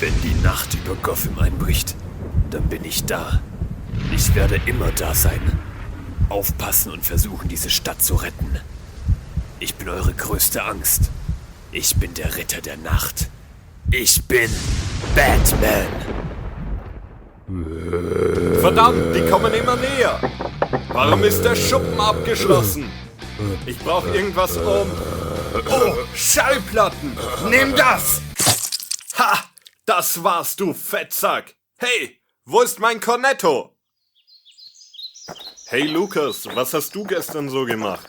Wenn die Nacht über Gotham einbricht, dann bin ich da. Ich werde immer da sein. Aufpassen und versuchen, diese Stadt zu retten. Ich bin eure größte Angst. Ich bin der Ritter der Nacht. Ich bin Batman. Verdammt, die kommen immer näher. Warum ist der Schuppen abgeschlossen? Ich brauche irgendwas um. Oh, Schallplatten! Nimm das! Ha! Das war's, du Fettsack! Hey, wo ist mein Cornetto? Hey Lukas, was hast du gestern so gemacht?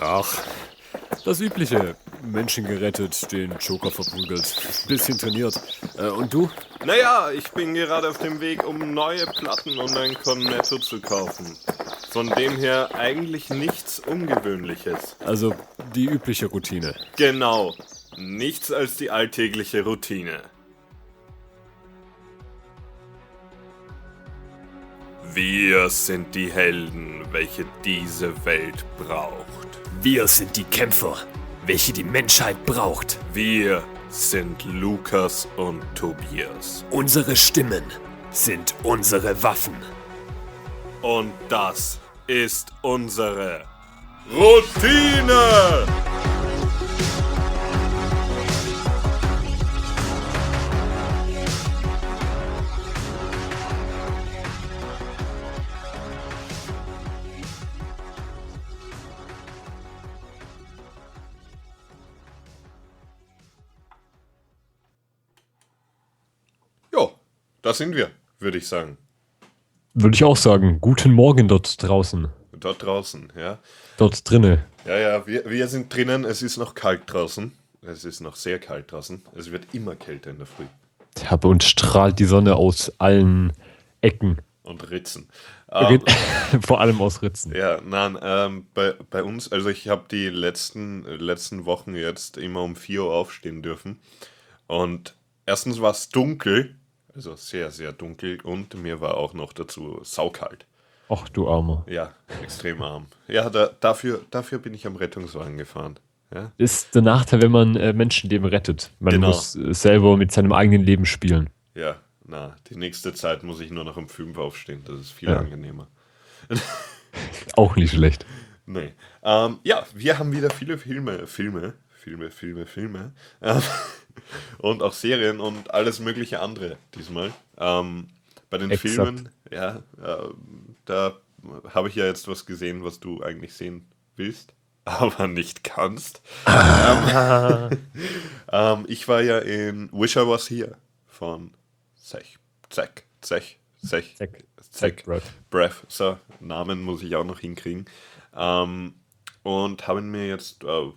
Ach, das Übliche. Menschen gerettet, den Joker verprügelt, bisschen trainiert. Äh, und du? Naja, ich bin gerade auf dem Weg, um neue Platten und ein Cornetto zu kaufen. Von dem her eigentlich nichts Ungewöhnliches. Also die übliche Routine. Genau. Nichts als die alltägliche Routine. Wir sind die Helden, welche diese Welt braucht. Wir sind die Kämpfer, welche die Menschheit braucht. Wir sind Lukas und Tobias. Unsere Stimmen sind unsere Waffen. Und das ist unsere Routine! Da sind wir, würde ich sagen. Würde ich auch sagen. Guten Morgen dort draußen. Dort draußen, ja. Dort drinne. Ja, ja, wir, wir sind drinnen, es ist noch kalt draußen. Es ist noch sehr kalt draußen. Es wird immer kälter in der Früh. Ja, bei uns strahlt die Sonne aus allen Ecken. Und Ritzen. Ähm, Vor allem aus Ritzen. ja, nein, ähm, bei, bei uns, also ich habe die letzten, letzten Wochen jetzt immer um 4 Uhr aufstehen dürfen. Und erstens war es dunkel, also sehr, sehr dunkel. Und mir war auch noch dazu saukalt. Ach du Armer. Ja, extrem arm. Ja, da, dafür, dafür bin ich am Rettungswagen gefahren. Ja, Ist der Nachteil, wenn man äh, Menschenleben rettet. Man Genau. muss äh, selber mit seinem eigenen Leben spielen. ja, na, die nächste Zeit muss ich nur noch um 5 aufstehen. Das ist viel Ja. angenehmer. Auch nicht schlecht. Nee. Ähm, ja, wir haben wieder viele Filme, Filme, Filme, Filme, Filme ähm, und auch Serien und alles mögliche andere diesmal. Ähm, bei den Exakt. Filmen, ja, ähm, da habe ich ja jetzt was gesehen, was du eigentlich sehen willst, aber nicht kannst. ähm, ähm, ich war ja in Wish I Was Here von Zech, Zech, Zech, Zech, Zack. Zack Braff. Breath, so, Namen muss ich auch noch hinkriegen. Ähm, und haben mir jetzt äh,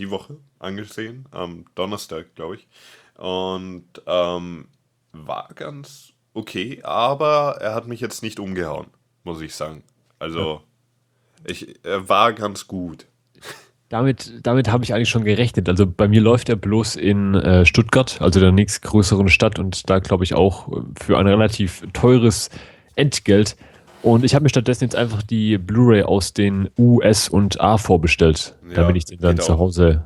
die Woche angesehen, am Donnerstag, glaube ich. Und ähm, war ganz okay, aber er hat mich jetzt nicht umgehauen, muss ich sagen. Also, ich, er war ganz gut. Damit, damit habe ich eigentlich schon gerechnet. Also bei mir läuft er bloß in äh, Stuttgart, also der nächstgrößeren Stadt und da glaube ich auch für ein relativ teures Entgelt. Und ich habe mir stattdessen jetzt einfach die Blu-ray aus den US und A vorbestellt, Ja, damit ich den dann zu. Hause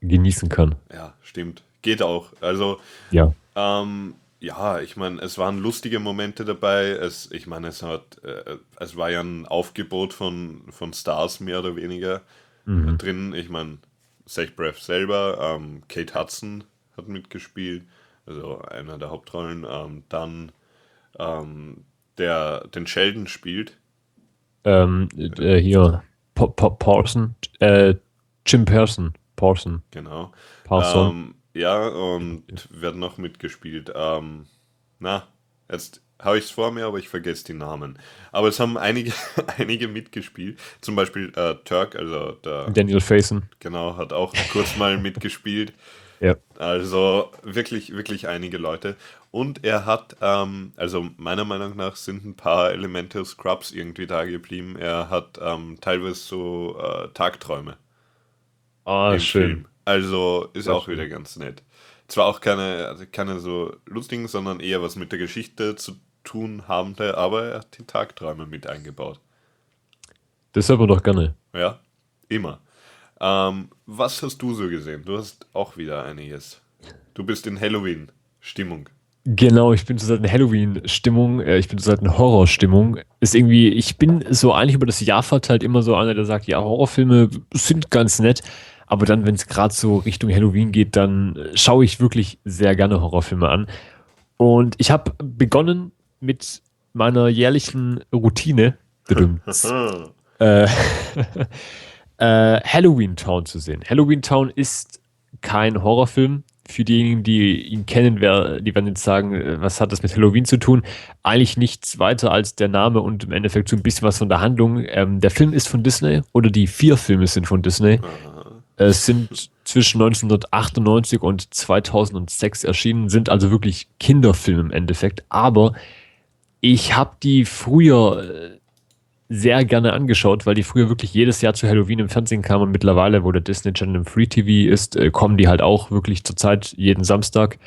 genießen kann. Ja, stimmt. Geht auch. Also, Ja. Ähm, ja, ich meine, es waren lustige Momente dabei. Es, ich meine, es hat, äh, es war ja ein Aufgebot von, von Stars mehr oder weniger äh, drin. Ich meine, Zach Braff selber, ähm, Kate Hudson hat mitgespielt, also einer der Hauptrollen. Ähm, dann ähm, der den Sheldon spielt. Ähm, äh, hier, Pa- Pa- Parson, äh, Jim Person, Parson, Genau. Parson. Ähm, ja, und hat noch mitgespielt? Ähm, na, jetzt habe ich es vor mir, aber ich vergesse die Namen. Aber es haben einige, einige mitgespielt. Zum Beispiel äh, Turk, also der, Daniel Faison. genau, hat auch kurz mal mitgespielt. Ja. Also wirklich, wirklich einige Leute. Und er hat, ähm, also meiner Meinung nach sind ein paar Elemente Scrubs irgendwie da geblieben. Er hat ähm, teilweise so äh, Tagträume Ah, schön. Film. Also ist Sehr auch schön. wieder ganz nett. Zwar auch keine, also keine so lustigen, sondern eher was mit der Geschichte zu tun habende, aber er hat die Tagträume mit eingebaut. Das hört man doch gerne. Ja, immer. Ähm, was hast du so gesehen? Du hast auch wieder einiges. Du bist in Halloween-Stimmung. Genau, ich bin zurzeit in Halloween-Stimmung, äh, ich bin zurzeit in Horror-Stimmung. Ist irgendwie, ich bin so eigentlich über das Jahr verteilt immer so einer, der sagt, ja, Horrorfilme sind ganz nett, aber dann, wenn es gerade so Richtung Halloween geht, dann schaue ich wirklich sehr gerne Horrorfilme an. Und ich habe begonnen mit meiner jährlichen Routine, äh, äh, Halloween Town zu sehen. Halloween Town ist kein Horrorfilm. Für diejenigen, die ihn kennen, wer, die werden jetzt sagen, äh, was hat das mit Halloween zu tun? Eigentlich nichts weiter als der Name und im Endeffekt so ein bisschen was von der Handlung. Ähm, der Film ist von Disney oder die vier Filme sind von Disney. Es sind zwischen 1998 und 2006 erschienen, sind also wirklich Kinderfilme im Endeffekt. Aber ich habe die früher äh, sehr gerne angeschaut, weil die früher wirklich jedes Jahr zu Halloween im Fernsehen kamen und mittlerweile, wo der Disney Channel im Free TV ist, äh, kommen die halt auch wirklich zurzeit jeden Samstag.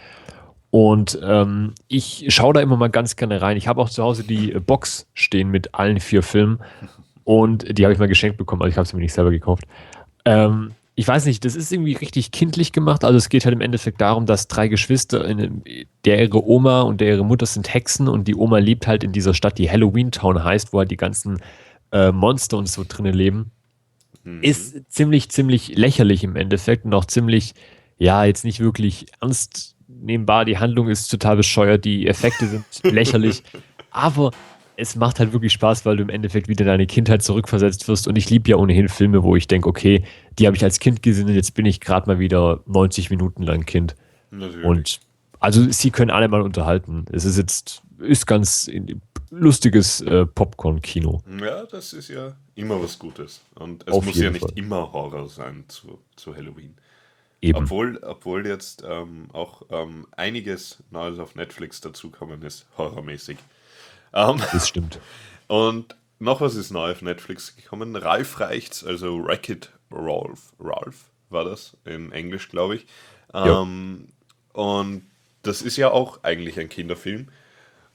Und ähm, ich schaue da immer mal ganz gerne rein. Ich habe auch zu Hause die Box stehen mit allen vier Filmen und die habe ich mal geschenkt bekommen, also ich habe sie mir nicht selber gekauft. Ähm, ich weiß nicht, das ist irgendwie richtig kindlich gemacht. Also es geht halt im Endeffekt darum, dass drei Geschwister, in, der ihre Oma und der ihre Mutter sind Hexen und die Oma lebt halt in dieser Stadt, die Halloween Town heißt, wo halt die ganzen äh, Monster und so drinnen leben. Mhm. Ist ziemlich, ziemlich lächerlich im Endeffekt und auch ziemlich, ja, jetzt nicht wirklich ernst nehmbar. Die Handlung ist total bescheuert, die Effekte sind lächerlich. Aber es macht halt wirklich Spaß, weil du im Endeffekt wieder in deine Kindheit zurückversetzt wirst. Und ich liebe ja ohnehin Filme, wo ich denke, okay, die habe ich als Kind gesehen und jetzt bin ich gerade mal wieder 90 Minuten lang Kind. Natürlich. Und also sie können alle mal unterhalten. Es ist jetzt, ist ganz lustiges äh, Popcorn-Kino. Ja, das ist ja immer was Gutes. Und es Auf muss ja nicht Fall. immer Horror sein zu, zu Halloween. Eben. Obwohl, obwohl jetzt ähm, auch ähm, einiges Neues auf Netflix dazukommen ist, horrormäßig. Ähm, das stimmt. Und noch was ist neu auf Netflix gekommen. Ralf reicht's, also Wreck-It Ralph, Ralph war das in Englisch, glaube ich. Ähm, und das ist ja auch eigentlich ein Kinderfilm,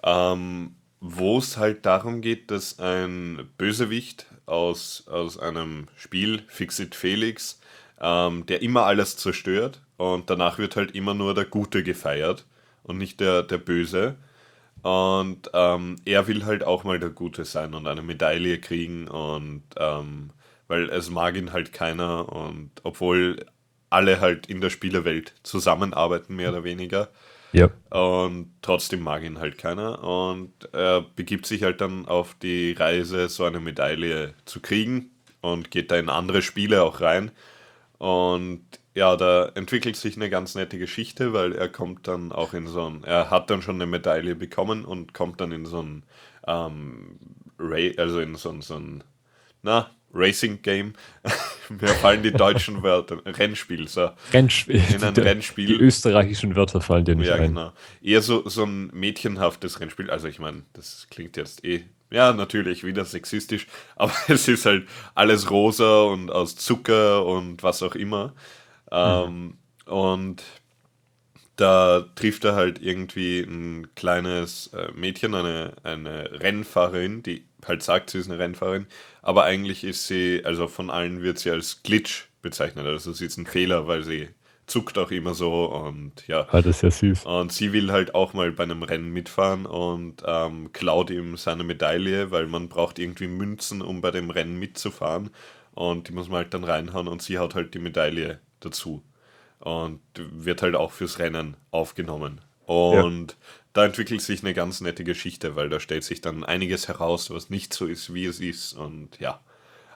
ähm, wo es halt darum geht, dass ein Bösewicht aus, aus einem Spiel, Fixit Felix, ähm, der immer alles zerstört und danach wird halt immer nur der Gute gefeiert und nicht der, der Böse. Und ähm, er will halt auch mal der Gute sein und eine Medaille kriegen und ähm, weil es mag ihn halt keiner und obwohl alle halt in der Spielerwelt zusammenarbeiten, mehr oder weniger. Ja. Und trotzdem mag ihn halt keiner. Und er begibt sich halt dann auf die Reise, so eine Medaille zu kriegen und geht da in andere Spiele auch rein. Und ja, da entwickelt sich eine ganz nette Geschichte, weil er kommt dann auch in so ein, er hat dann schon eine Medaille bekommen und kommt dann in so ein, ähm, Ray, also in so ein, so ein, na, Racing Game. Mir fallen die deutschen Wörter. Rennspiel, so. Rennspiel. In ein die, Rennspiel. Die österreichischen Wörter fallen dir nicht ja, ein. genau. Eher so, so ein mädchenhaftes Rennspiel. Also ich meine, das klingt jetzt eh ja, natürlich, wieder sexistisch, aber es ist halt alles rosa und aus Zucker und was auch immer. Ähm, mhm. Und da trifft er halt irgendwie ein kleines äh, Mädchen, eine, eine Rennfahrerin, die halt sagt, sie ist eine Rennfahrerin, aber eigentlich ist sie, also von allen wird sie als Glitch bezeichnet, also sie ist ein Fehler, weil sie zuckt auch immer so und ja. Ah, das ist ja süß. Und sie will halt auch mal bei einem Rennen mitfahren und ähm, klaut ihm seine Medaille, weil man braucht irgendwie Münzen, um bei dem Rennen mitzufahren. Und die muss man halt dann reinhauen und sie hat halt die Medaille dazu. Und wird halt auch fürs Rennen aufgenommen. Und ja. da entwickelt sich eine ganz nette Geschichte, weil da stellt sich dann einiges heraus, was nicht so ist, wie es ist. Und ja.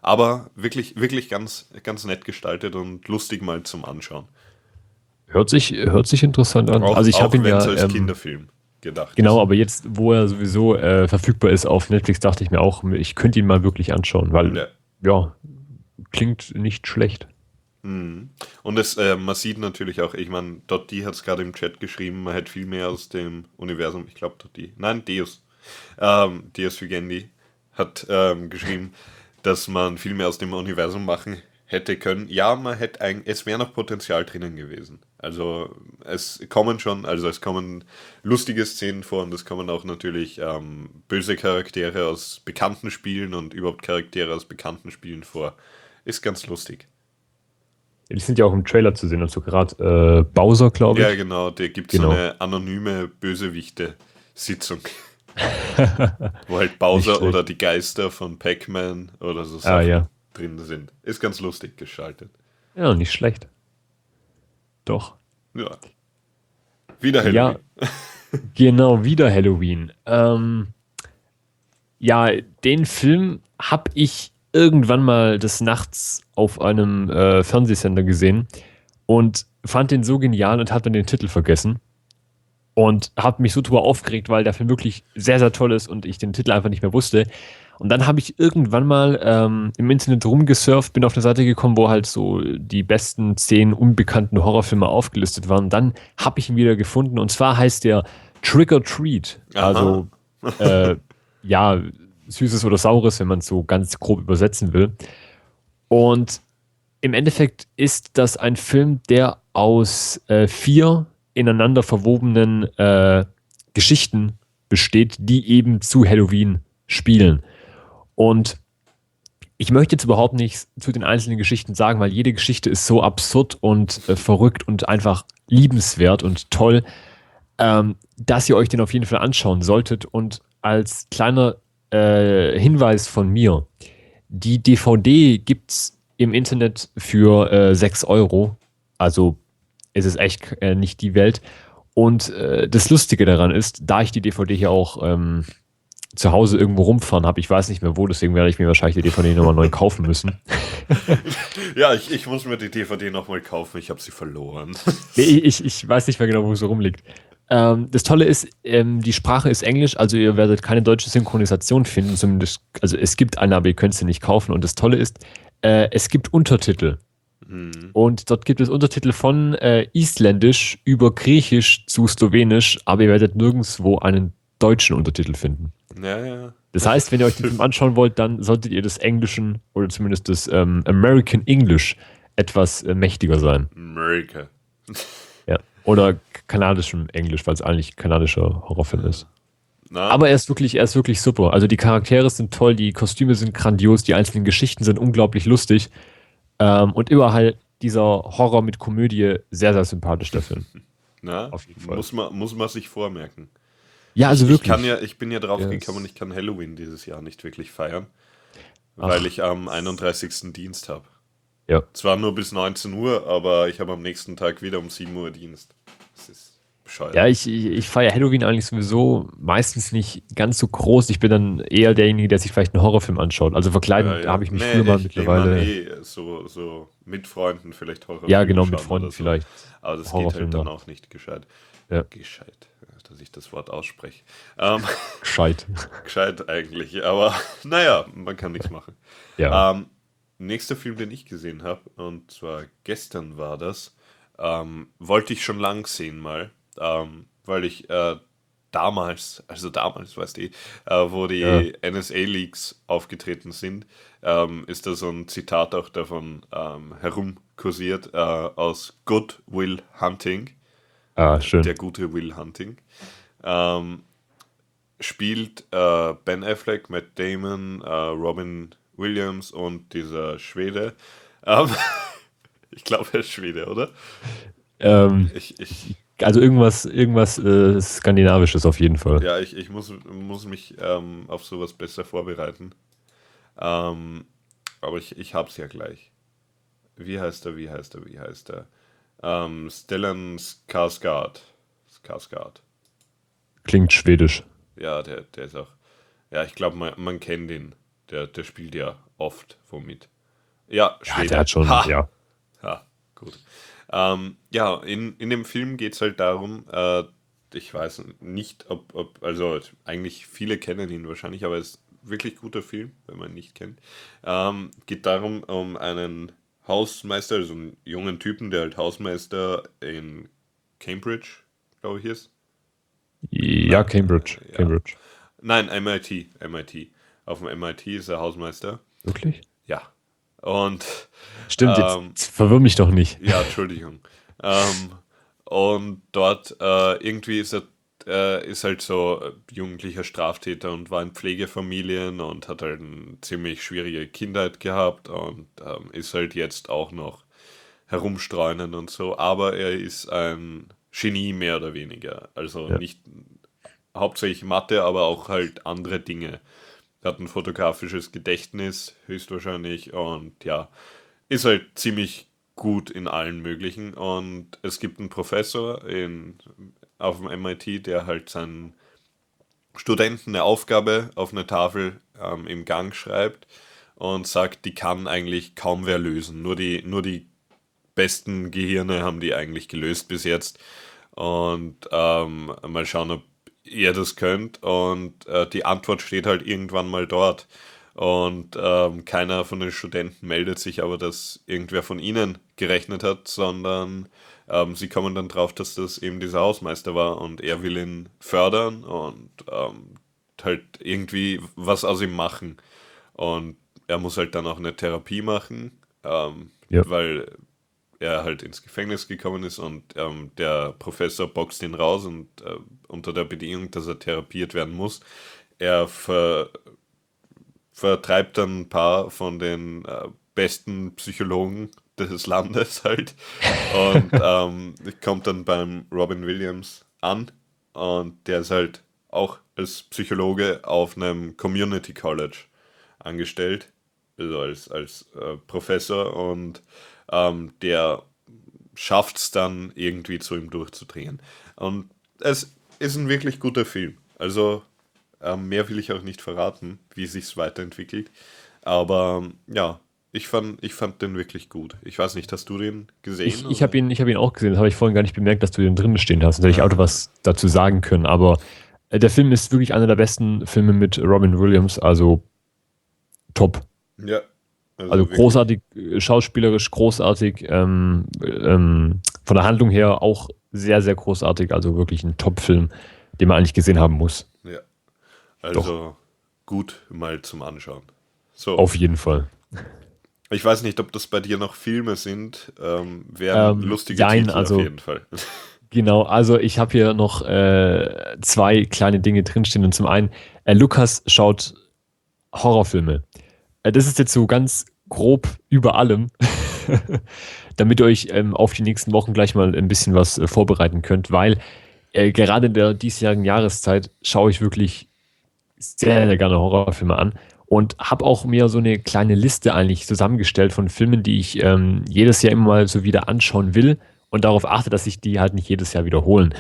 Aber wirklich, wirklich ganz, ganz nett gestaltet und lustig mal zum Anschauen. Hört sich, hört sich interessant an. Auch, also ich habe ihn ja als ähm, Kinderfilm gedacht. Genau, aber jetzt, wo er sowieso äh, verfügbar ist auf Netflix, dachte ich mir auch, ich könnte ihn mal wirklich anschauen, weil ja, ja klingt nicht schlecht. Mhm. Und es, äh, man sieht natürlich auch, ich meine, Dotti hat es gerade im Chat geschrieben, man hätte viel mehr aus dem Universum, ich glaube Dotti, nein, Deus, ähm, Deus Vigendi hat ähm, geschrieben, dass man viel mehr aus dem Universum machen hätte können. Ja, man hätte eigentlich, es wäre noch Potenzial drinnen gewesen. Also es kommen schon, also es kommen lustige Szenen vor und es kommen auch natürlich ähm, böse Charaktere aus bekannten Spielen und überhaupt Charaktere aus bekannten Spielen vor. Ist ganz lustig. Die sind ja auch im Trailer zu sehen, also gerade äh, Bowser, glaube ich. Ja, genau, der gibt Genau. so eine anonyme Bösewichte-Sitzung. wo halt Bowser oder die Geister von Pac-Man oder so Ah, ja. drin sind. Ist ganz lustig geschaltet. Ja, nicht schlecht. Doch. Ja. Wieder Ja. Halloween. Genau, wieder Halloween. Ähm, ja, den Film habe ich irgendwann mal des Nachts auf einem äh, Fernsehsender gesehen und fand den so genial und habe dann den Titel vergessen. Und habe mich so drüber aufgeregt, weil der Film wirklich sehr, sehr toll ist und ich den Titel einfach nicht mehr wusste. Und dann habe ich irgendwann mal ähm, im Internet rumgesurft, bin auf eine Seite gekommen, wo halt so die besten zehn unbekannten Horrorfilme aufgelistet waren. Dann habe ich ihn wieder gefunden und zwar heißt der Trick or Treat. Also, äh, ja, Süßes oder Saures, wenn man es so ganz grob übersetzen will. Und im Endeffekt ist das ein Film, der aus äh, vier ineinander verwobenen äh, Geschichten besteht, die eben zu Halloween spielen. Und ich möchte jetzt überhaupt nichts zu den einzelnen Geschichten sagen, weil jede Geschichte ist so absurd und äh, verrückt und einfach liebenswert und toll, ähm, dass ihr euch den auf jeden Fall anschauen solltet. Und als kleiner äh, Hinweis von mir, die DVD gibt es im Internet für äh, 6 Euro. Also es ist echt äh, nicht die Welt. Und äh, das Lustige daran ist, da ich die DVD hier auch ähm, zu Hause irgendwo rumfahren habe, ich weiß nicht mehr wo, deswegen werde ich mir wahrscheinlich die DVD nochmal neu kaufen müssen. Ja, ich, ich muss mir die DVD nochmal kaufen. Ich habe sie verloren. Nee, ich, ich weiß nicht mehr genau, wo es so rumliegt. Ähm, das Tolle ist, ähm, die Sprache ist Englisch, also ihr werdet keine deutsche Synchronisation finden, zumindest, also es gibt eine, aber ihr könnt sie nicht kaufen. Und das Tolle ist, äh, es gibt Untertitel. Hm. Und dort gibt es Untertitel von äh, Isländisch über Griechisch zu Slowenisch, aber ihr werdet nirgendwo einen deutschen Untertitel finden. Ja, ja. Das heißt, wenn ihr euch den Film anschauen wollt, dann solltet ihr des Englischen oder zumindest des ähm, American English etwas äh, mächtiger sein. America. Ja. Oder kanadischem Englisch, weil es eigentlich kanadischer Horrorfilm ist. Na, Aber er ist wirklich, er ist wirklich super. Also die Charaktere sind toll, die Kostüme sind grandios, die einzelnen Geschichten sind unglaublich lustig. Ähm, und überall dieser Horror mit Komödie sehr, sehr sympathisch, der Film. na, auf jeden Fall. Muss man, muss man sich vormerken. Ja, also ich, wirklich. Ich, kann ja, ich bin ja drauf Ja, gekommen, ich kann Halloween dieses Jahr nicht wirklich feiern, Ach. weil ich am 31. Dienst habe. Ja. Zwar nur bis 19 Uhr, aber ich habe am nächsten Tag wieder um 7 Uhr Dienst. Bescheuert. Ja, ich, ich, ich feiere Halloween eigentlich sowieso meistens nicht ganz so groß. Ich bin dann eher derjenige, der sich vielleicht einen Horrorfilm anschaut. Also verkleiden Ja, ja. habe ich mich Nee, früher mal mittlerweile. Eh, so, so mit Freunden vielleicht Horror. ja, genau, mit Freunden so. vielleicht. Aber das geht halt dann da. auch nicht gescheit. Ja. Gescheit, dass ich das Wort ausspreche. Ähm, Gescheit. gescheit eigentlich, aber naja, man kann nichts machen. Ja. Ähm, nächster Film, den ich gesehen habe, und zwar gestern war das, ähm, wollte ich schon lang sehen mal, ähm, weil ich äh, damals, also damals, weißt du, äh, wo die Ja. NSA-Leaks aufgetreten sind, ähm, ist da so ein Zitat auch davon ähm, herumkursiert äh, aus Good Will Hunting ah, schön. der gute Will Hunting. Ähm, spielt äh, Ben Affleck, Matt Damon, äh, Robin Williams und dieser Schwede. Ähm, ich glaube, er ist Schwede, oder? Ähm, Ich, ich, also irgendwas, irgendwas äh, Skandinavisches auf jeden Fall. ja, ich, ich muss, muss mich ähm, auf sowas besser vorbereiten. Ähm, aber ich, ich hab's ja gleich. Wie heißt er, wie heißt er, wie heißt er? Ähm, Stellan Skarsgård. Skarsgård. Klingt schwedisch. Ja, der, der ist auch. Ja, ich glaube, man, man kennt ihn. Der, der spielt ja oft womit. Ja, Ja, Schwede. der hat schon, Ha! ja. Ja, gut. Ähm, ja, in, in dem Film geht es halt darum, äh, ich weiß nicht, ob, ob, also eigentlich viele kennen ihn wahrscheinlich, aber es ist wirklich guter Film, wenn man ihn nicht kennt. Ähm, geht darum, um einen Hausmeister, also einen jungen Typen, der halt Hausmeister in Cambridge, glaube ich, ist. Ja, Cambridge. Ja. Cambridge. Nein, MIT, MIT. Auf dem MIT ist er Hausmeister. Wirklich? Ja. Und Stimmt, Ähm, jetzt, jetzt verwirr mich doch nicht. Ja, Entschuldigung. ähm, und dort äh, irgendwie ist er äh, ist halt so jugendlicher Straftäter und war in Pflegefamilien und hat halt eine ziemlich schwierige Kindheit gehabt und ähm, ist halt jetzt auch noch herumstreunen und so, aber er ist ein Genie mehr oder weniger. Also ja. nicht hauptsächlich Mathe, aber auch halt andere Dinge. Er hat ein fotografisches Gedächtnis höchstwahrscheinlich und ja, ist halt ziemlich gut in allen möglichen. Und es gibt einen Professor in, auf dem MIT, der halt seinen Studenten eine Aufgabe auf eine Tafel ähm, im Gang schreibt und sagt, die kann eigentlich kaum wer lösen. Nur die, nur die besten Gehirne haben die eigentlich gelöst bis jetzt. Und ähm, mal schauen, ob ihr das könnt. Und äh, die Antwort steht halt irgendwann mal dort. Und ähm, keiner von den Studenten meldet sich aber, dass irgendwer von ihnen gerechnet hat, sondern ähm, sie kommen dann drauf, dass das eben dieser Hausmeister war und er will ihn fördern und ähm, halt irgendwie was aus ihm machen. Und er muss halt dann auch eine Therapie machen, ähm, ja. weil er halt ins Gefängnis gekommen ist und ähm, der Professor boxt ihn raus und äh, unter der Bedingung, dass er therapiert werden muss. Er ver vertreibt dann ein paar von den äh, besten Psychologen des Landes halt und ähm, kommt dann beim Robin Williams an und der ist halt auch als Psychologe auf einem Community College angestellt, also als, als äh, Professor und ähm, der schafft es dann irgendwie zu ihm durchzudringen. Und es ist ein wirklich guter Film. Also ähm, mehr will ich auch nicht verraten, wie sich weiterentwickelt. Aber ja, ich fand, ich fand den wirklich gut. Ich weiß nicht, hast du den gesehen? Ich, ich habe ihn, hab ihn auch gesehen. Das habe ich vorhin gar nicht bemerkt, dass du den drin stehen hast. Sonst hätte ich auch was dazu sagen können. Aber äh, der Film ist wirklich einer der besten Filme mit Robin Williams. Also top. Ja, also, also großartig, äh, schauspielerisch großartig, ähm, ähm, von der Handlung her auch sehr, sehr großartig. Also wirklich ein Top-Film, den man eigentlich gesehen haben muss. Ja. Also Doch. gut mal zum Anschauen. So. Auf jeden Fall. Ich weiß nicht, ob das bei dir noch Filme sind. Ähm, wären ähm, lustige nein, Titel also, auf jeden Fall. Genau, also ich habe hier noch äh, zwei kleine Dinge drinstehen. Und zum einen, äh, Lukas schaut Horrorfilme. Äh, das ist jetzt so ganz grob über allem, damit ihr euch ähm, auf die nächsten Wochen gleich mal ein bisschen was äh, vorbereiten könnt, weil äh, gerade in der diesjährigen Jahreszeit schaue ich wirklich sehr, sehr gerne Horrorfilme an und habe auch mir so eine kleine Liste eigentlich zusammengestellt von Filmen, die ich ähm, jedes Jahr immer mal so wieder anschauen will und darauf achte, dass sich die halt nicht jedes Jahr wiederholen.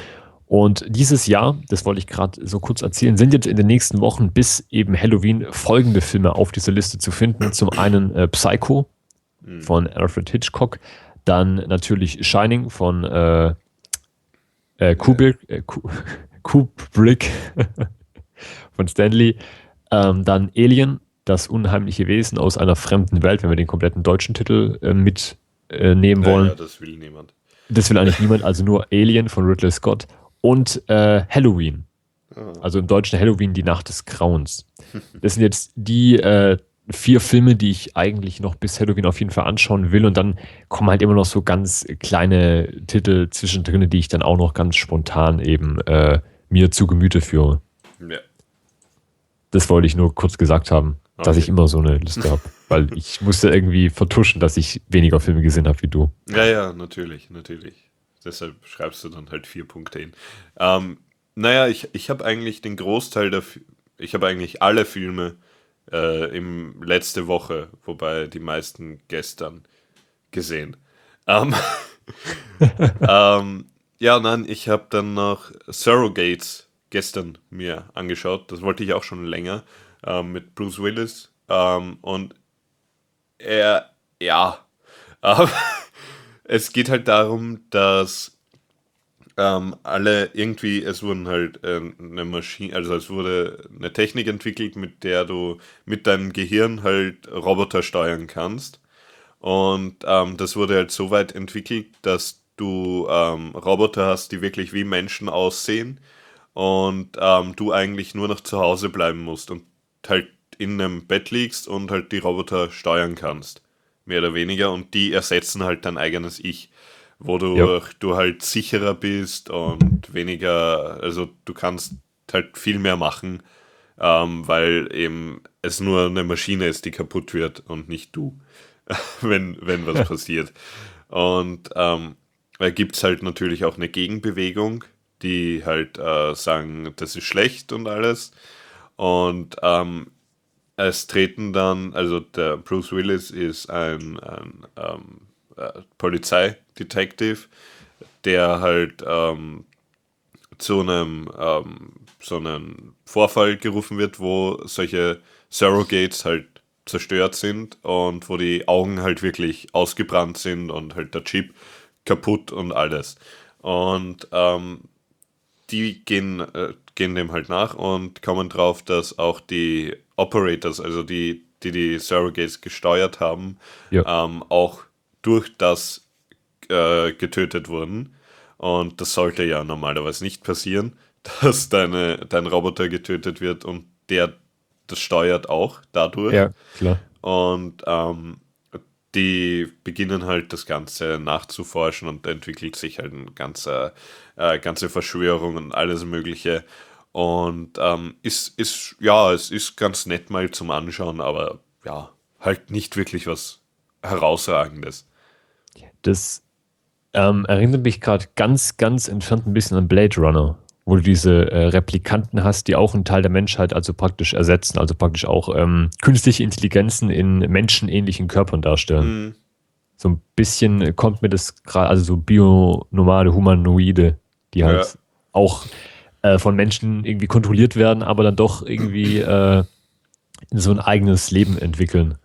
Und dieses Jahr, das wollte ich gerade so kurz erzählen, sind jetzt in den nächsten Wochen bis eben Halloween folgende Filme auf dieser Liste zu finden. Zum einen äh, Psycho mhm. von Alfred Hitchcock, dann natürlich Shining von äh, äh, Kubrick, äh, Kubrick von Stanley, ähm, dann Alien, das unheimliche Wesen aus einer fremden Welt, wenn wir den kompletten deutschen Titel äh, mitnehmen äh, wollen. Ja, das will niemand. Das will eigentlich niemand, also nur Alien von Ridley Scott und äh, Halloween. Ah. Also im Deutschen Halloween, die Nacht des Grauens. Das sind jetzt die äh, vier Filme, die ich eigentlich noch bis Halloween auf jeden Fall anschauen will. Und dann kommen halt immer noch so ganz kleine Titel zwischendrin, die ich dann auch noch ganz spontan eben äh, mir zu Gemüte führe. Ja. Das wollte ich nur kurz gesagt haben, okay. dass ich immer so eine Liste habe. Weil ich musste irgendwie vertuschen, dass ich weniger Filme gesehen habe wie du. Ja, ja, natürlich, natürlich. Deshalb schreibst du dann halt vier Punkte hin. Ähm, naja, ich, ich habe eigentlich den Großteil der, ich habe eigentlich alle Filme äh, im letzte Woche, wobei die meisten gestern gesehen. Ähm, ähm, ja, nein, ich habe dann noch Surrogates gestern mir angeschaut. Das wollte ich auch schon länger ähm, mit Bruce Willis. Ähm, und er, ja, ähm, es geht halt darum, dass ähm, alle irgendwie, es wurden halt äh, eine Maschine, also es wurde eine Technik entwickelt, mit der du mit deinem Gehirn halt Roboter steuern kannst. Und ähm, das wurde halt so weit entwickelt, dass du ähm, Roboter hast, die wirklich wie Menschen aussehen und ähm, du eigentlich nur noch zu Hause bleiben musst und halt in einem Bett liegst und halt die Roboter steuern kannst. Mehr oder weniger. Und die ersetzen halt dein eigenes Ich. Wodurch ja. du halt sicherer bist und weniger, also du kannst halt viel mehr machen, ähm, weil eben es nur eine Maschine ist, die kaputt wird und nicht du, wenn, wenn was passiert. Und ähm, da gibt es halt natürlich auch eine Gegenbewegung, die halt äh, sagen, das ist schlecht und alles. Und ähm, es treten dann, also der Bruce Willis ist ein, ein ähm, äh, Polizeidetektiv, der halt ähm, zu einem ähm, so einem Vorfall gerufen wird, wo solche Surrogates halt zerstört sind und wo die Augen halt wirklich ausgebrannt sind und halt der Chip kaputt und alles. Und ähm, die gehen, äh, gehen dem halt nach und kommen drauf, dass auch die Operators, also die, die die Surrogates gesteuert haben, ja. ähm, auch durch das äh, getötet wurden. Und das sollte ja normalerweise nicht passieren, dass deine, dein Roboter getötet wird und der das steuert auch dadurch. Ja, klar. Und ähm, die beginnen halt das Ganze nachzuforschen und da entwickelt sich halt eine ganze, äh, ganze Verschwörung und alles Mögliche. Und ähm, ist, ist, ja, es ist ganz nett mal zum Anschauen, aber ja, halt nicht wirklich was Herausragendes. Das ähm, erinnert mich gerade ganz, ganz entfernt ein bisschen an Blade Runner, wo du diese äh, Replikanten hast, die auch einen Teil der Menschheit also praktisch ersetzen, also praktisch auch ähm, künstliche Intelligenzen in menschenähnlichen Körpern darstellen. Mhm. So ein bisschen kommt mir das gerade, also so bionormale Humanoide, die halt ja. auch äh, von Menschen irgendwie kontrolliert werden, aber dann doch irgendwie äh, so ein eigenes Leben entwickeln.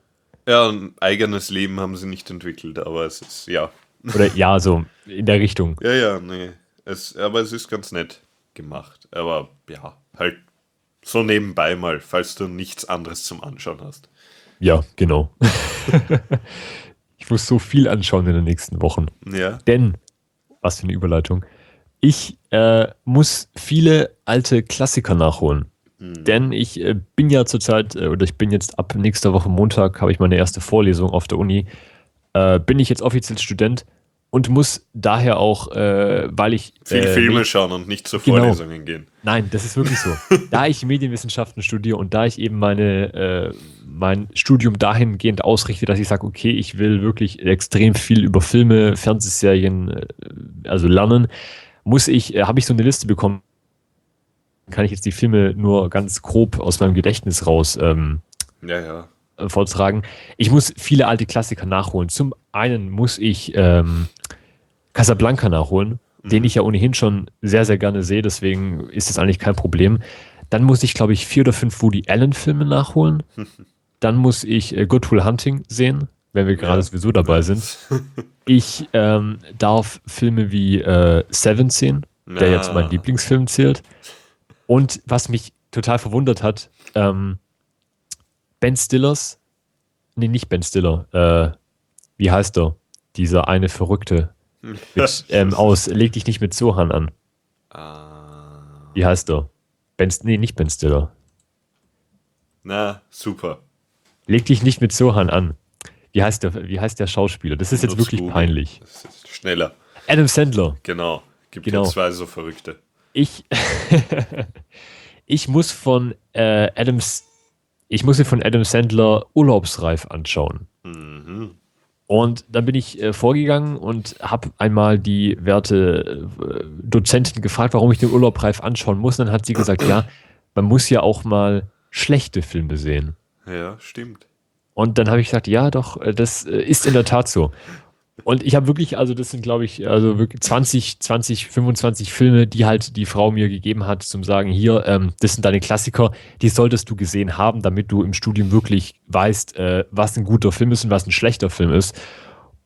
Ja, ein eigenes Leben haben sie nicht entwickelt, aber es ist, ja. Oder ja, so in der Richtung. Ja, ja, nee. Es, aber es ist ganz nett gemacht. Aber ja, halt so nebenbei mal, falls du nichts anderes zum Anschauen hast. Ja, genau. ich muss so viel anschauen in den nächsten Wochen. Ja. Denn, was für eine Überleitung, ich äh, muss viele alte Klassiker nachholen. Hm. Denn ich äh, bin ja zurzeit, äh, oder ich bin jetzt ab nächster Woche Montag, habe ich meine erste Vorlesung auf der Uni. Äh, bin ich jetzt offiziell Student und muss daher auch, äh, weil ich. Viel Filme schauen und nicht zu genau. Vorlesungen gehen. Nein, das ist wirklich so. da ich Medienwissenschaften studiere und da ich eben meine, mein Studium dahingehend ausrichte, dass ich sage, okay, ich will wirklich extrem viel über Filme, Fernsehserien, also lernen, muss ich, äh, habe ich so eine Liste bekommen, kann ich jetzt die Filme nur ganz grob aus meinem Gedächtnis raus ähm, ja, ja äh, vortragen. Ich muss viele alte Klassiker nachholen. Zum einen muss ich ähm, Casablanca nachholen, mhm. den ich ja ohnehin schon sehr, sehr gerne sehe, deswegen ist das eigentlich kein Problem. Dann muss ich, glaube ich, vier oder fünf Woody Allen-Filme nachholen. Dann muss ich äh, Good Will Hunting sehen, wenn wir gerade ja. sowieso dabei sind. Ich ähm, darf Filme wie äh, Seven sehen, der jetzt mein Lieblingsfilm zählt. Und was mich total verwundert hat, ähm, Ben Stillers, nee, nicht Ben Stiller, äh, wie heißt er? Dieser eine Verrückte mit, ähm, aus Leg dich nicht mit Sohan an. Uh. Wie heißt er? Ben, nee, nicht Ben Stiller. Na, super. Leg dich nicht mit Sohan an. Wie heißt der, wie heißt der Schauspieler? Das ist jetzt wirklich peinlich. schneller. Adam Sandler. Genau. Gibt genau. zwei so Verrückte. Ich, ich muss von äh, Adams ich muss mir von Adam Sandler Urlaubsreif anschauen. Mhm. Und dann bin ich äh, vorgegangen und habe einmal die werte äh, Dozentin gefragt, warum ich den Urlaubreif anschauen muss. Und dann hat sie gesagt, ja, man muss ja auch mal schlechte Filme sehen. Ja, stimmt. Und dann habe ich gesagt, ja, doch, äh, das äh, ist in der Tat so. Und ich habe wirklich, also das sind, glaube ich, also wirklich 20, 20, 25 Filme, die halt die Frau mir gegeben hat, zum sagen, hier, ähm, das sind deine Klassiker, die solltest du gesehen haben, damit du im Studium wirklich weißt, äh, was ein guter Film ist und was ein schlechter Film ist.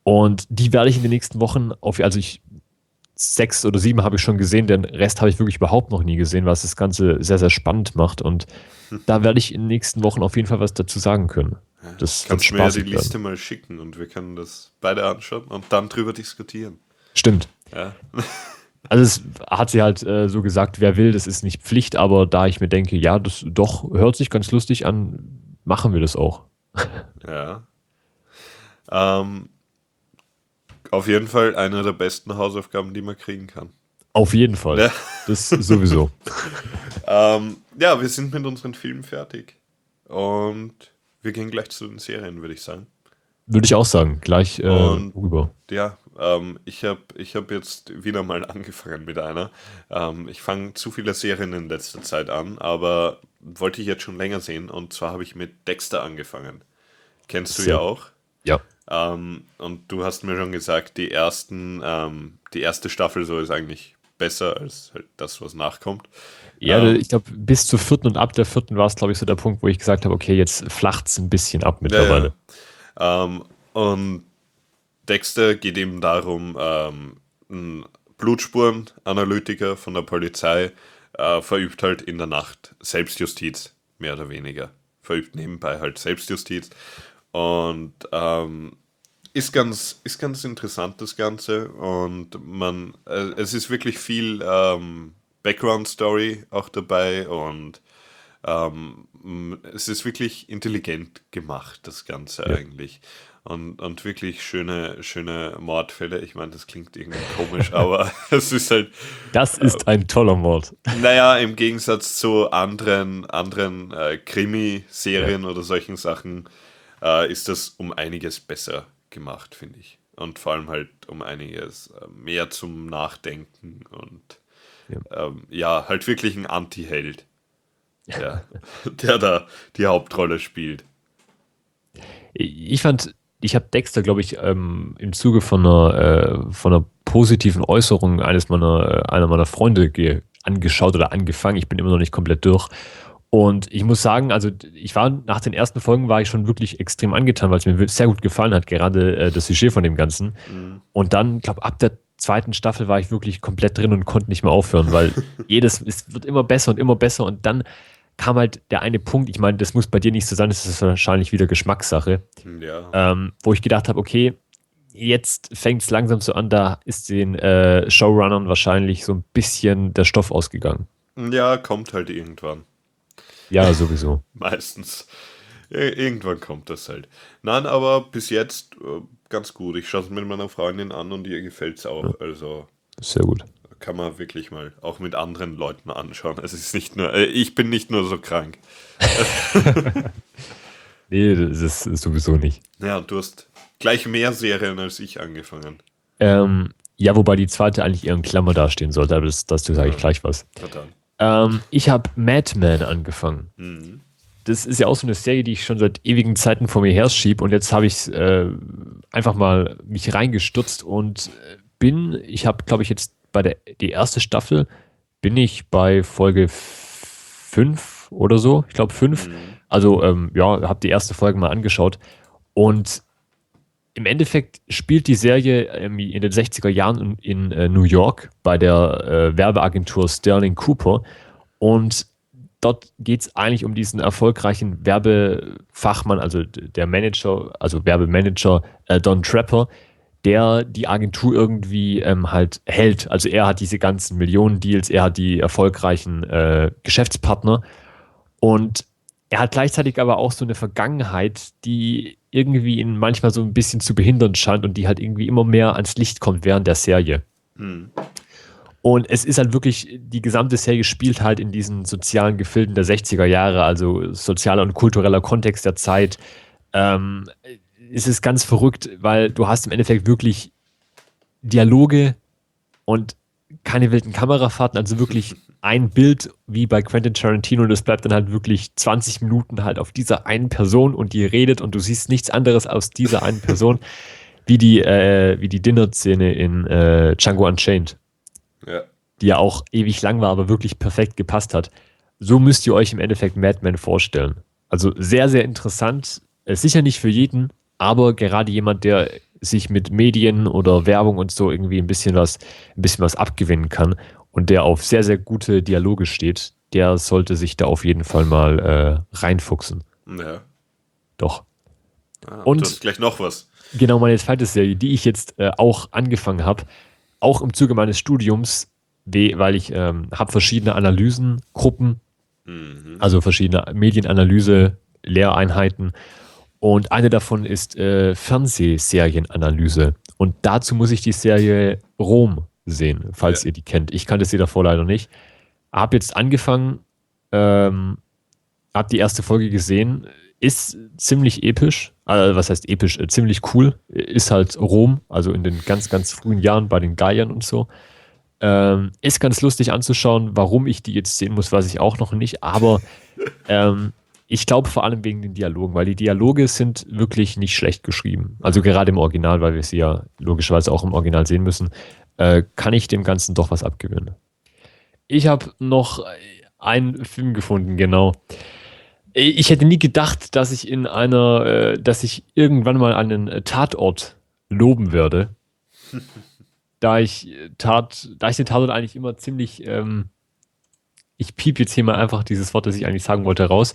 Und die werde ich in den nächsten Wochen auf, also ich sechs oder sieben habe ich schon gesehen, den Rest habe ich wirklich überhaupt noch nie gesehen, was das Ganze sehr, sehr spannend macht. Und da werde ich in den nächsten Wochen auf jeden Fall was dazu sagen können. Das Kannst du mir ja die Liste werden. mal schicken und wir können das beide anschauen und dann drüber diskutieren. Stimmt. Ja. Also es hat sie halt äh, so gesagt, wer will, das ist nicht Pflicht, aber da ich mir denke, ja, das doch hört sich ganz lustig an, machen wir das auch. Ja. Ähm, auf jeden Fall eine der besten Hausaufgaben, die man kriegen kann. Auf jeden Fall. Ja. Das sowieso. ähm, ja, wir sind mit unseren Filmen fertig. Und wir gehen gleich zu den Serien, würde ich sagen. Würde ich auch sagen, gleich äh, Und, rüber. Ja, ähm, ich habe ich hab jetzt wieder mal angefangen mit einer. Ähm, ich fange zu viele Serien in letzter Zeit an, aber wollte ich jetzt schon länger sehen. Und zwar habe ich mit Dexter angefangen. Kennst du so. ja auch? Ja. Ähm, und du hast mir schon gesagt, die ersten, ähm, die erste Staffel so ist eigentlich besser als halt das, was nachkommt. Ja, ähm, ich glaube, bis zur vierten und ab der vierten war es, glaube ich, so der Punkt, wo ich gesagt habe, okay, jetzt flacht es ein bisschen ab mittlerweile. Ja, ähm, und Dexter geht eben darum, ähm, ein Blutspurenanalytiker von der Polizei äh, verübt halt in der Nacht Selbstjustiz, mehr oder weniger. Verübt nebenbei halt Selbstjustiz. Und ähm, ist ganz, ist ganz interessant, das Ganze. Und man, äh, es ist wirklich viel ähm, Background-Story auch dabei und ähm, es ist wirklich intelligent gemacht, das Ganze ja. eigentlich und, und wirklich schöne, schöne Mordfälle. Ich meine, das klingt irgendwie komisch, aber es ist halt. Das ist ein toller Mord. Naja, im Gegensatz zu anderen, anderen äh, Krimi-Serien ja. oder solchen Sachen äh, ist das um einiges besser gemacht, finde ich. Und vor allem halt um einiges äh, mehr zum Nachdenken und ja, ähm, ja halt wirklich ein Anti-Held, der, der da die Hauptrolle spielt. Ich fand ich habe Dexter, glaube ich, ähm, im Zuge von einer, äh, von einer positiven Äußerung eines meiner, äh, einer meiner Freunde angeschaut oder angefangen. Ich bin immer noch nicht komplett durch. Und ich muss sagen, also ich war nach den ersten Folgen war ich schon wirklich extrem angetan, weil es mir sehr gut gefallen hat, gerade äh, das Sujet von dem Ganzen. Mhm. Und dann, glaube ab der zweiten Staffel war ich wirklich komplett drin und konnte nicht mehr aufhören, weil jedes, es wird immer besser und immer besser und dann kam halt der eine Punkt, ich meine, das muss bei dir nicht so sein, das ist wahrscheinlich wieder Geschmackssache, ja. ähm, wo ich gedacht habe, okay, jetzt fängt es langsam so an, da ist den äh, Showrunnern wahrscheinlich so ein bisschen der Stoff ausgegangen. Ja, kommt halt irgendwann. Ja, sowieso. Meistens. Irgendwann kommt das halt. Nein, aber bis jetzt äh, ganz gut. Ich schaue es mit meiner Freundin an und ihr gefällt es auch. Ja. Also. Sehr gut kann man wirklich mal auch mit anderen Leuten anschauen. Es ist nicht nur, äh, ich bin nicht nur so krank. nee, das ist, sowieso nicht. Ja, du hast gleich mehr Serien als ich angefangen. Ähm, ja, wobei die zweite eigentlich eher in Klammer dastehen sollte, aber das, dazu sage ich gleich was. Ähm, ich habe Madman angefangen. Mhm. Das ist ja auch so eine Serie, die ich schon seit ewigen Zeiten vor mir her schiebe und jetzt habe ich äh, einfach mal mich reingestürzt und äh, bin, ich habe, glaube ich, jetzt bei der die erste Staffel bin ich bei Folge 5 oder so. Ich glaube 5. Mhm. Also ähm, ja, habe die erste Folge mal angeschaut. Und im Endeffekt spielt die Serie in den 60er Jahren in, äh, New York bei der äh, Werbeagentur Sterling Cooper. Und dort geht es eigentlich um diesen erfolgreichen Werbefachmann, also der Manager, also Werbemanager äh, Don Trapper, der die Agentur irgendwie ähm, halt hält. Also er hat diese ganzen Millionen-Deals, er hat die erfolgreichen Geschäftspartner und er hat gleichzeitig aber auch so eine Vergangenheit, die irgendwie ihn manchmal so ein bisschen zu behindern scheint und die halt irgendwie immer mehr ans Licht kommt während der Serie. Mhm. Und es ist halt wirklich, die gesamte Serie spielt halt in diesen sozialen Gefilden der 60er Jahre, also sozialer und kultureller Kontext der Zeit. Ähm, es ist ganz verrückt, weil du hast im Endeffekt wirklich Dialoge und keine wilden Kamerafahrten, also wirklich ein Bild wie bei Quentin Tarantino und es bleibt dann halt wirklich 20 Minuten halt auf dieser einen Person und die redet und du siehst nichts anderes aus dieser einen Person, wie die, äh, wie die Dinner-Szene in äh, Django Unchained. Ja. Die ja auch ewig lang war, aber wirklich perfekt gepasst hat. So müsst ihr euch im Endeffekt Mad Men vorstellen. Also sehr, sehr interessant. Sicher nicht für jeden, aber gerade jemand, der sich mit Medien oder Werbung und so irgendwie ein bisschen was, ein bisschen was abgewinnen kann und der auf sehr, sehr gute Dialoge steht, der sollte sich da auf jeden Fall mal äh, reinfuchsen. Ja. Doch. Ah, und du hast gleich noch was. Genau, meine zweite Serie, die ich jetzt äh, auch angefangen habe, auch im Zuge meines Studiums, weil ich ähm, habe verschiedene Analysengruppen, mhm. also verschiedene Medienanalyse, Lehreinheiten und eine davon ist äh, Fernsehserienanalyse. Und dazu muss ich die Serie Rom sehen, falls ja. ihr die kennt. Ich kannte sie davor leider nicht. Hab jetzt angefangen, ähm, hab die erste Folge gesehen. Ist ziemlich episch. Also, was heißt episch? Äh, ziemlich cool. Ist halt Rom, also in den ganz, ganz frühen Jahren bei den Gaiern und so. Ähm, ist ganz lustig anzuschauen. Warum ich die jetzt sehen muss, weiß ich auch noch nicht. Aber ähm, ich glaube vor allem wegen den Dialogen, weil die Dialoge sind wirklich nicht schlecht geschrieben. Also gerade im Original, weil wir sie ja logischerweise auch im Original sehen müssen, äh, kann ich dem Ganzen doch was abgewinnen. Ich habe noch einen Film gefunden, genau. Ich hätte nie gedacht, dass ich in einer, äh, dass ich irgendwann mal einen Tatort loben werde. da ich Tat, da ich den Tatort eigentlich immer ziemlich, ähm, ich piep jetzt hier mal einfach dieses Wort, das ich eigentlich sagen wollte, raus.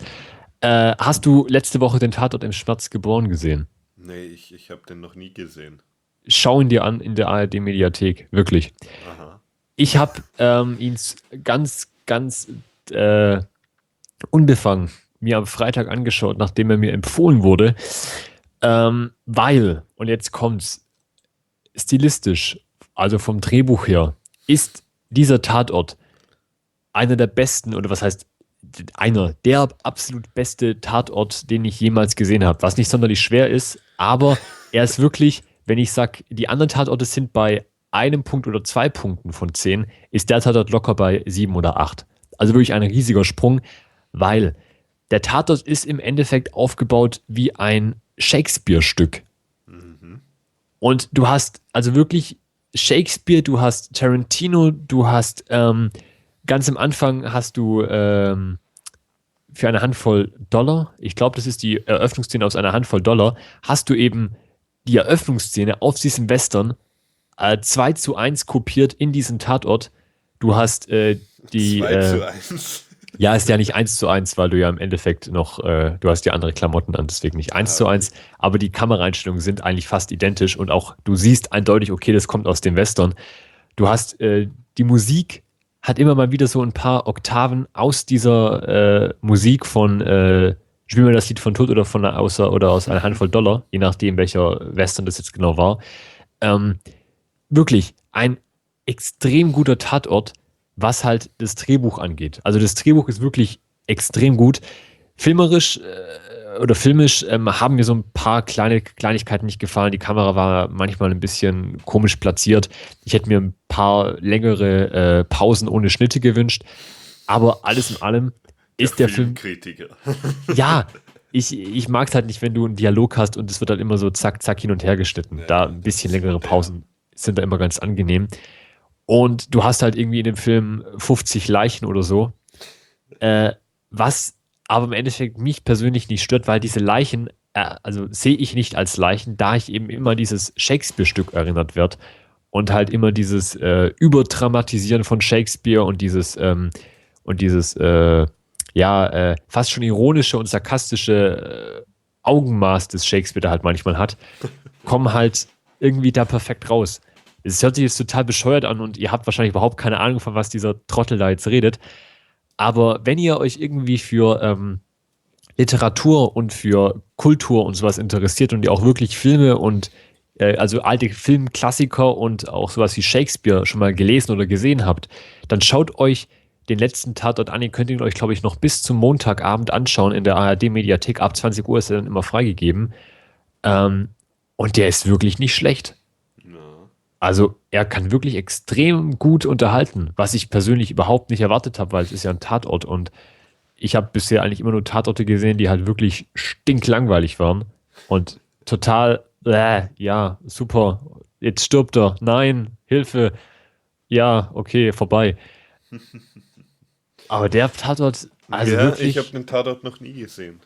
Äh, hast du letzte Woche den Tatort im Schmerz geboren gesehen? Nee, ich, ich habe den noch nie gesehen. Schau ihn dir an in der ARD-Mediathek, wirklich. Aha. Ich habe ähm, ihn ganz, ganz äh, unbefangen mir am Freitag angeschaut, nachdem er mir empfohlen wurde, ähm, weil, und jetzt kommt's, stilistisch, also vom Drehbuch her, ist dieser Tatort einer der besten, oder was heißt einer, der absolut beste Tatort, den ich jemals gesehen habe, was nicht sonderlich schwer ist, aber er ist wirklich, wenn ich sage, die anderen Tatorte sind bei einem Punkt oder zwei Punkten von zehn, ist der Tatort locker bei sieben oder acht. Also wirklich ein riesiger Sprung, weil der Tatort ist im Endeffekt aufgebaut wie ein Shakespeare-Stück. Mhm. Und du hast also wirklich Shakespeare, du hast Tarantino, du hast ähm, ganz am Anfang hast du ähm, für eine Handvoll Dollar, ich glaube, das ist die Eröffnungsszene aus einer Handvoll Dollar, hast du eben die Eröffnungsszene auf diesem Western äh, 2 zu 1 kopiert in diesen Tatort. Du hast äh, die. 2 äh, zu 1. Ja, ist ja nicht eins zu eins, weil du ja im Endeffekt noch, äh, du hast ja andere Klamotten an, deswegen nicht eins ah, zu eins. Aber die Kameraeinstellungen sind eigentlich fast identisch und auch du siehst eindeutig, okay, das kommt aus dem Western. Du hast äh, die Musik hat immer mal wieder so ein paar Oktaven aus dieser äh, Musik von äh, Spiel mir das Lied von Tod oder von außer oder aus einer Handvoll Dollar, je nachdem welcher Western das jetzt genau war. Ähm, wirklich ein extrem guter Tatort, was halt das Drehbuch angeht. Also das Drehbuch ist wirklich extrem gut. Filmerisch äh, oder filmisch ähm, haben mir so ein paar kleine Kleinigkeiten nicht gefallen. Die Kamera war manchmal ein bisschen komisch platziert. Ich hätte mir ein paar längere äh, Pausen ohne Schnitte gewünscht. Aber alles in allem ist der, der Film. Kritiker. Ja, ich, ich mag es halt nicht, wenn du einen Dialog hast und es wird halt immer so zack, zack hin und her geschnitten. Ja, da ein bisschen längere Pausen sind da immer ganz angenehm. Und du hast halt irgendwie in dem Film 50 Leichen oder so. Äh, was aber im Endeffekt mich persönlich nicht stört, weil diese Leichen, äh, also sehe ich nicht als Leichen, da ich eben immer dieses Shakespeare-Stück erinnert wird und halt immer dieses äh, Überdramatisieren von Shakespeare und dieses ähm, und dieses äh, ja äh, fast schon ironische und sarkastische äh, Augenmaß des Shakespeare da halt manchmal hat, kommen halt irgendwie da perfekt raus es hört sich jetzt total bescheuert an und ihr habt wahrscheinlich überhaupt keine Ahnung, von was dieser Trottel da jetzt redet. Aber wenn ihr euch irgendwie für ähm, Literatur und für Kultur und sowas interessiert und ihr auch wirklich Filme und äh, also alte Filmklassiker und auch sowas wie Shakespeare schon mal gelesen oder gesehen habt, dann schaut euch den letzten Tatort an. Ihr könnt ihn euch, glaube ich, noch bis zum Montagabend anschauen in der ARD-Mediathek. Ab 20 Uhr ist er dann immer freigegeben. Ähm, und der ist wirklich nicht schlecht. Also er kann wirklich extrem gut unterhalten, was ich persönlich überhaupt nicht erwartet habe, weil es ist ja ein Tatort und ich habe bisher eigentlich immer nur Tatorte gesehen, die halt wirklich stinklangweilig waren und total, äh, ja, super, jetzt stirbt er, nein, Hilfe, ja, okay, vorbei. Aber der Tatort, also ja, wirklich, ich habe den Tatort noch nie gesehen.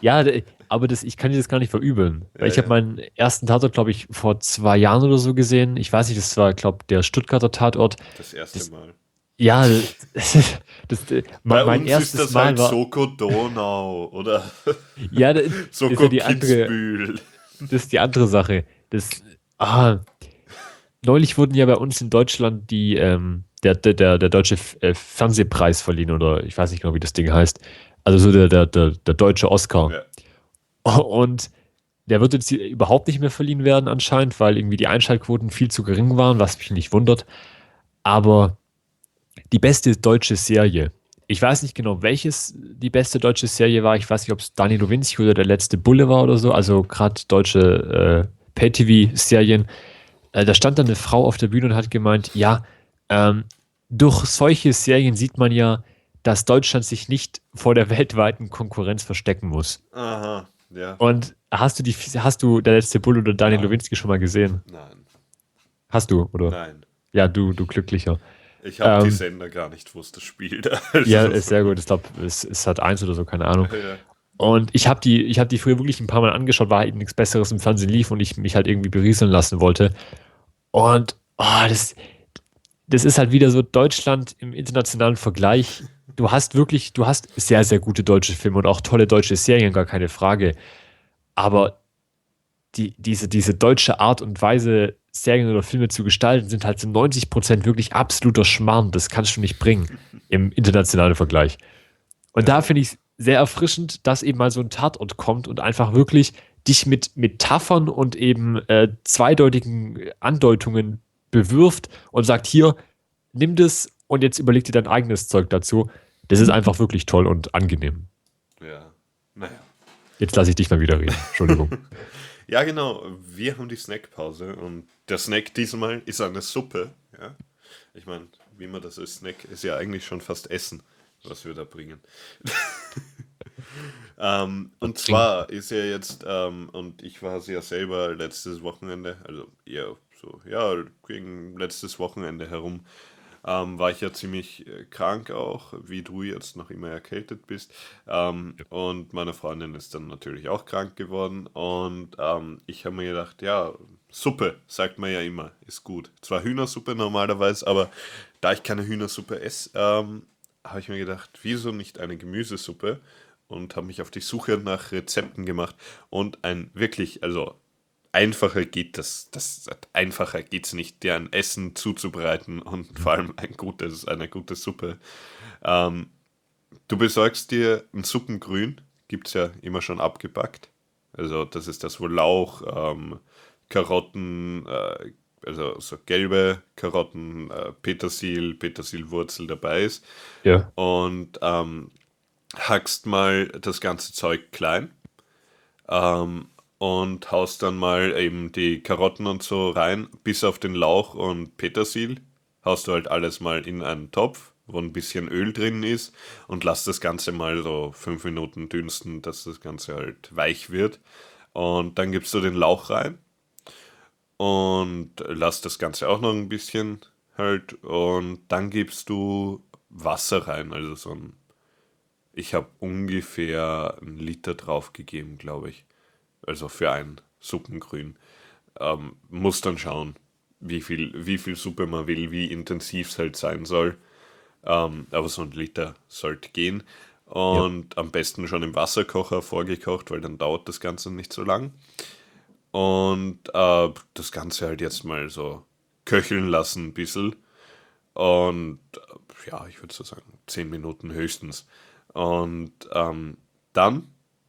Ja, aber das, ich kann dir das gar nicht verübeln. Ja, ich habe meinen ersten Tatort, glaube ich, vor zwei Jahren oder so gesehen. Ich weiß nicht, das war, glaube ich, der Stuttgarter Tatort. Das erste das, Mal. Ja, das, das, Bei mein uns erstes ist das Mal halt war, Soko Donau, oder? Ja, das Soko ist ja die andere, Das ist die andere Sache. Das, ah, neulich wurden ja bei uns in Deutschland die, ähm, der, der, der, der deutsche äh, Fernsehpreis verliehen, oder ich weiß nicht genau, wie das Ding heißt. Also so der, der, der, der deutsche Oscar. Ja. Und der wird jetzt überhaupt nicht mehr verliehen werden anscheinend, weil irgendwie die Einschaltquoten viel zu gering waren, was mich nicht wundert. Aber die beste deutsche Serie ich weiß nicht genau, welches die beste deutsche Serie war. Ich weiß nicht, ob es Dani Nowinski oder der letzte Bulle war oder so. Also gerade deutsche äh, Pay-TV-Serien. Äh, da stand dann eine Frau auf der Bühne und hat gemeint, ja, ähm, durch solche Serien sieht man ja, dass Deutschland sich nicht vor der weltweiten Konkurrenz verstecken muss. Aha, ja. Und hast du die, hast du der letzte Bull oder Daniel Lowinski schon mal gesehen? Nein. Hast du, oder? Nein. Ja, du, du glücklicher. Ich habe Ähm, die Sender gar nicht, wo es das spielt. Also, Ja, ist sehr gut. Ich glaube, es ist hat eins oder so, keine Ahnung. ja. Und ich habe die, ich habe die früher wirklich ein paar Mal angeschaut, weil halt nichts Besseres im Fernsehen lief und ich mich halt irgendwie berieseln lassen wollte. Und oh, das, das ist halt wieder so Deutschland im internationalen Vergleich. Du hast wirklich, du hast sehr, sehr gute deutsche Filme und auch tolle deutsche Serien, gar keine Frage. Aber die, diese, diese deutsche Art und Weise, Serien oder Filme zu gestalten, sind halt zu 90 Prozent wirklich absoluter Schmarrn. Das kannst du nicht bringen im internationalen Vergleich. Und da finde ich es sehr erfrischend, dass eben mal so ein Tatort kommt und einfach wirklich dich mit Metaphern und eben äh, zweideutigen Andeutungen bewirft und sagt, hier, nimm das und jetzt überleg dir dein eigenes Zeug dazu. Das ist einfach wirklich toll und angenehm. ja. Naja. Jetzt lasse ich dich mal wieder reden. Entschuldigung. Ja, genau. Wir haben die Snackpause und der Snack diesmal ist eine Suppe. Ja? Ich meine, wie man das ist, Snack ist ja eigentlich schon fast Essen, was wir da bringen. ähm, und zwar ist ja jetzt, ähm, und ich war es ja selber letztes Wochenende, also eher so, ja, gegen letztes Wochenende herum, ähm, war ich ja ziemlich äh, krank auch, wie du jetzt noch immer erkältet bist. Ähm, Und meine Freundin ist dann natürlich auch krank geworden. Und ähm, ich habe mir gedacht, ja, Suppe, sagt man ja immer, ist gut. Zwar Hühnersuppe normalerweise, aber da ich keine Hühnersuppe esse, ähm, habe ich mir gedacht, wieso nicht eine Gemüsesuppe? Und habe mich auf die Suche nach Rezepten gemacht. Und ein wirklich, also einfacher geht das, das einfacher geht's nicht, dir ein Essen zuzubereiten und vor allem ein gutes, eine gute Suppe. Ähm, du besorgst dir ein Suppengrün, gibt's ja immer schon abgepackt. Also das ist das, wo Lauch, ähm, Karotten, äh, also so gelbe Karotten, äh, Petersil, Petersilwurzel dabei ist. ja. Und ähm, hackst mal das ganze Zeug klein ähm, und haust dann mal eben die Karotten und so rein, bis auf den Lauch und Petersil. Haust du halt alles mal in einen Topf, wo ein bisschen Öl drin ist und lass das Ganze mal so fünf Minuten dünsten, dass das Ganze halt weich wird. Und dann gibst du den Lauch rein und lass das Ganze auch noch ein bisschen halt und dann gibst du Wasser rein, also so ein ich habe ungefähr einen Liter drauf gegeben, glaube ich. Also für ein Suppengrün. Ähm, muss dann schauen, wie viel, wie viel Suppe man will, wie intensiv es halt sein soll. Ähm, aber so ein Liter sollte gehen. Und am besten schon im Wasserkocher vorgekocht, weil dann dauert das Ganze nicht so lang. Und äh, das Ganze halt jetzt mal so köcheln lassen ein bisschen. Und äh, ja, ich würde so sagen, 10 Minuten höchstens. Und ähm, dann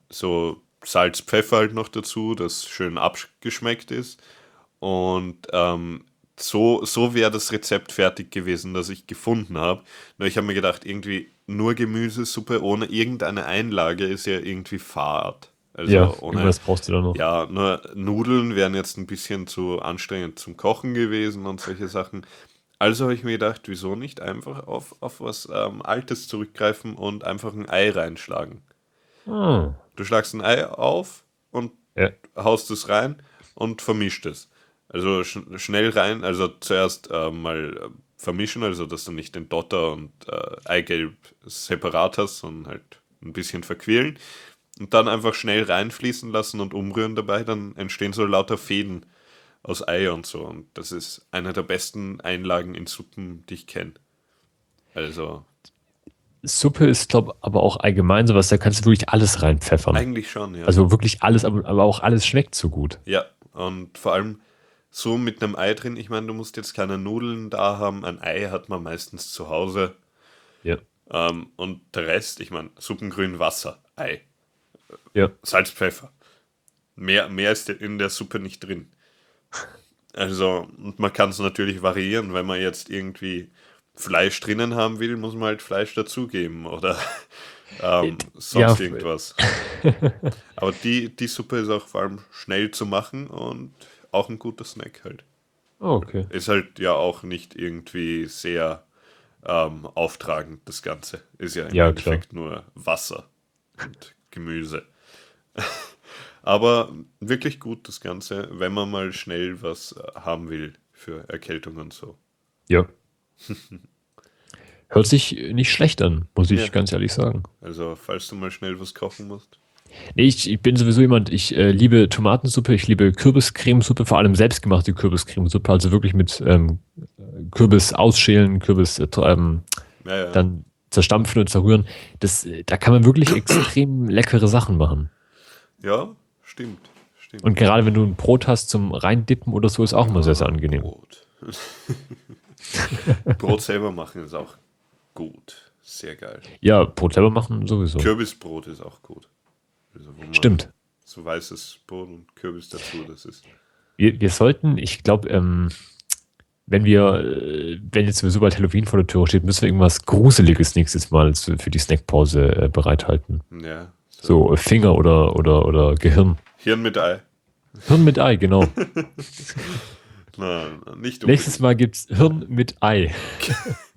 so Salz, Pfeffer halt noch dazu, das schön abgeschmeckt ist. Und ähm, so, so wäre das Rezept fertig gewesen, das ich gefunden habe. Nur ich habe mir gedacht, irgendwie nur Gemüsesuppe ohne irgendeine Einlage ist ja irgendwie fad. Also ja, ohne, irgendwas brauchst du da noch. ja, nur Nudeln wären jetzt ein bisschen zu anstrengend zum Kochen gewesen und solche Sachen. Also habe ich mir gedacht, wieso nicht einfach auf, auf was ähm, Altes zurückgreifen und einfach ein Ei reinschlagen. Ah, Du schlagst ein Ei auf und ja. haust es rein und vermischt es. Also sch schnell rein, also zuerst äh, mal äh, vermischen, also dass du nicht den Dotter und äh, Eigelb separat hast, sondern halt ein bisschen verquirlen. Und dann einfach schnell reinfließen lassen und umrühren dabei, dann entstehen so lauter Fäden aus Ei und so. Und das ist eine der besten Einlagen in Suppen, die ich kenne. Also Suppe ist, glaube aber auch allgemein sowas, da kannst du wirklich alles reinpfeffern. eigentlich schon, ja. Also wirklich alles, aber, aber auch alles schmeckt so gut. Ja, und vor allem so mit einem Ei drin. Ich meine, du musst jetzt keine Nudeln da haben. Ein Ei hat man meistens zu Hause. Ja. Ähm, und der Rest, ich meine, Suppengrün, Wasser, Ei, Ja. Salz, Pfeffer. Mehr, mehr ist in der Suppe nicht drin. Also, und man kann es natürlich variieren, wenn man jetzt irgendwie Fleisch drinnen haben will, muss man halt Fleisch dazugeben oder ähm, sonst Ja, irgendwas. Aber die, die Suppe ist auch vor allem schnell zu machen und auch ein guter Snack halt. Oh, okay. Ist halt ja auch nicht irgendwie sehr ähm, auftragend, das Ganze. Ist ja im Ja, Endeffekt nur Wasser und Gemüse. Aber wirklich gut das Ganze, wenn man mal schnell was äh, haben will für Erkältung und so. Ja. Hört sich nicht schlecht an, muss ich Ja. ganz ehrlich sagen. Also, falls du mal schnell was kochen musst. Nee, ich, ich bin sowieso jemand, ich äh, liebe Tomatensuppe, ich liebe Kürbiscremesuppe, vor allem selbstgemachte Kürbiscremesuppe, also wirklich mit ähm, Kürbis ausschälen, Kürbis äh, ähm, Ja, ja. dann zerstampfen und zerrühren. Das, äh, da kann man wirklich extrem leckere Sachen machen. ja, stimmt. stimmt. Und gerade wenn du ein Brot hast zum Reindippen oder so, ist auch immer sehr, sehr angenehm. Brot. Brot selber machen ist auch gut. Sehr geil. Ja, Brot selber machen sowieso. Kürbisbrot ist auch gut. Also, Stimmt. So weißes Brot und Kürbis dazu, das ist. Wir, wir sollten, ich glaube, ähm, wenn wir, äh, wenn jetzt sowieso bald Halloween vor der Tür steht, müssen wir irgendwas Gruseliges nächstes Mal für die Snackpause äh, bereithalten. Ja. So äh, Finger oder, oder, oder Gehirn. Hirn mit Ei. Hirn mit Ei, genau. Na, nicht unbedingt. Nächstes Mal gibt es Hirn mit Ei.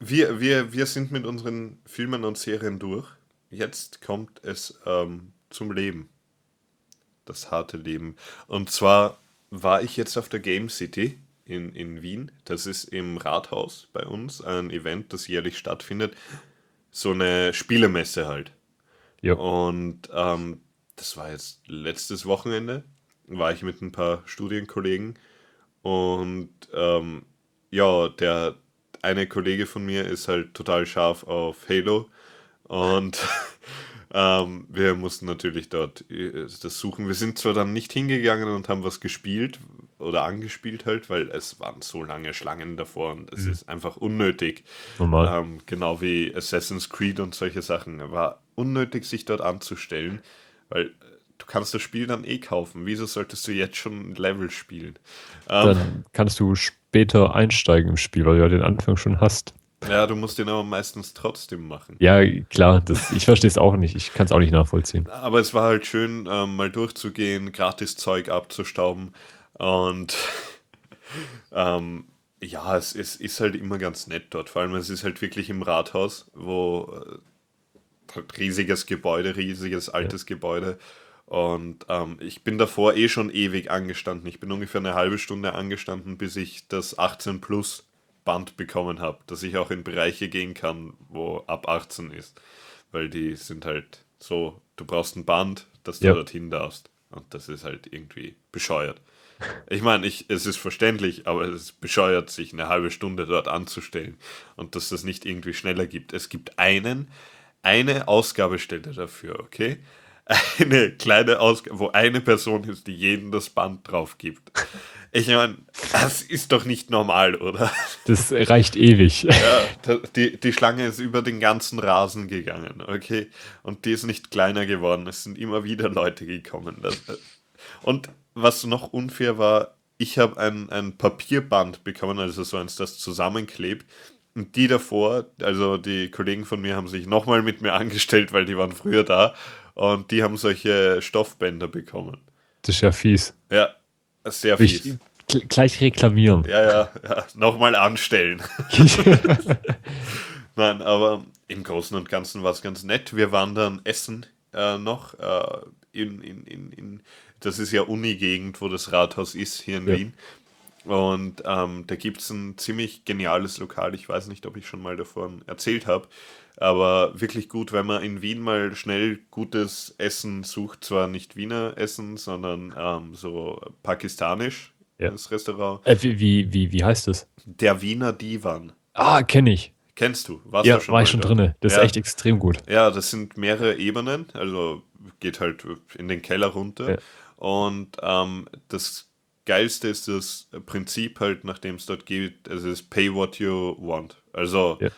Wir, wir, wir sind mit unseren Filmen und Serien durch. Jetzt kommt es ähm, zum Leben. Das harte Leben. Und zwar war ich jetzt auf der Game City in, in Wien. Das ist im Rathaus bei uns ein Event, das jährlich stattfindet. So eine Spielemesse halt. Ja. Und ähm, das war jetzt letztes Wochenende, war ich mit ein paar Studienkollegen und ähm, ja, der eine Kollege von mir ist halt total scharf auf Halo und ähm, wir mussten natürlich dort äh, das suchen. Wir sind zwar dann nicht hingegangen und haben was gespielt oder angespielt halt, weil es waren so lange Schlangen davor und es ist einfach unnötig. Normal. Ähm, genau wie Assassin's Creed und solche Sachen. War unnötig, sich dort anzustellen, weil äh, kannst das Spiel dann eh kaufen. Wieso solltest du jetzt schon ein Level spielen? Ähm, Dann kannst du später einsteigen im Spiel, weil du ja den Anfang schon hast. ja, du musst den aber meistens trotzdem machen. Ja, klar, das, ich verstehe es auch nicht. Ich kann es auch nicht nachvollziehen. Aber es war halt schön, ähm, mal durchzugehen, gratis Zeug abzustauben. Und ähm, ja, es, es ist halt immer ganz nett dort. Vor allem, es ist halt wirklich im Rathaus, wo äh, halt riesiges Gebäude, riesiges altes Gebäude. Und ähm, ich bin davor eh schon ewig angestanden. Ich bin ungefähr eine halbe Stunde angestanden, bis ich das 18 Plus Band bekommen habe, dass ich auch in Bereiche gehen kann, wo ab 18 ist. Weil die sind halt so, du brauchst ein Band, dass du Ja. dorthin darfst. Und das ist halt irgendwie bescheuert. Ich meine, ich, es ist verständlich, aber es ist bescheuert, sich eine halbe Stunde dort anzustellen und dass das nicht irgendwie schneller gibt. Es gibt einen, eine Ausgabestelle dafür, okay? Eine kleine Ausgabe, wo eine Person ist, die jedem das Band drauf gibt. Ich meine, das ist doch nicht normal, oder? Das reicht ewig. Ja, die, die Schlange ist über den ganzen Rasen gegangen, okay? Und die ist nicht kleiner geworden. Es sind immer wieder Leute gekommen. Und was noch unfair war, ich habe ein, ein Papierband bekommen, also so eins, das zusammenklebt. Und die davor, also die Kollegen von mir, haben sich nochmal mit mir angestellt, weil die waren früher da. Und die haben solche Stoffbänder bekommen. Das ist ja fies. Ja, sehr Ich, fies. gl- gleich reklamieren. Ja, ja, ja. Nochmal anstellen. Nein, aber im Großen und Ganzen war es ganz nett. Wir waren dann essen äh, noch äh, in, in, in, in, das ist ja Uni-Gegend, wo das Rathaus ist, hier in Ja. Wien. Und ähm, da gibt es ein ziemlich geniales Lokal. Ich weiß nicht, ob ich schon mal davon erzählt habe, aber wirklich gut, wenn man in Wien mal schnell gutes Essen sucht. Zwar nicht Wiener Essen, sondern ähm, so pakistanisch, Ja. das Restaurant. Äh, wie, wie, wie, wie heißt das? Der Wiener Divan. Ah, kenne ich. Kennst du? Warst Ja, du war ich schon da? drinne. Das ja. ist echt extrem gut. Ja, das sind mehrere Ebenen, also geht halt in den Keller runter. Ja. Und ähm, das Geilste ist das Prinzip halt, nachdem es dort geht, es ist Pay what you want. Also Ja.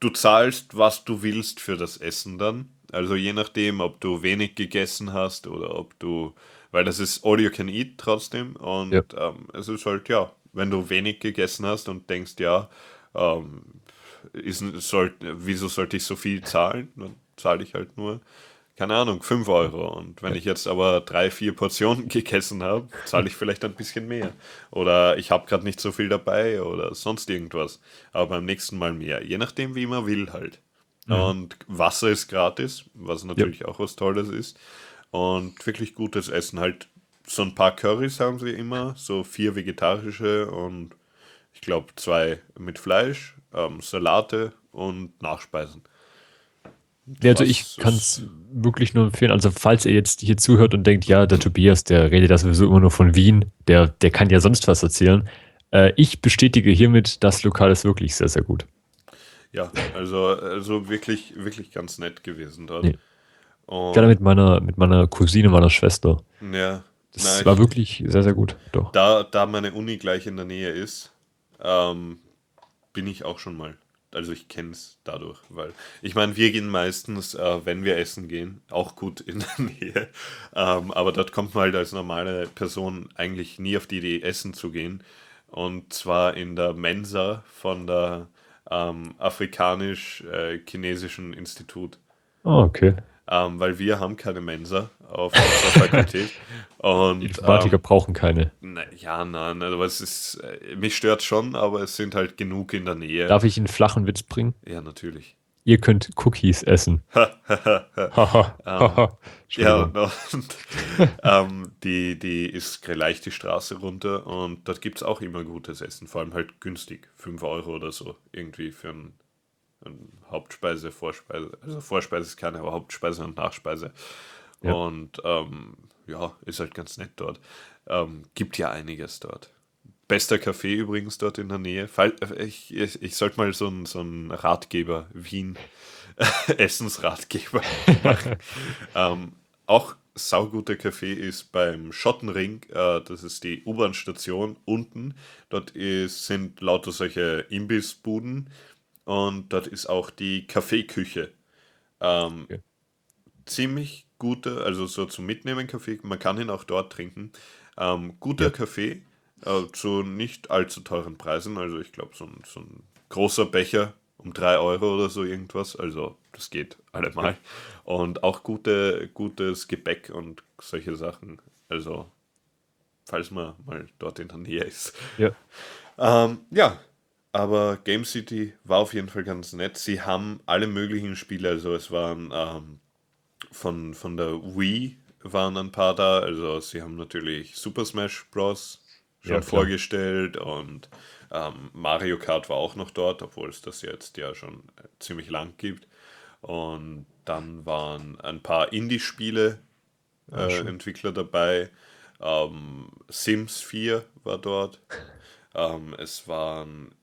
Du zahlst, was du willst für das Essen dann. Also je nachdem, ob du wenig gegessen hast oder ob du, weil das ist all you can eat trotzdem. Und Ja. ähm, es ist halt, ja, wenn du wenig gegessen hast und denkst, ja, ähm, ist, soll, wieso sollte ich so viel zahlen? Dann zahle ich halt nur, keine Ahnung, 5 Euro. Und wenn ich jetzt aber drei, vier Portionen gegessen habe, zahle ich vielleicht ein bisschen mehr. Oder ich habe gerade nicht so viel dabei oder sonst irgendwas. Aber beim nächsten Mal mehr. Je nachdem, wie man will halt. Mhm. Und Wasser ist gratis, was natürlich ja. auch was Tolles ist. Und wirklich gutes Essen. Halt so ein paar Currys haben sie immer, so vier vegetarische und ich glaube zwei mit Fleisch, ähm, Salate und Nachspeisen. Ja, also ich kann es wirklich nur empfehlen. Also falls ihr jetzt hier zuhört und denkt, ja, der Tobias, der redet das sowieso immer nur von Wien, der, der kann ja sonst was erzählen. Äh, ich bestätige hiermit, das Lokal ist wirklich sehr, sehr gut. Ja, also, also wirklich, wirklich ganz nett gewesen dort. Nee. Gerade mit meiner, mit meiner Cousine, meiner Schwester. Ja. Das Nein, war wirklich sehr, sehr gut. Doch. Da, da meine Uni gleich in der Nähe ist, ähm, bin ich auch schon mal. Also ich kenne es dadurch, weil ich meine, wir gehen meistens, äh, wenn wir essen gehen, auch gut in der Nähe. Ähm, aber dort kommt man halt als normale Person eigentlich nie auf die Idee, essen zu gehen. Und zwar in der Mensa von der ähm, Afrikanisch-Chinesischen äh, Institut. Oh, okay ähm, weil wir haben keine Mensa auf unserer Fakultät. Und, Informatiker ähm, brauchen keine. Na, ja, nein, aber es ist, äh, mich stört schon, aber es sind halt genug in der Nähe. Darf ich einen flachen Witz bringen? Ja, natürlich. Ihr könnt Cookies essen. ähm, ja, und ähm, die, die ist leicht die Straße runter und dort gibt es auch immer gutes Essen, vor allem halt günstig, 5 Euro oder so, irgendwie für ein Hauptspeise, Vorspeise, also Vorspeise ist keine, aber Hauptspeise und Nachspeise. Ja. Und ähm, ja, ist halt ganz nett dort. Ähm, gibt ja einiges dort. Bester Kaffee übrigens dort in der Nähe. Ich, ich, ich sollte mal so einen so Ratgeber, Wien, Essensratgeber machen. ähm, auch sauguter Kaffee ist beim Schottenring, äh, das ist die U-Bahn-Station unten. Dort ist, sind lauter solche Imbissbuden und dort ist auch die Kaffeeküche. Ähm, okay. Ziemlich guter, also so zum Mitnehmen Kaffee, man kann ihn auch dort trinken. Ähm, guter ja. Kaffee äh, zu nicht allzu teuren Preisen, also ich glaube so ein, so ein großer Becher um 3 Euro oder so irgendwas, also das geht allemal. Ja. Und auch gute, gutes Gebäck und solche Sachen, also falls man mal dort in der Nähe ist. Ja. Ähm, ja, aber Game City war auf jeden Fall ganz nett. Sie haben alle möglichen Spiele, also es waren ähm, von, von der Wii waren ein paar da, also sie haben natürlich Super Smash Bros. schon ja, vorgestellt und ähm, Mario Kart war auch noch dort, obwohl es das jetzt ja schon ziemlich lang gibt. Und dann waren ein paar Indie-Spiele äh, Entwickler dabei. Ähm, Sims 4 war dort. Ähm, es waren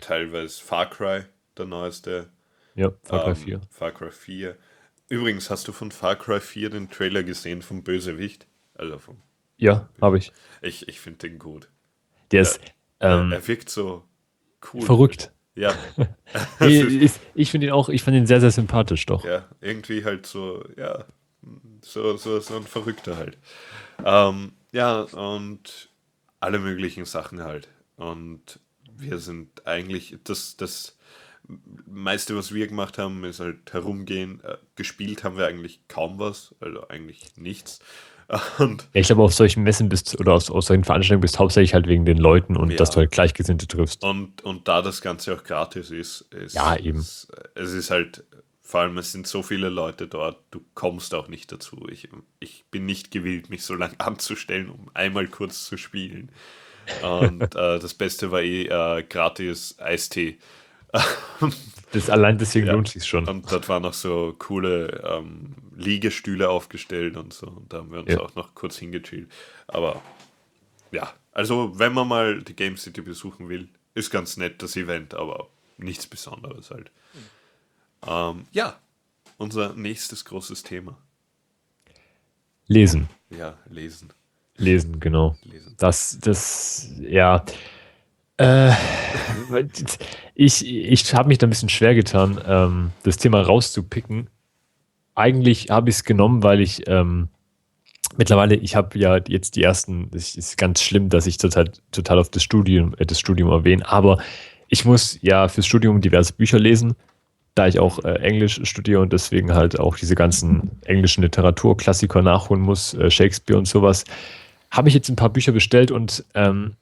teilweise Far Cry, der neueste. Ja, Far Cry ähm, 4. Far Cry 4. Übrigens, hast du von Far Cry 4 den Trailer gesehen vom Bösewicht? Also vom ja, habe ich. Ich, ich finde den gut. Der ist. Ähm, er wirkt so cool. Verrückt. Ja. ich, ich finde ihn auch, ich fand ihn sehr, sehr sympathisch doch. Ja, irgendwie halt so, ja, so, so, so ein Verrückter halt. Ähm, ja, und alle möglichen Sachen halt. Und wir sind eigentlich das, das meiste, was wir gemacht haben, ist halt herumgehen. Äh, gespielt haben wir eigentlich kaum was, also eigentlich nichts. Und ja, ich glaube, auf solchen Messen bist oder aus, aus solchen Veranstaltungen bist du hauptsächlich halt wegen den Leuten und ja. dass du halt Gleichgesinnte triffst. Und, und da das Ganze auch gratis ist, ist ja eben. Es, es ist halt, vor allem es sind so viele Leute dort, du kommst auch nicht dazu. Ich, ich bin nicht gewillt, mich so lange anzustellen, um einmal kurz zu spielen. Und äh, das Beste war eh äh, gratis Eistee. das allein deswegen ja. lohnt sich schon. Und dort waren noch so coole ähm, Liegestühle aufgestellt und so. Und da haben wir uns ja. auch noch kurz hingechillt. Aber ja, also wenn man mal die Game City besuchen will, ist ganz nett das Event, aber nichts Besonderes halt. Mhm. Ähm, ja, unser nächstes großes Thema. Lesen. Ja, lesen. Lesen, genau. Lesen. Das, das, ja. Äh, ich ich habe mich da ein bisschen schwer getan, ähm, das Thema rauszupicken. Eigentlich habe ich es genommen, weil ich ähm, mittlerweile, ich habe ja jetzt die ersten, es ist ganz schlimm, dass ich total, total auf das Studium, äh, das Studium erwähne, aber ich muss ja fürs Studium diverse Bücher lesen, da ich auch äh, Englisch studiere und deswegen halt auch diese ganzen englischen Literaturklassiker nachholen muss, äh, Shakespeare und sowas, habe ich jetzt ein paar Bücher bestellt und ähm,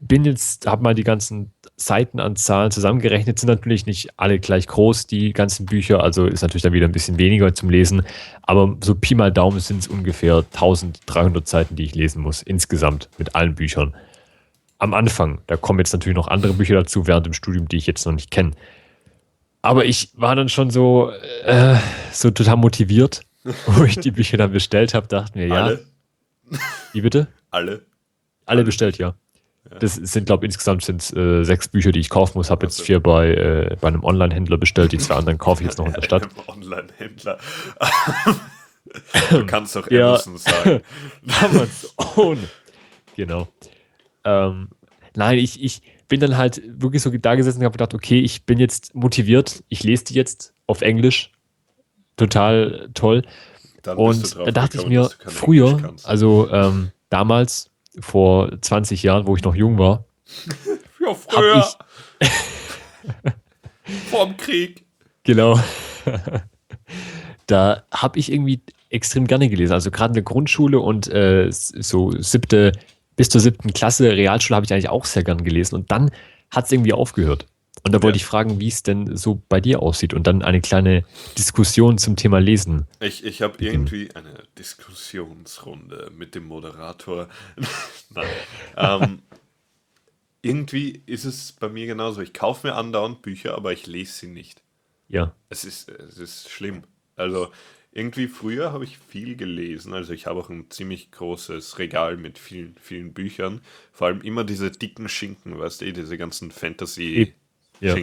bin jetzt, habe mal die ganzen Seitenanzahlen zusammengerechnet, sind natürlich nicht alle gleich groß, die ganzen Bücher, also ist natürlich dann wieder ein bisschen weniger zum Lesen, aber so Pi mal Daumen sind es ungefähr 1300 Seiten, die ich lesen muss, insgesamt mit allen Büchern. Am Anfang, da kommen jetzt natürlich noch andere Bücher dazu während dem Studium, die ich jetzt noch nicht kenne. Aber ich war dann schon so, äh, so total motiviert, wo ich die Bücher dann bestellt habe, dachte mir, ja. Wie bitte? Alle? Alle bestellt, ja. Das sind, glaube ich, insgesamt sind äh, sechs Bücher, die ich kaufen muss. Habe jetzt vier bei, äh, bei einem Online-Händler bestellt. Die zwei anderen kaufe ich jetzt noch in der Stadt. Online-Händler. du kannst doch Ja. Amazon sagen. Amazon. Genau. Ähm, nein, ich, ich bin dann halt wirklich so da gesessen und habe gedacht, okay, ich bin jetzt motiviert. Ich lese die jetzt auf Englisch. Total toll. Dann bist Und du drauf da dachte ich mir, dass du kein früher, also ähm, damals, vor 20 Jahren, wo ich noch jung war, ja, früher. ich, Vorm Krieg. Genau. da habe ich irgendwie extrem gerne gelesen. Also gerade in der Grundschule und äh, so siebte, bis zur siebten Klasse Realschule habe ich eigentlich auch sehr gern gelesen. Und dann hat es irgendwie aufgehört. Und da wollte Ja. ich fragen, wie es denn so bei dir aussieht und dann eine kleine Diskussion zum Thema Lesen. Ich, ich habe irgendwie eine Diskussionsrunde mit dem Moderator. Nein. ähm, irgendwie ist es bei mir genauso. Ich kaufe mir andauernd Bücher, aber ich lese sie nicht. Ja. Es ist, es ist schlimm. Also irgendwie früher habe ich viel gelesen. Also ich habe auch ein ziemlich großes Regal mit vielen, vielen Büchern. Vor allem immer diese dicken Schinken, weißt du, diese ganzen Fantasy-Schinken, Ja.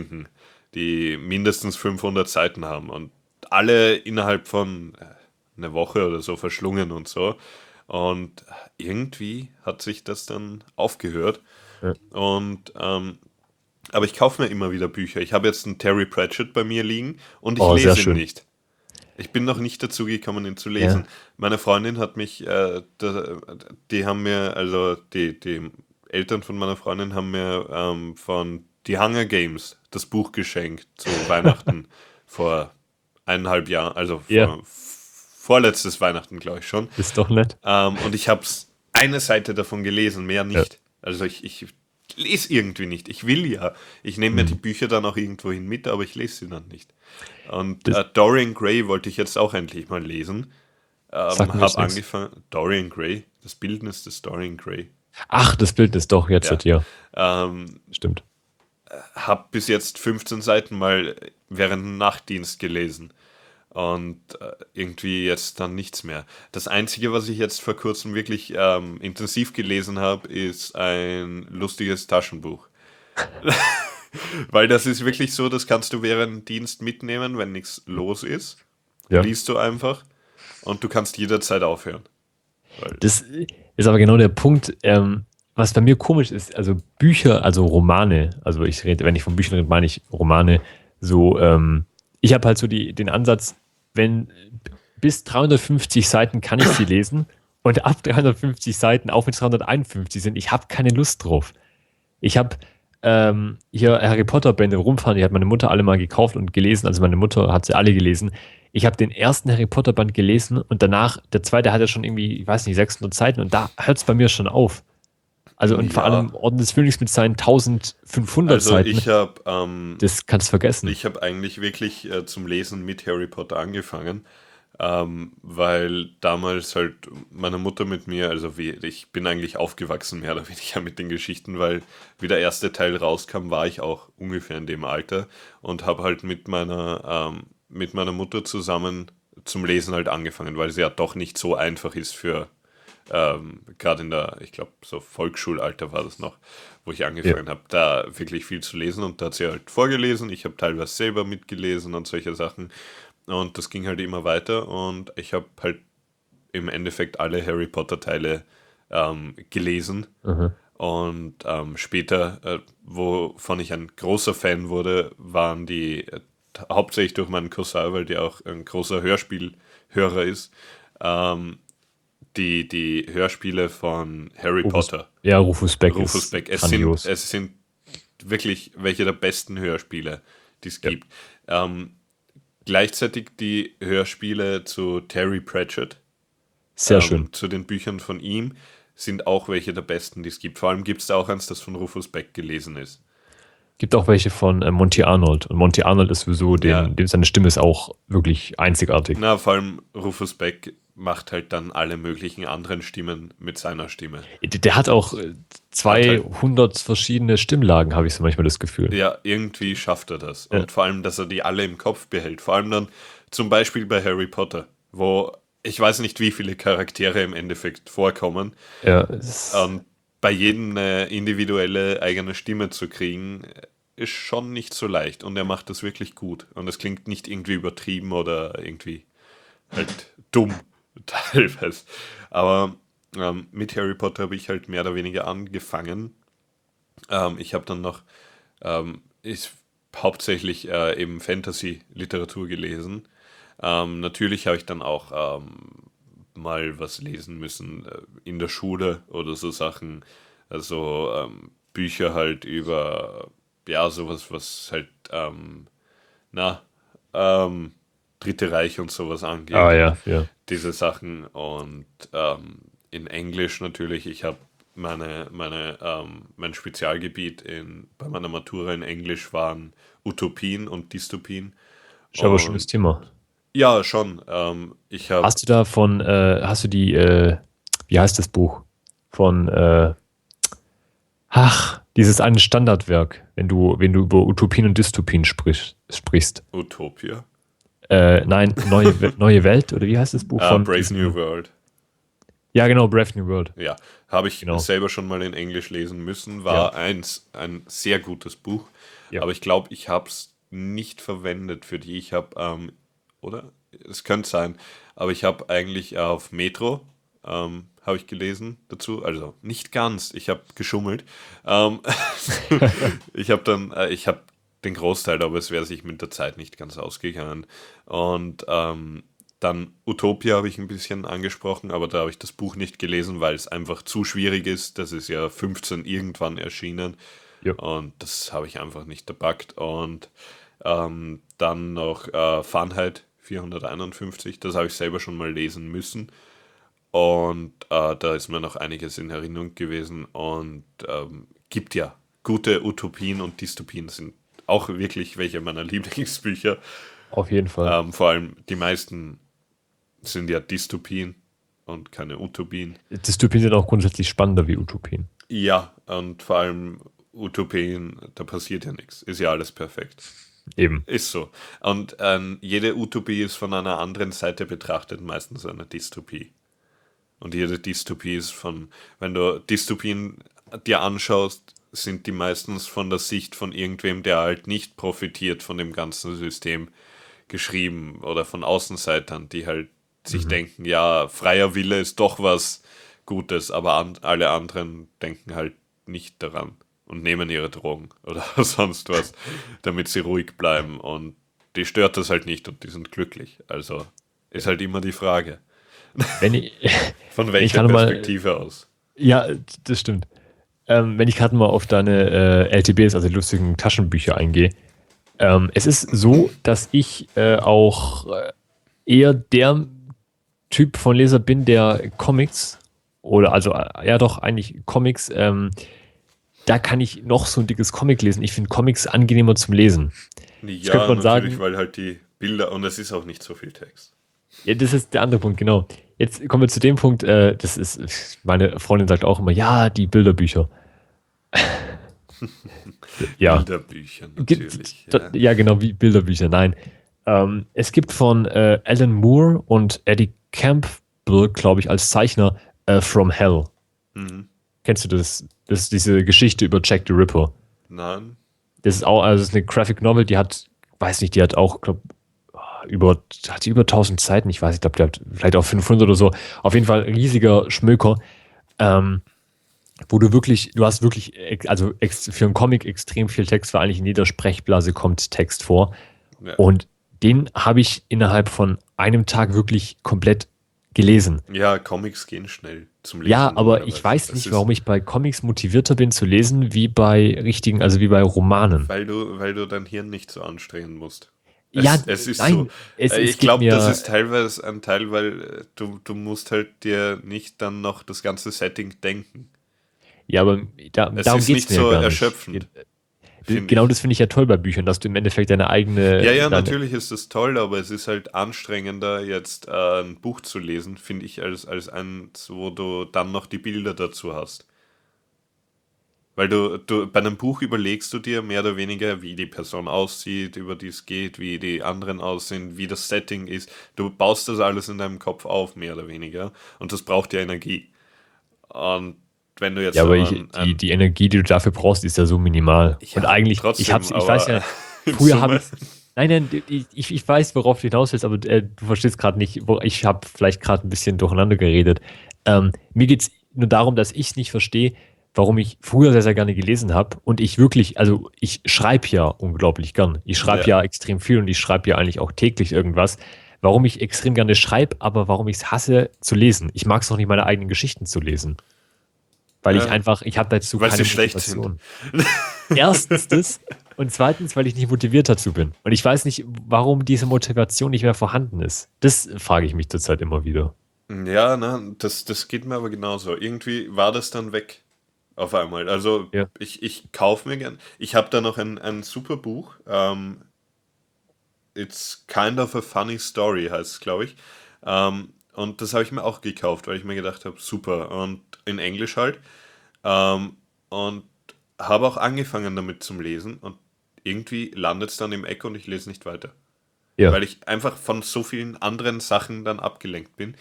die mindestens 500 Seiten haben und alle innerhalb von äh, einer Woche oder so verschlungen und so. Und irgendwie hat sich das dann aufgehört. Ja. Und ähm, aber ich kaufe mir immer wieder Bücher. Ich habe jetzt einen Terry Pratchett bei mir liegen und ich Oh, lese ihn nicht. Ich bin noch nicht dazu gekommen, ihn zu lesen. Ja. Meine Freundin hat mich, äh, da, die haben mir, also die, die Eltern von meiner Freundin haben mir ähm, von The Hunger Games das Buch geschenkt zu Weihnachten vor eineinhalb Jahren, also vor, Ja. vorletztes Weihnachten, glaube ich schon. Ist doch nett. Ähm, und ich habe eine Seite davon gelesen, mehr nicht. Also ich, ich lese irgendwie nicht. Ich will ja. Ich nehme mir Mhm. die Bücher dann auch irgendwohin mit, aber ich lese sie dann nicht. Und äh, Dorian Gray wollte ich jetzt auch endlich mal lesen. Ähm, habe nix. angefangen. Dorian Gray, das Bildnis des Dorian Gray. Ach, das Bild ist doch jetzt Ja. ja. ja. Ähm, Stimmt. Habe bis jetzt 15 Seiten mal während dem Nachtdienst gelesen. Und äh, irgendwie jetzt dann nichts mehr. Das Einzige, was ich jetzt vor kurzem wirklich ähm, intensiv gelesen habe, ist ein lustiges Taschenbuch. Weil das ist wirklich so, das kannst du während Dienst mitnehmen, wenn nichts los ist. Ja. Liest du einfach und du kannst jederzeit aufhören. Das ist aber genau der Punkt, ähm, was bei mir komisch ist. Also Bücher, also Romane, also ich rede, wenn ich von Büchern rede, meine ich Romane. So, ähm, ich habe halt so die, den Ansatz, wenn bis 350 Seiten kann ich sie lesen und ab 350 Seiten, auch wenn es 351 sind, ich habe keine Lust drauf. Ich habe ähm, hier Harry Potter Bände rumfahren, die hat meine Mutter alle mal gekauft und gelesen, also meine Mutter hat sie alle gelesen. Ich habe den ersten Harry Potter Band gelesen und danach, der zweite hat ja schon irgendwie, ich weiß nicht, 600 Seiten und da hört es bei mir schon auf. Also und vor Ja. allem Orden des Phönix mit seinen 1500 Also Seiten, ich habe ähm, das kannst du vergessen. Ich habe eigentlich wirklich äh, zum Lesen mit Harry Potter angefangen, ähm, weil damals halt meine Mutter mit mir, also wie, ich bin eigentlich aufgewachsen mehr oder weniger mit den Geschichten, weil wie der erste Teil rauskam, war ich auch ungefähr in dem Alter und habe halt mit meiner, ähm, mit meiner Mutter zusammen zum Lesen halt angefangen, weil es ja doch nicht so einfach ist für ähm, gerade in der, ich glaube, so Volksschulalter war das noch, wo ich angefangen habe, da wirklich viel zu lesen und da hat sie halt vorgelesen. Ich habe teilweise selber mitgelesen und solche Sachen. Und das ging halt immer weiter und ich habe halt im Endeffekt alle Harry Potter Teile ähm, gelesen. Mhm. Und ähm, später, äh, wovon ich ein großer Fan wurde, waren die äh, hauptsächlich durch meinen Cousin, weil der auch ein großer Hörspielhörer ist, ähm, die, die Hörspiele von Harry Rufus Potter. Ja, Rufus Beck Rufus Beck. Es sind, es sind wirklich welche der besten Hörspiele, die es ja. gibt. Ähm, gleichzeitig die Hörspiele zu Terry Pratchett. Sehr ähm, schön. Zu den Büchern von ihm sind auch welche der besten, die es gibt. Vor allem gibt es da auch eins, das von Rufus Beck gelesen ist. Gibt auch welche von äh, Monty Arnold. Und Monty Arnold ist sowieso, den, ja. dem seine Stimme ist auch wirklich einzigartig. Na, vor allem Rufus Beck macht halt dann alle möglichen anderen Stimmen mit seiner Stimme. Der hat auch 200 halt verschiedene Stimmlagen, habe ich so manchmal das Gefühl. Ja, irgendwie schafft er das. Ja. Und vor allem, dass er die alle im Kopf behält. Vor allem dann zum Beispiel bei Harry Potter, wo ich weiß nicht, wie viele Charaktere im Endeffekt vorkommen. Ja. Und bei jedem eine individuelle eigene Stimme zu kriegen, ist schon nicht so leicht. Und er macht das wirklich gut. Und es klingt nicht irgendwie übertrieben oder irgendwie halt dumm teilweise. Aber ähm, mit Harry Potter habe ich halt mehr oder weniger angefangen. Ähm, ich habe dann noch ähm, ist hauptsächlich äh, eben Fantasy-Literatur gelesen. Ähm, natürlich habe ich dann auch ähm, mal was lesen müssen äh, in der Schule oder so Sachen. Also ähm, Bücher halt über, ja, sowas, was halt, na, Dritte Reich und sowas angeht. Ah, ja, ja. Diese Sachen. Und ähm, in Englisch natürlich, ich habe meine, meine, ähm, mein Spezialgebiet in, bei meiner Matura in Englisch waren Utopien und Dystopien. Ist aber schönes Thema. Ja, schon. Ähm, ich hab, hast du da von, äh, hast du die, äh, wie heißt das Buch? Von, äh, ach, dieses eine Standardwerk, wenn du, wenn du über Utopien und Dystopien sprichst. sprichst. Utopia? Äh, nein, neue, neue Welt, oder wie heißt das Buch? Uh, von Brave New World. Ja, genau, Brave New World. Ja, habe ich genau. selber schon mal in Englisch lesen müssen. War ja. eins, ein sehr gutes Buch. Ja. Aber ich glaube, ich habe es nicht verwendet für die. Ich habe, ähm, oder? Es könnte sein. Aber ich habe eigentlich auf Metro, ähm, habe ich gelesen dazu. Also nicht ganz, ich habe geschummelt. Ähm, ich habe dann, äh, ich habe den Großteil, aber es wäre sich mit der Zeit nicht ganz ausgegangen. Und ähm, dann Utopia habe ich ein bisschen angesprochen, aber da habe ich das Buch nicht gelesen, weil es einfach zu schwierig ist. Das ist ja 15 irgendwann erschienen. Ja. Und das habe ich einfach nicht gepackt. Und ähm, dann noch äh, Fahrenheit 451, das habe ich selber schon mal lesen müssen. Und äh, da ist mir noch einiges in Erinnerung gewesen. Und ähm, gibt ja gute Utopien und Dystopien sind auch wirklich welche meiner Lieblingsbücher. Auf jeden Fall. Ähm, vor allem die meisten sind ja Dystopien und keine Utopien. Dystopien sind auch grundsätzlich spannender wie Utopien. Ja, und vor allem Utopien, da passiert ja nichts. Ist ja alles perfekt. Eben. Ist so. Und ähm, jede Utopie ist von einer anderen Seite betrachtet meistens eine Dystopie. Und jede Dystopie ist von, wenn du Dystopien dir anschaust, sind die meistens von der Sicht von irgendwem, der halt nicht profitiert von dem ganzen System geschrieben oder von Außenseitern, die halt mhm. sich denken, ja, freier Wille ist doch was Gutes, aber an, alle anderen denken halt nicht daran und nehmen ihre Drogen oder sonst was, damit sie ruhig bleiben und die stört das halt nicht und die sind glücklich. Also ist halt immer die Frage. Ich, Von welcher Perspektive mal, aus? Ja, das stimmt. Ähm, wenn ich gerade mal auf deine äh, LTBs, also die lustigen Taschenbücher eingehe, ähm, es ist so, dass ich äh, auch äh, eher der Typ von Leser bin, der Comics oder also äh, ja doch eigentlich Comics, ähm, da kann ich noch so ein dickes Comic lesen. Ich finde Comics angenehmer zum Lesen. Ja, man natürlich, sagen, weil halt die Bilder und es ist auch nicht so viel Text. Ja, das ist der andere Punkt, genau. Jetzt kommen wir zu dem Punkt, äh, das ist, meine Freundin sagt auch immer, ja, die Bilderbücher. ja. Bilderbücher, natürlich. Ja. ja. genau, wie Bilderbücher, nein. Ähm, es gibt von äh, Alan Moore und Eddie Campbell, glaube ich, als Zeichner äh, From Hell. Mhm. Kennst du das? Das ist diese Geschichte über Jack the Ripper. Nein. Das ist auch, also das ist eine Graphic Novel, die hat, weiß nicht, die hat auch, glaube über, hat die über 1000 Seiten, ich weiß, ich glaube, der hat vielleicht auch 500 oder so. Auf jeden Fall riesiger Schmöker, ähm, wo du wirklich, du hast wirklich, also für einen Comic extrem viel Text, weil eigentlich in jeder Sprechblase kommt Text vor. Ja. Und den habe ich innerhalb von einem Tag wirklich komplett gelesen. Ja, Comics gehen schnell zum Lesen. Ja, aber ich weiß nicht, warum ich bei Comics motivierter bin zu lesen, wie bei richtigen, also wie bei Romanen. Weil du, weil du dein Hirn nicht so anstrengen musst. Ja, es ist nein, so. Es, äh, ich glaube, das ist teilweise ein Teil, weil äh, du, du musst halt dir nicht dann noch das ganze Setting denken. Ja, aber da, es darum geht es nicht so erschöpfend. Genau ich. das finde ich ja toll bei Büchern, dass du im Endeffekt deine eigene. Ja, ja, natürlich ist das toll, aber es ist halt anstrengender, jetzt äh, ein Buch zu lesen, finde ich, als, als eins, wo du dann noch die Bilder dazu hast. Weil du, du bei einem Buch überlegst du dir mehr oder weniger, wie die Person aussieht, über die es geht, wie die anderen aussehen, wie das Setting ist. Du baust das alles in deinem Kopf auf, mehr oder weniger. Und das braucht ja Energie. Und wenn du jetzt. Ja, aber ich, die, die, Energie, die du dafür brauchst, ist ja so minimal. Ja, und eigentlich, trotzdem, ich, hab's, ich weiß ja, früher habe Nein, nein, ich, ich weiß, worauf du hinaus willst, aber äh, du verstehst gerade nicht, wo, ich habe vielleicht gerade ein bisschen durcheinander geredet. Ähm, mir geht es nur darum, dass ich es nicht verstehe, warum ich früher sehr, sehr gerne gelesen habe und ich wirklich, also ich schreibe ja unglaublich gern. Ich schreibe ja. ja. extrem viel und ich schreibe ja eigentlich auch täglich irgendwas. Warum ich extrem gerne schreibe, aber warum ich es hasse zu lesen. Ich mag es auch nicht, meine eigenen Geschichten zu lesen. Weil ja. ich einfach, ich habe dazu weil keine sie schlecht Motivation. Sind. Erstens das und zweitens, weil ich nicht motiviert dazu bin. Und ich weiß nicht, warum diese Motivation nicht mehr vorhanden ist. Das frage ich mich zurzeit immer wieder. Ja, ne, das, das geht mir aber genauso. Irgendwie war das dann weg. Auf einmal. Also ja. ich, ich kaufe mir gern. Ich habe da noch ein, ein super Buch. Ähm, It's kind of a funny story heißt es, glaube ich. Ähm, und das habe ich mir auch gekauft, weil ich mir gedacht habe, super. Und in Englisch halt. Ähm, und habe auch angefangen damit zum Lesen und irgendwie landet es dann im Eck und ich lese nicht weiter. Ja. Weil ich einfach von so vielen anderen Sachen dann abgelenkt bin,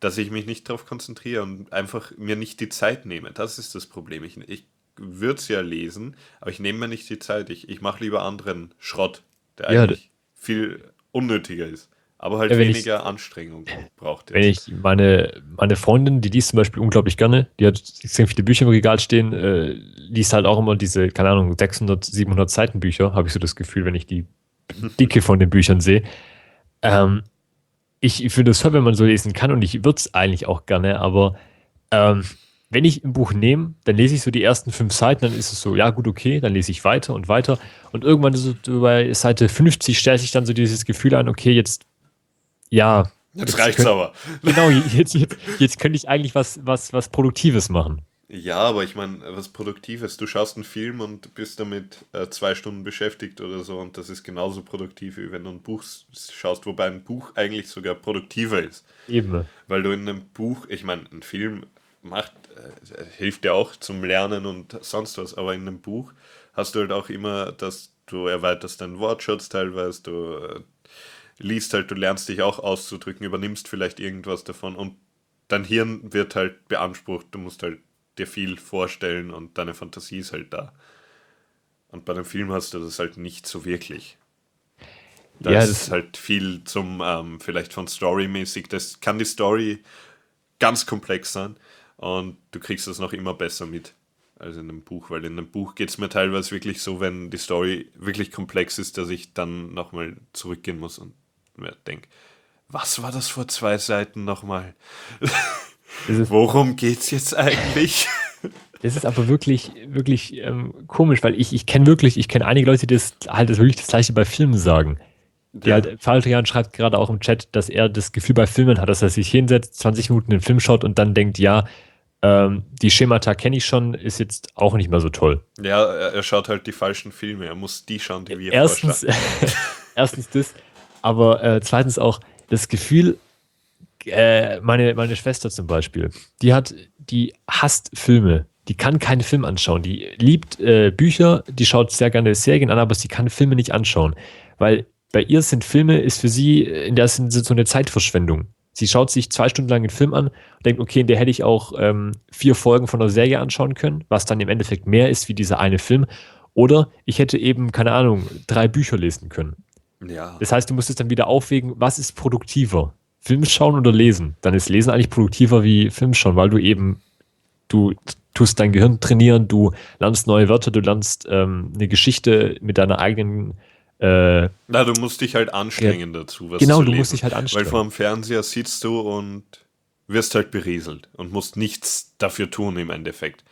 dass ich mich nicht darauf konzentriere und einfach mir nicht die Zeit nehme. Das ist das Problem. Ich, ich würde es ja lesen, aber ich nehme mir nicht die Zeit. Ich, ich mache lieber anderen Schrott, der ja, eigentlich viel unnötiger ist aber halt ja, weniger ich, Anstrengung braucht. Wenn ich meine, meine Freundin, die liest zum Beispiel unglaublich gerne, die hat extrem viele Bücher im Regal stehen, äh, liest halt auch immer diese, keine Ahnung, 600, 700 Seiten Bücher, habe ich so das Gefühl, wenn ich die Dicke von den Büchern sehe. Ähm, ich finde es toll, wenn man so lesen kann und ich würde es eigentlich auch gerne, aber ähm, wenn ich ein Buch nehme, dann lese ich so die ersten fünf Seiten, dann ist es so, ja gut, okay, dann lese ich weiter und weiter und irgendwann so bei Seite 50 stellt sich dann so dieses Gefühl ein, okay, jetzt ja. Jetzt, jetzt reicht's aber. Genau, jetzt, jetzt, jetzt könnte ich eigentlich was, was, was Produktives machen. Ja, aber ich meine, was Produktives. Du schaust einen Film und bist damit äh, zwei Stunden beschäftigt oder so und das ist genauso produktiv, wie wenn du ein Buch schaust, wobei ein Buch eigentlich sogar produktiver ist. Eben. Weil du in einem Buch, ich meine, ein Film macht, äh, hilft dir auch zum Lernen und sonst was, aber in einem Buch hast du halt auch immer, dass du erweiterst deinen Wortschatz teilweise, du äh, liest halt, du lernst dich auch auszudrücken, übernimmst vielleicht irgendwas davon und dein Hirn wird halt beansprucht, du musst halt dir viel vorstellen und deine Fantasie ist halt da. Und bei einem Film hast du das halt nicht so wirklich. Da ja, ist halt viel zum, ähm, vielleicht von Story-mäßig, das kann die Story ganz komplex sein und du kriegst das noch immer besser mit als in einem Buch, weil in einem Buch geht es mir teilweise wirklich so, wenn die Story wirklich komplex ist, dass ich dann nochmal zurückgehen muss und mir denke, was war das vor zwei Seiten nochmal? Worum geht's jetzt eigentlich? Das ist aber wirklich, wirklich ähm, komisch, weil ich, ich kenne wirklich, ich kenne einige Leute, die das halt das wirklich das gleiche bei Filmen sagen. Die ja. halt, Faldrian schreibt gerade auch im Chat, dass er das Gefühl bei Filmen hat, dass er sich hinsetzt, 20 Minuten den Film schaut und dann denkt, ja, ähm, die Schemata kenne ich schon, ist jetzt auch nicht mehr so toll. Ja, er, er, schaut halt die falschen Filme, er muss die schauen, die wir erstens, erstens das, aber äh, zweitens auch das Gefühl, äh, meine, meine Schwester zum Beispiel, die hat, die hasst Filme. Die kann keinen Film anschauen. Die liebt äh, Bücher, die schaut sehr gerne Serien an, aber sie kann Filme nicht anschauen. Weil bei ihr sind Filme, ist für sie in der Sinne so eine Zeitverschwendung. Sie schaut sich zwei Stunden lang einen Film an und denkt, okay, in der hätte ich auch ähm, vier Folgen von einer Serie anschauen können, was dann im Endeffekt mehr ist wie dieser eine Film. Oder ich hätte eben, keine Ahnung, drei Bücher lesen können. Ja. Das heißt, du musst es dann wieder aufwägen, was ist produktiver? Film schauen oder lesen? Dann ist Lesen eigentlich produktiver wie Film schauen, weil du eben, du tust dein Gehirn trainieren, du lernst neue Wörter, du lernst ähm, eine Geschichte mit deiner eigenen äh, Na, du musst dich halt anstrengen ja, dazu. genau, du lesen. musst dich halt anstrengen. Weil vor dem Fernseher sitzt du und wirst halt berieselt und musst nichts dafür tun im Endeffekt.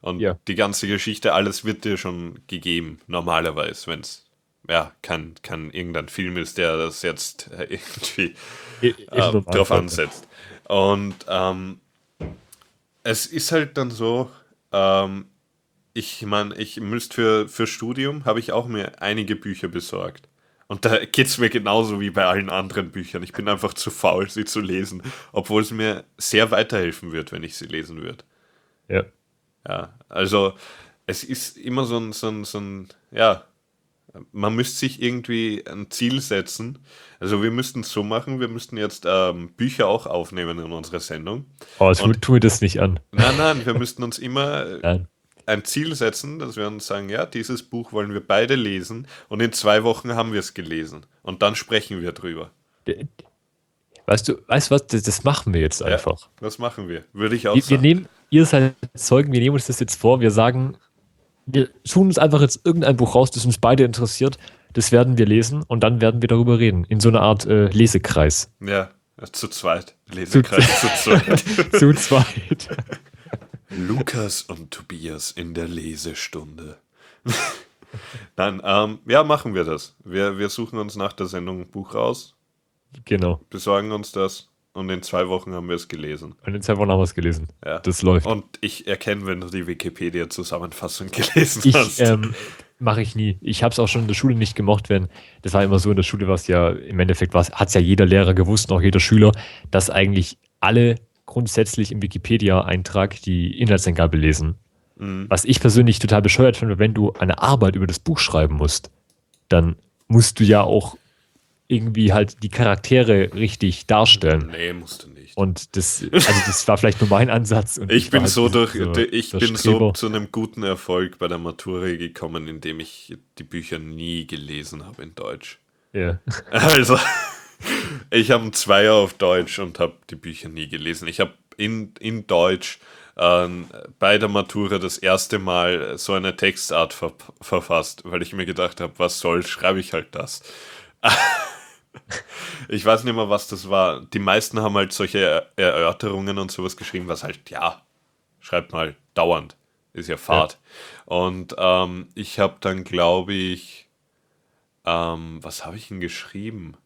Und Ja. die ganze Geschichte, alles wird dir schon gegeben, normalerweise, wenn es ja kein, kein irgendein Film ist, der das jetzt äh, irgendwie äh, drauf ansetzt. Und ähm, es ist halt dann so, ähm, ich meine, ich müsste für, für Studium habe ich auch mir einige Bücher besorgt. Und da geht es mir genauso wie bei allen anderen Büchern. Ich bin einfach zu faul, sie zu lesen, obwohl es mir sehr weiterhelfen wird, wenn ich sie lesen würde. Ja. Ja, also es ist immer so ein, so ein, so ein ja, man müsste sich irgendwie ein Ziel setzen. Also wir müssten es so machen, wir müssten jetzt ähm, Bücher auch aufnehmen in unserer Sendung. Aber tu, Und- tu mir das nicht an. Nein, nein, wir müssten uns immer Nein. ein Ziel setzen, dass wir uns sagen, ja, dieses Buch wollen wir beide lesen und in zwei Wochen haben wir es gelesen. Und dann sprechen wir drüber. Weißt du, weißt du was, das, machen wir jetzt Ja, einfach. das machen wir. Würde ich auch Wir, wir sagen. nehmen, ihr seid Zeugen, wir nehmen uns das jetzt vor, wir sagen, wir tun uns einfach jetzt irgendein Buch raus, das uns beide interessiert, das werden wir lesen und dann werden wir darüber reden. In so einer Art äh, Lesekreis. ja, zu zweit. Lesekreis zu zweit. Zu zweit. Lukas und Tobias in der Lesestunde. Nein, ähm, ja, machen wir das. Wir, wir suchen uns nach der Sendung ein Buch raus, genau. besorgen uns das und in zwei Wochen haben wir es gelesen. Und in zwei Wochen haben wir es gelesen. Ja. Das läuft. Und ich erkenne, wenn du die Wikipedia-Zusammenfassung gelesen Ich hast. ähm, mache ich nie. Ich habe es auch schon in der Schule nicht gemocht, wenn das war immer so in der Schule, was ja im Endeffekt war, hat es ja jeder Lehrer gewusst, auch jeder Schüler, dass eigentlich alle grundsätzlich im Wikipedia-Eintrag die Inhaltsangabe lesen. Mhm. Was ich persönlich total bescheuert finde, wenn du eine Arbeit über das Buch schreiben musst, dann musst du ja auch irgendwie halt die Charaktere richtig darstellen. Nee, musst du nicht. Und das, also das war vielleicht nur mein Ansatz. Ich bin halt so durch, dieser- ich bin so zu einem guten Erfolg bei der Matura gekommen, indem ich die Bücher nie gelesen habe in Deutsch. Ja. Also, ich habe einen Zweier auf Deutsch und habe die Bücher nie gelesen. Ich habe in, in Deutsch ähm, bei der Matura das erste Mal so eine Textart ver verfasst, weil ich mir gedacht habe, was soll, schreibe ich halt das. ich weiß nicht mehr, was das war. Die meisten haben halt solche Er- Erörterungen und sowas geschrieben, was halt, ja, schreibt mal dauernd. Ist ja Fahrt. Und ähm, ich habe dann, glaube ich, ähm, was habe ich denn geschrieben?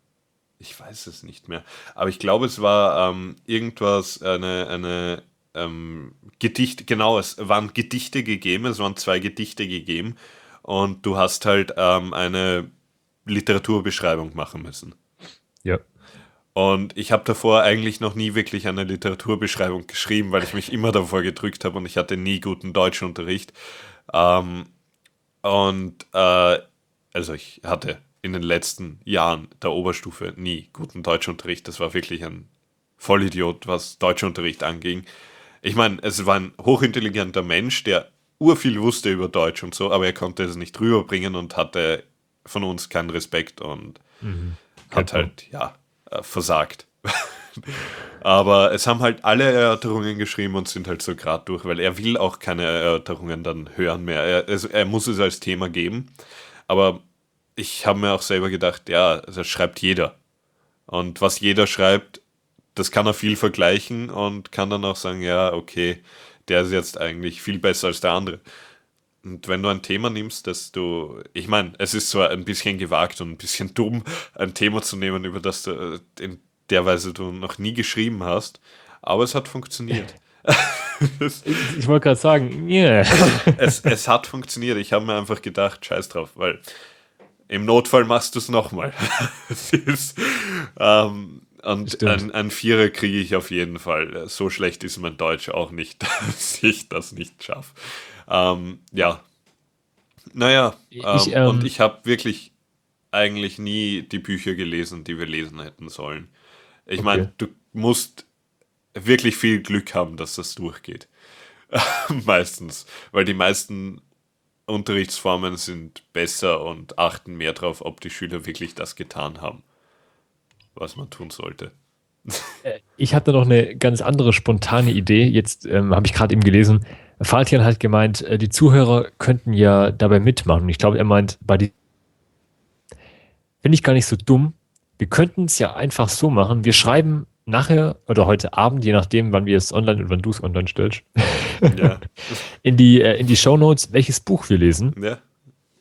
Ich weiß es nicht mehr. Aber ich glaube, es war ähm, irgendwas, eine, eine ähm, Gedicht, genau, es waren Gedichte gegeben, es waren zwei Gedichte gegeben und du hast halt ähm, eine Literaturbeschreibung machen müssen. Ja. Und ich habe davor eigentlich noch nie wirklich eine Literaturbeschreibung geschrieben, weil ich mich immer davor gedrückt habe und ich hatte nie guten Deutschunterricht. Ähm, und äh, also ich hatte in den letzten Jahren der Oberstufe nie guten Deutschunterricht. Das war wirklich ein Vollidiot, was Deutschunterricht anging. Ich meine, es war ein hochintelligenter Mensch, der urviel wusste über Deutsch und so, aber er konnte es nicht rüberbringen und hatte von uns keinen Respekt und hat Genau. halt, ja, äh, versagt. Aber es haben halt alle Erörterungen geschrieben und sind halt so gerade durch, weil er will auch keine Erörterungen dann hören mehr. Er, also er muss es als Thema geben. Aber ich habe mir auch selber gedacht, ja, das schreibt jeder. Und was jeder schreibt, das kann er viel vergleichen und kann dann auch sagen, ja, okay, der ist jetzt eigentlich viel besser als der andere. Und wenn du ein Thema nimmst, dass du, ich meine, es ist zwar ein bisschen gewagt und ein bisschen dumm, ein Thema zu nehmen, über das du äh, in der Weise du noch nie geschrieben hast, aber es hat funktioniert. es, Ich wollte gerade sagen, yeah. es, es hat funktioniert. Ich habe mir einfach gedacht, scheiß drauf, weil im Notfall machst du es nochmal. ähm, und ein, ein Vierer kriege ich auf jeden Fall. So schlecht ist mein Deutsch auch nicht, dass ich das nicht schaffe. Ähm, ja. Naja, Ich, ähm, ähm, und ich habe wirklich eigentlich nie die Bücher gelesen, die wir lesen hätten sollen. Ich Okay. meine, du musst wirklich viel Glück haben, dass das durchgeht. Meistens. Weil die meisten Unterrichtsformen sind besser und achten mehr darauf, ob die Schüler wirklich das getan haben, was man tun sollte. Ich hatte noch eine ganz andere spontane Idee. Jetzt ähm, habe ich gerade eben gelesen, Faltian hat gemeint, äh, die Zuhörer könnten ja dabei mitmachen. Und ich glaube, er meint, bei die finde ich gar nicht so dumm. Wir könnten es ja einfach so machen. Wir schreiben nachher oder heute Abend, je nachdem, wann wir es online und wann du es online stellst, Ja. in die, äh, in die Shownotes, welches Buch wir lesen. ja.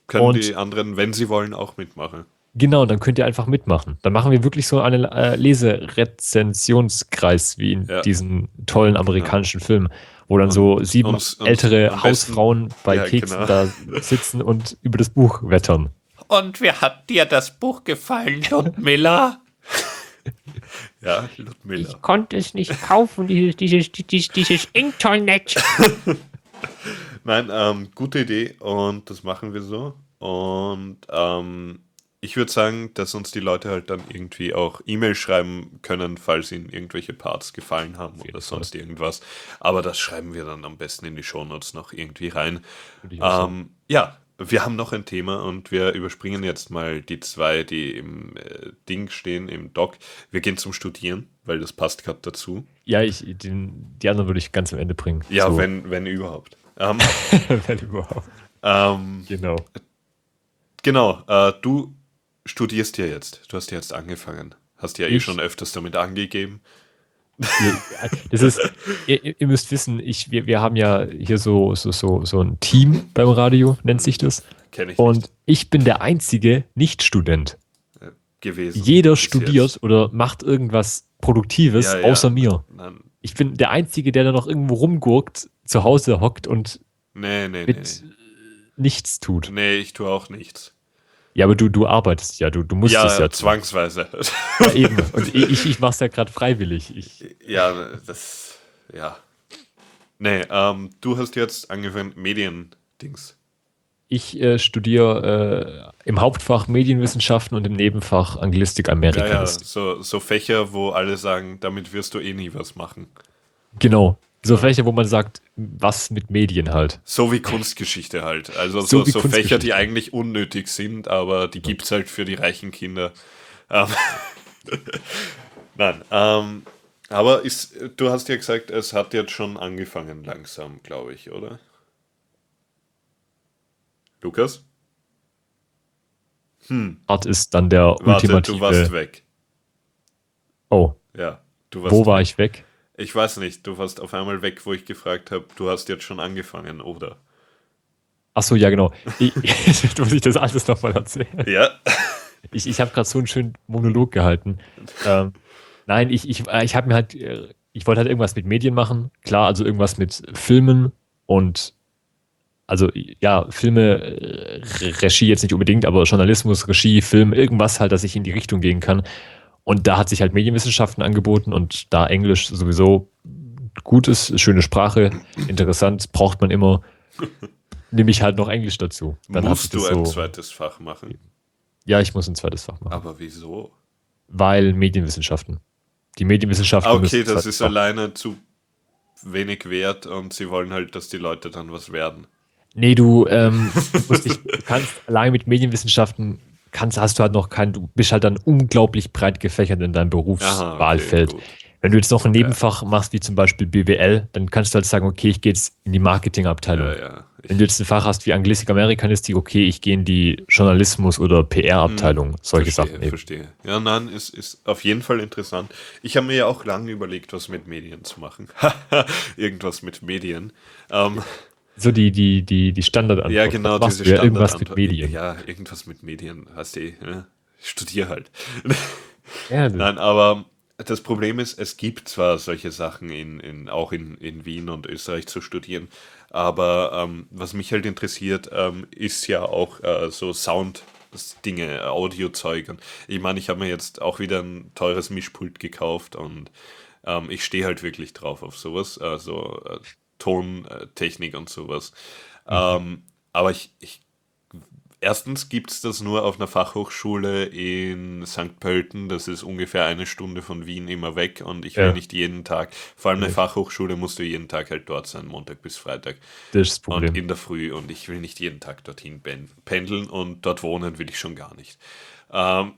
Können Und- die anderen, wenn sie wollen, auch mitmachen. Genau, dann könnt ihr einfach mitmachen. Dann machen wir wirklich so einen äh, Leserezensionskreis wie in Ja. diesen tollen amerikanischen Filmen, wo dann so sieben uns- uns ältere besten- Hausfrauen bei Ja, Keksen genau. da sitzen und über das Buch wettern. Und wie hat dir das Buch gefallen, Ludmilla? Ja, Ludmilla. konnte es nicht kaufen, dieses, dieses, dieses, dieses Internet. Nein, ähm, gute Idee und das machen wir so. Und ähm, ich würde sagen, dass uns die Leute halt dann irgendwie auch E-Mail schreiben können, falls ihnen irgendwelche Parts gefallen haben oder sonst irgendwas. Aber das schreiben wir dann am besten in die Shownotes noch irgendwie rein. Ähm, ja, wir haben noch ein Thema und wir überspringen jetzt mal die zwei, die im äh, Ding stehen, im Doc. Wir gehen zum Studieren, weil das passt gerade dazu. Ja, ich, den, die anderen würde ich ganz am Ende bringen. Ja, so, wenn, wenn überhaupt. Ähm, wenn überhaupt. ähm, Genau. Genau, äh, du studierst ja jetzt. Du hast ja jetzt angefangen. Hast ja eh Ich- schon öfters damit angegeben. Das ist, ihr, ihr müsst wissen, ich, wir, wir haben ja hier so, so, so, so ein Team beim Radio, nennt sich das. Kenne ich Und nicht ich bin der einzige Nicht-Student. gewesen. Jeder studiert jetzt. oder macht irgendwas Produktives Ja, ja. außer mir. Nein, Ich bin der Einzige, der da noch irgendwo rumgurkt, zu Hause hockt und nee, nee, nee. mit nichts tut. Nee, ich tue auch nichts. Ja, aber du, du arbeitest ja, du, du musst Ja, es ja zwangsweise. Ja, eben. Und ich, ich mach's ja gerade freiwillig. Ich, ja, das, ja. Nee, ähm, du hast jetzt angefangen, Medien-Dings. ich äh, studiere äh, im Hauptfach Medienwissenschaften und im Nebenfach Anglistik Ja, ja, Amerikanistik. so, so Fächer, wo alle sagen, damit wirst du eh nie was machen. Genau. So Fächer, wo man sagt, was mit Medien halt. So wie Kunstgeschichte halt. Also So so, so, Fächer, die eigentlich unnötig sind, aber die gibt es halt für die reichen Kinder. Ähm, Nein, ähm, aber ist, du hast ja gesagt, es hat jetzt schon angefangen langsam, glaube ich, oder? Lukas? Art ist dann der Warte, ultimative. du warst weg. oh, Ja, du warst wo war weg. ich weg? Ich weiß nicht, du warst auf einmal weg, wo ich gefragt habe, du hast jetzt schon angefangen, oder? Achso, ja, genau. Ich, jetzt muss ich das alles nochmal erzählen. Ja. Ich, ich habe gerade so einen schönen Monolog gehalten. Ähm, nein, ich, ich, äh, ich habe mir halt, äh, ich wollte halt irgendwas mit Medien machen. Klar, also irgendwas mit Filmen und also ja, Filme, äh, Regie jetzt nicht unbedingt, aber Journalismus, Regie, Film, irgendwas halt, dass ich in die Richtung gehen kann. Und da hat sich halt Medienwissenschaften angeboten und da Englisch sowieso gut ist, schöne Sprache, interessant, braucht man immer, nehme ich halt noch Englisch dazu. Dann Musst du das ein so, zweites Fach machen? ja, ich muss ein zweites Fach machen. Aber wieso? Weil Medienwissenschaften. Die Medienwissenschaften. Okay, das ist Fach. alleine zu wenig wert und sie wollen halt, dass die Leute dann was werden. Nee, du, ähm, du musst nicht, du kannst allein mit Medienwissenschaften kannst, hast du halt noch kein, du bist halt dann unglaublich breit gefächert in deinem Berufswahlfeld. gut. Wenn du jetzt noch ein Nebenfach machst, wie zum Beispiel BWL, dann kannst du halt sagen, okay, ich gehe jetzt in die Marketingabteilung. Ja, ja. Wenn du jetzt ein Fach hast wie Anglistik, Amerikanistik, okay, ich gehe in die Journalismus- oder PR-Abteilung, solche Hm, verstehe, Sachen eben. verstehe. Ja, nein, ist, ist auf jeden Fall interessant. Ich habe mir ja auch lange überlegt, was mit Medien zu machen. Irgendwas mit Medien. Ähm, So die, die, die, die Standardantwort. ja, genau, Was diese ja, irgendwas mit. Medien. Ja, irgendwas mit Medien, hast du, ja, ich studiere halt. Ja, Nein, aber das Problem ist, es gibt zwar solche Sachen in, in, auch in, in Wien und Österreich zu studieren, aber ähm, was mich halt interessiert, ähm, ist ja auch äh, so Sound-Dinge, Audiozeug. Und ich meine, ich habe mir jetzt auch wieder ein teures Mischpult gekauft und ähm, ich stehe halt wirklich drauf auf sowas, also äh, Tontechnik und sowas. Ähm, aber ich, ich Erstens gibt es das nur auf einer Fachhochschule in St. Pölten. Das ist ungefähr eine Stunde von Wien immer weg und ich will Ja. nicht jeden Tag. Vor allem eine Fachhochschule musst du jeden Tag halt dort sein, Montag bis Freitag das ist das und Problem. in der Früh. Und ich will nicht jeden Tag dorthin pen- pendeln und dort wohnen will ich schon gar nicht. Ähm,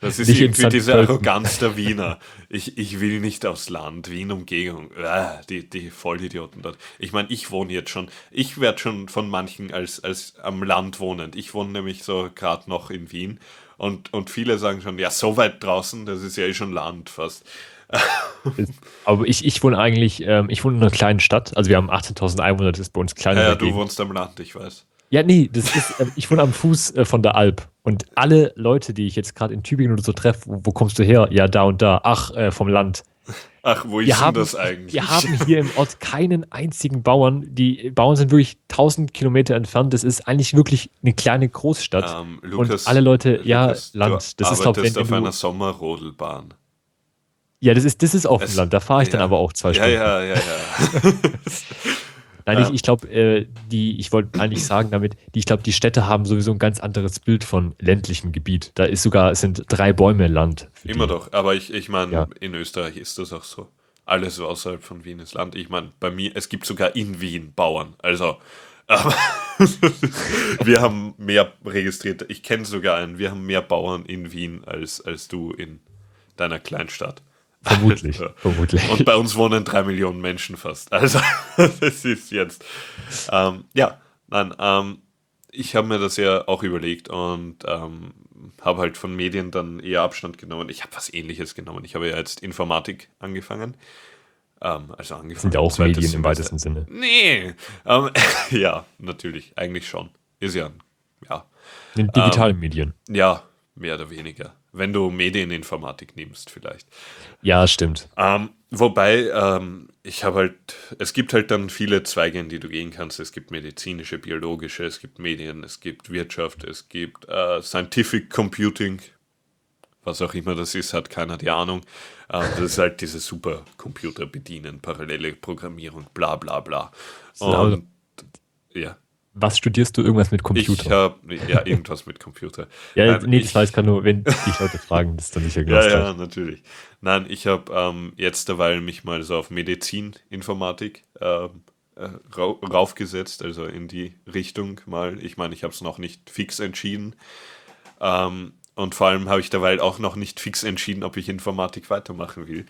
das ist Nicht irgendwie diese. Arroganz der Wiener. Ich, ich will nicht aufs Land, Wien-Umgebung. Ah, die, die Vollidioten dort. Ich meine, ich wohne jetzt schon, ich werde schon von manchen als, als am Land wohnend. Ich wohne nämlich so gerade noch in Wien Und, und viele sagen schon, ja, so weit draußen, das ist ja eh schon Land fast. Aber ich, ich wohne eigentlich, ähm, ich wohne in einer kleinen Stadt, also wir haben 18.000 Einwohner, das ist bei uns klein. Ja, ja du wohnst am Land, ich weiß. Ja, nee, das ist, ähm, ich wohne am Fuß äh, von der Alp. Und alle Leute, die ich jetzt gerade in Tübingen oder so treffe, wo, wo kommst du her? Ja, da und da. Ach, äh, vom Land. Ach, wo ist denn das eigentlich? wir haben hier im Ort keinen einzigen Bauern. Die Bauern sind wirklich 1000 Kilometer entfernt. Das ist eigentlich wirklich eine kleine Großstadt. Ähm, Lukas, und alle Leute, ja, Lukas, Land. Du Das ist, glaube ich, auf wenn einer du, Sommerrodelbahn. ja, das ist, das ist auf dem Land. Da fahre ich dann ja. aber auch zwei Ja, Stunden. ja, ja, ja. Nein, Ja. ich, ich glaube, äh, die, ich wollte eigentlich sagen damit, die, ich glaube, die Städte haben sowieso ein ganz anderes Bild von ländlichem Gebiet. Da ist sogar, es sind drei Bäume Land. Immer die. doch. Aber ich, ich meine, Ja. in Österreich ist das auch so. Alles außerhalb von Wien ist Land. Ich meine, bei mir, es gibt sogar in Wien Bauern. Also, aber wir haben mehr registrierte. Ich kenne sogar einen. Wir haben mehr Bauern in Wien als, als du in deiner Kleinstadt. Vermutlich, Ja. vermutlich. Und bei uns wohnen drei Millionen Menschen fast. Also, das ist jetzt. Ähm, ja, nein, ähm, ich habe mir das ja auch überlegt und ähm, habe halt von Medien dann eher Abstand genommen. Ich habe was ähnliches genommen. Ich habe ja jetzt Informatik angefangen. Ähm, also angefangen. sind ja auch Medien im weitesten Sinne. Nee. Ähm, ja, natürlich. Eigentlich schon. Ist ja, ja. In digitalen Medien. Ja, mehr oder weniger. Wenn du Medieninformatik nimmst, vielleicht. Ja, stimmt. Ähm, wobei, ähm, ich habe halt, es gibt halt dann viele Zweige, in die du gehen kannst. Es gibt medizinische, biologische, es gibt Medien, es gibt Wirtschaft, es gibt äh, Scientific Computing, was auch immer das ist, hat keiner die Ahnung. Ähm, das ist halt diese Supercomputer bedienen, parallele Programmierung, bla bla bla. Und ja, Was studierst du? Irgendwas mit ich Computer? habe ja irgendwas mit Computer. ja, Nein, nee, ich- das weiß kann nur, wenn dich Leute fragen, das ist dann sicher Ja, ja, natürlich. Nein, ich habe ähm, jetzt derweil mich mal so auf Medizininformatik ähm, äh, rau raufgesetzt, also in die Richtung mal. Ich meine, ich habe es noch nicht fix entschieden. Ähm, und vor allem habe ich derweil auch noch nicht fix entschieden, ob ich Informatik weitermachen will,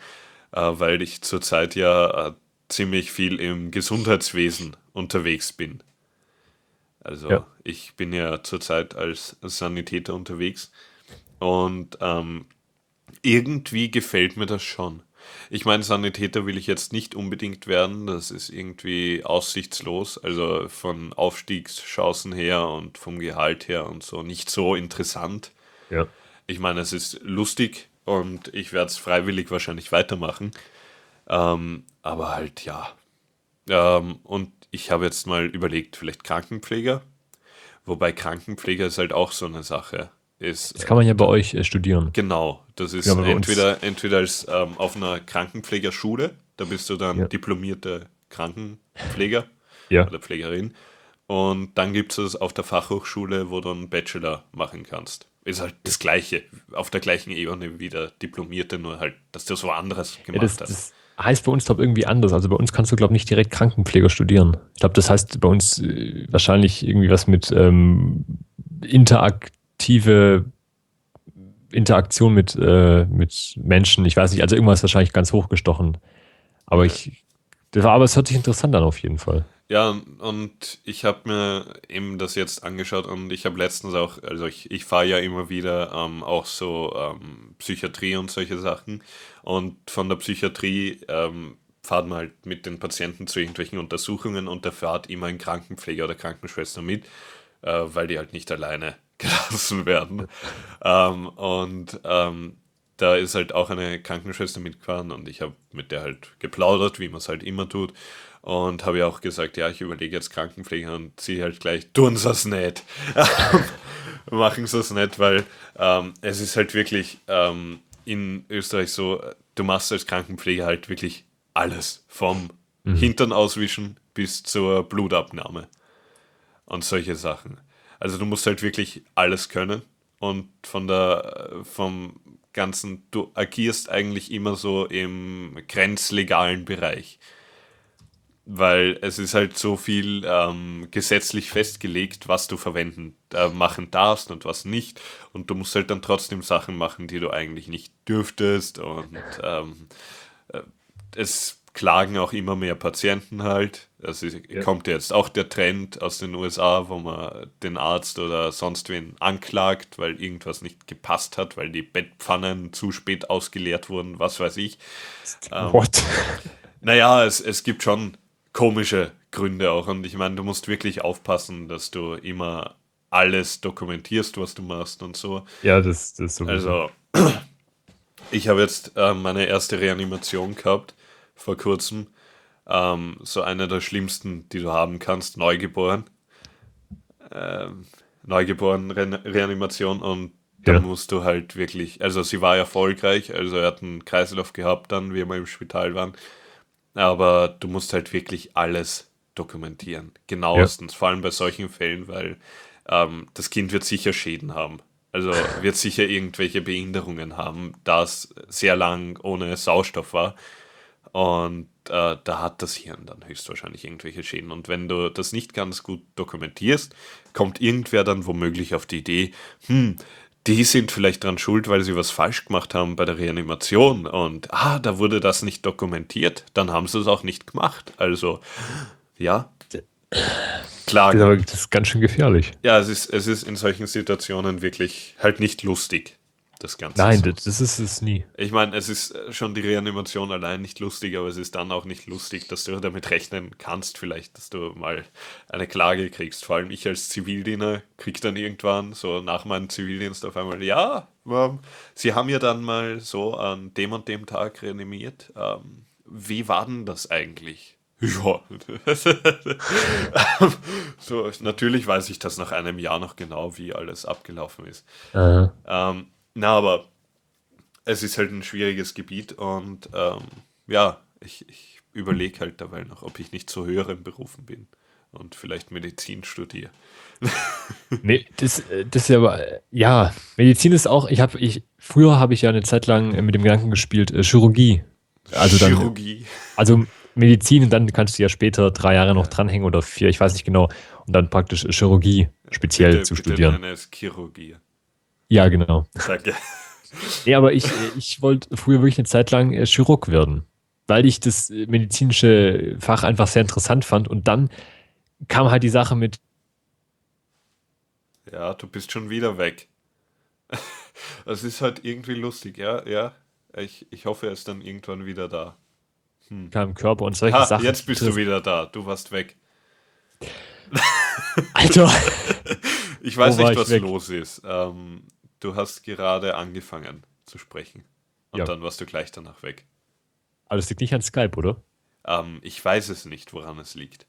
äh, weil ich zurzeit ja äh, ziemlich viel im Gesundheitswesen unterwegs bin. Also Ja. ich bin ja zurzeit als Sanitäter unterwegs und ähm, irgendwie gefällt mir das schon. Ich meine, Sanitäter will ich jetzt nicht unbedingt werden, das ist irgendwie aussichtslos, also von Aufstiegschancen her und vom Gehalt her und so nicht so interessant. Ja. Ich meine, es ist lustig und ich werde es freiwillig wahrscheinlich weitermachen. Ähm, aber halt ja. Ähm, und ich habe jetzt mal überlegt, vielleicht Krankenpfleger. Wobei Krankenpfleger ist halt auch so eine Sache. Ist, Das kann man ja bei euch äh, studieren. Genau, das ist Ja, uns- entweder, entweder als ähm, auf einer Krankenpflegerschule, da bist du dann Ja. diplomierter Krankenpfleger Ja. oder Pflegerin. Und dann gibt es auf der Fachhochschule, wo du einen Bachelor machen kannst. Ist halt das Gleiche, auf der gleichen Ebene wie der Diplomierte, nur halt, dass du so anderes Ja, gemacht das, hast. das heißt bei uns, glaube ich, irgendwie anders. Also bei uns kannst du, glaube ich, nicht direkt Krankenpfleger studieren. Ich glaube, das heißt bei uns äh, wahrscheinlich irgendwie was mit ähm, interaktive Interaktion mit, äh, mit Menschen. Ich weiß nicht, also irgendwas wahrscheinlich ganz hochgestochen. Aber ich, das war, aber es hört sich interessant an auf jeden Fall. Ja, und ich habe mir eben das jetzt angeschaut und ich habe letztens auch, also ich, ich fahre ja immer wieder ähm, auch so ähm, Psychiatrie und solche Sachen. Und von der Psychiatrie ähm, fahrt man halt mit den Patienten zu irgendwelchen Untersuchungen und da fährt immer ein Krankenpfleger oder Krankenschwester mit, äh, weil die halt nicht alleine gelassen werden. ähm, und ähm, da ist halt auch eine Krankenschwester mitgefahren und ich habe mit der halt geplaudert, wie man es halt immer tut. Und habe ja auch gesagt, ja, ich überlege jetzt Krankenpfleger und sie halt gleich, tun sie es nicht. Machen sie es nicht, weil ähm, es ist halt wirklich ähm, in Österreich so, du machst als Krankenpfleger halt wirklich alles. Vom Hintern auswischen bis zur Blutabnahme. Und solche Sachen. Also du musst halt wirklich alles können. Und von der, vom Ganzen, du agierst eigentlich immer so im grenzlegalen Bereich weil es ist halt so viel ähm, gesetzlich festgelegt, was du verwenden, äh, machen darfst und was nicht. Und du musst halt dann trotzdem Sachen machen, die du eigentlich nicht dürftest. Und ähm, äh, es klagen auch immer mehr Patienten halt. Also ja. kommt jetzt auch der Trend aus den USA, wo man den Arzt oder sonst wen anklagt, weil irgendwas nicht gepasst hat, weil die Bettpfannen zu spät ausgeleert wurden, was weiß ich. Ähm, What? Naja, es, es gibt schon komische Gründe auch. Und ich meine, du musst wirklich aufpassen, dass du immer alles dokumentierst, was du machst und so. Ja, das, das ist so. Also, ich habe jetzt äh, meine erste Reanimation gehabt vor kurzem. Ähm, so eine der schlimmsten, die du haben kannst, Neugeboren. Ähm, Neugeboren Re Reanimation und ja. da musst du halt wirklich, also sie war erfolgreich, also er hat einen Kreislauf gehabt dann, wie wir im Spital waren, aber du musst halt wirklich alles dokumentieren, genauestens, ja. vor allem bei solchen Fällen, weil ähm, das Kind wird sicher Schäden haben. Also wird sicher irgendwelche Behinderungen haben, da es sehr lang ohne Sauerstoff war. Und äh, da hat das Hirn dann höchstwahrscheinlich irgendwelche Schäden. Und wenn du das nicht ganz gut dokumentierst, kommt irgendwer dann womöglich auf die Idee, hm, die sind vielleicht dran schuld, weil sie was falsch gemacht haben bei der Reanimation. Und ah, da wurde das nicht dokumentiert, dann haben sie es auch nicht gemacht. Also, ja. Klar. Das ist, ganz schön gefährlich. Ja, es ist, es ist in solchen Situationen wirklich halt nicht lustig das Ganze. Nein, so. das ist es nie. Ich meine, es ist schon die Reanimation allein nicht lustig, aber es ist dann auch nicht lustig, dass du damit rechnen kannst, vielleicht, dass du mal eine Klage kriegst. Vor allem ich als Zivildiener krieg dann irgendwann so nach meinem Zivildienst auf einmal, ja, ähm, sie haben ja dann mal so an dem und dem Tag reanimiert. Ähm, wie war denn das eigentlich? Ja. so, natürlich weiß ich das nach einem Jahr noch genau, wie alles abgelaufen ist. Ähm, na, aber es ist halt ein schwieriges Gebiet und ähm, ja, ich, ich überlege halt dabei noch, ob ich nicht zu höheren Berufen bin und vielleicht Medizin studiere. nee, das, das ist ja aber, ja, Medizin ist auch, ich habe, ich, früher habe ich ja eine Zeit lang mit dem Gedanken gespielt, äh, Chirurgie. Also dann, Chirurgie. Also Medizin und dann kannst du ja später drei Jahre noch dranhängen oder vier, ich weiß nicht genau, und dann praktisch Chirurgie speziell bitte, zu bitte studieren. Bitte es Chirurgie. Ja, genau. Danke. Nee, aber ich, ich wollte früher wirklich eine Zeit lang äh, Chirurg werden, weil ich das äh, medizinische Fach einfach sehr interessant fand. Und dann kam halt die Sache mit. Ja, du bist schon wieder weg. Das ist halt irgendwie lustig, ja, ja. Ich, ich hoffe, er ist dann irgendwann wieder da. Hm. Kam Körper und solche ha, Sachen. Jetzt bist du wieder da. Du warst weg. Alter. ich weiß nicht, was los ist. Ähm, du hast gerade angefangen zu sprechen. Und ja. dann warst du gleich danach weg. Aber das liegt nicht an Skype, oder? Ähm, ich weiß es nicht, woran es liegt.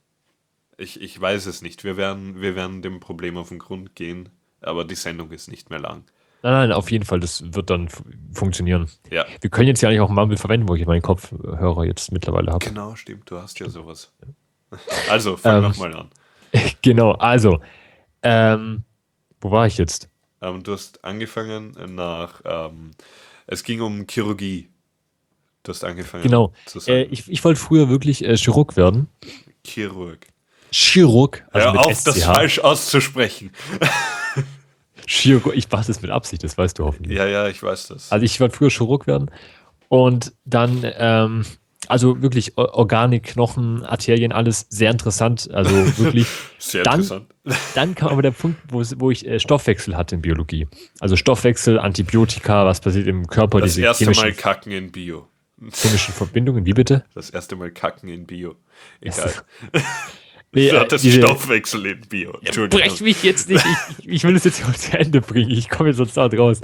Ich, ich weiß es nicht. Wir werden, wir werden dem Problem auf den Grund gehen, aber die Sendung ist nicht mehr lang. Nein, nein, auf jeden Fall, das wird dann funktionieren. Ja. Wir können jetzt ja eigentlich auch Mumble verwenden, wo ich meinen Kopfhörer jetzt mittlerweile habe. Genau, stimmt, du hast ja sowas. Also, fang ähm, nochmal an. Genau, also, ähm, wo war ich jetzt? Ähm, du hast angefangen nach, ähm, es ging um Chirurgie. Du hast angefangen genau. zu sagen. Äh, ich, ich wollte früher wirklich äh, Chirurg werden. Chirurg. Chirurg. Also Hör auf, SCH. das falsch auszusprechen. Chirurg, ich mache das mit Absicht, das weißt du hoffentlich. Ja, ja, ich weiß das. Also ich wollte früher Chirurg werden und dann ähm, also wirklich Organik, Knochen, Arterien, alles sehr interessant. Also wirklich. sehr dann, interessant. Dann kam aber der Punkt, wo, wo ich äh, Stoffwechsel hatte in Biologie. Also Stoffwechsel, Antibiotika, was passiert im Körper. Das erste Mal kacken in Bio. Chemischen Verbindungen, wie bitte? Das erste Mal kacken in Bio. Egal. Nee, du hattest diese, Stoffwechsel in Bio. Brech mich jetzt nicht. Ich, ich will es jetzt zu Ende bringen. Ich komme jetzt sonst da raus.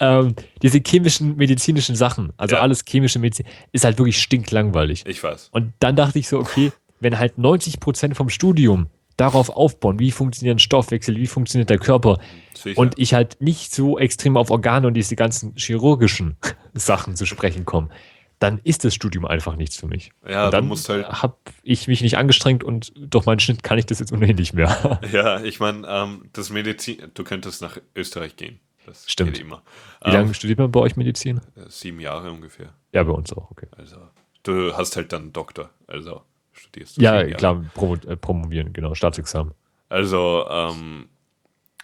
Ähm, diese chemischen, medizinischen Sachen, also ja. alles chemische Medizin, ist halt wirklich stinklangweilig. Ich weiß. Und dann dachte ich so, okay, wenn halt 90 Prozent vom Studium darauf aufbauen, wie funktioniert ein Stoffwechsel, wie funktioniert der Körper, Sicher. und ich halt nicht so extrem auf Organe und diese ganzen chirurgischen Sachen zu sprechen komme, dann ist das Studium einfach nichts für mich. Ja, und dann halt. habe ich mich nicht angestrengt und durch meinen Schnitt kann ich das jetzt ohnehin nicht mehr. Ja, ich meine, ähm, das Medizin, du könntest nach Österreich gehen. Das Stimmt. immer. Wie lange ähm, studiert man bei euch Medizin? Äh, sieben Jahre ungefähr. Ja, bei uns auch, okay. Also, du hast halt dann einen Doktor, also studierst du. Ja, klar, Promo, äh, promovieren, genau, Staatsexamen. Also, ähm,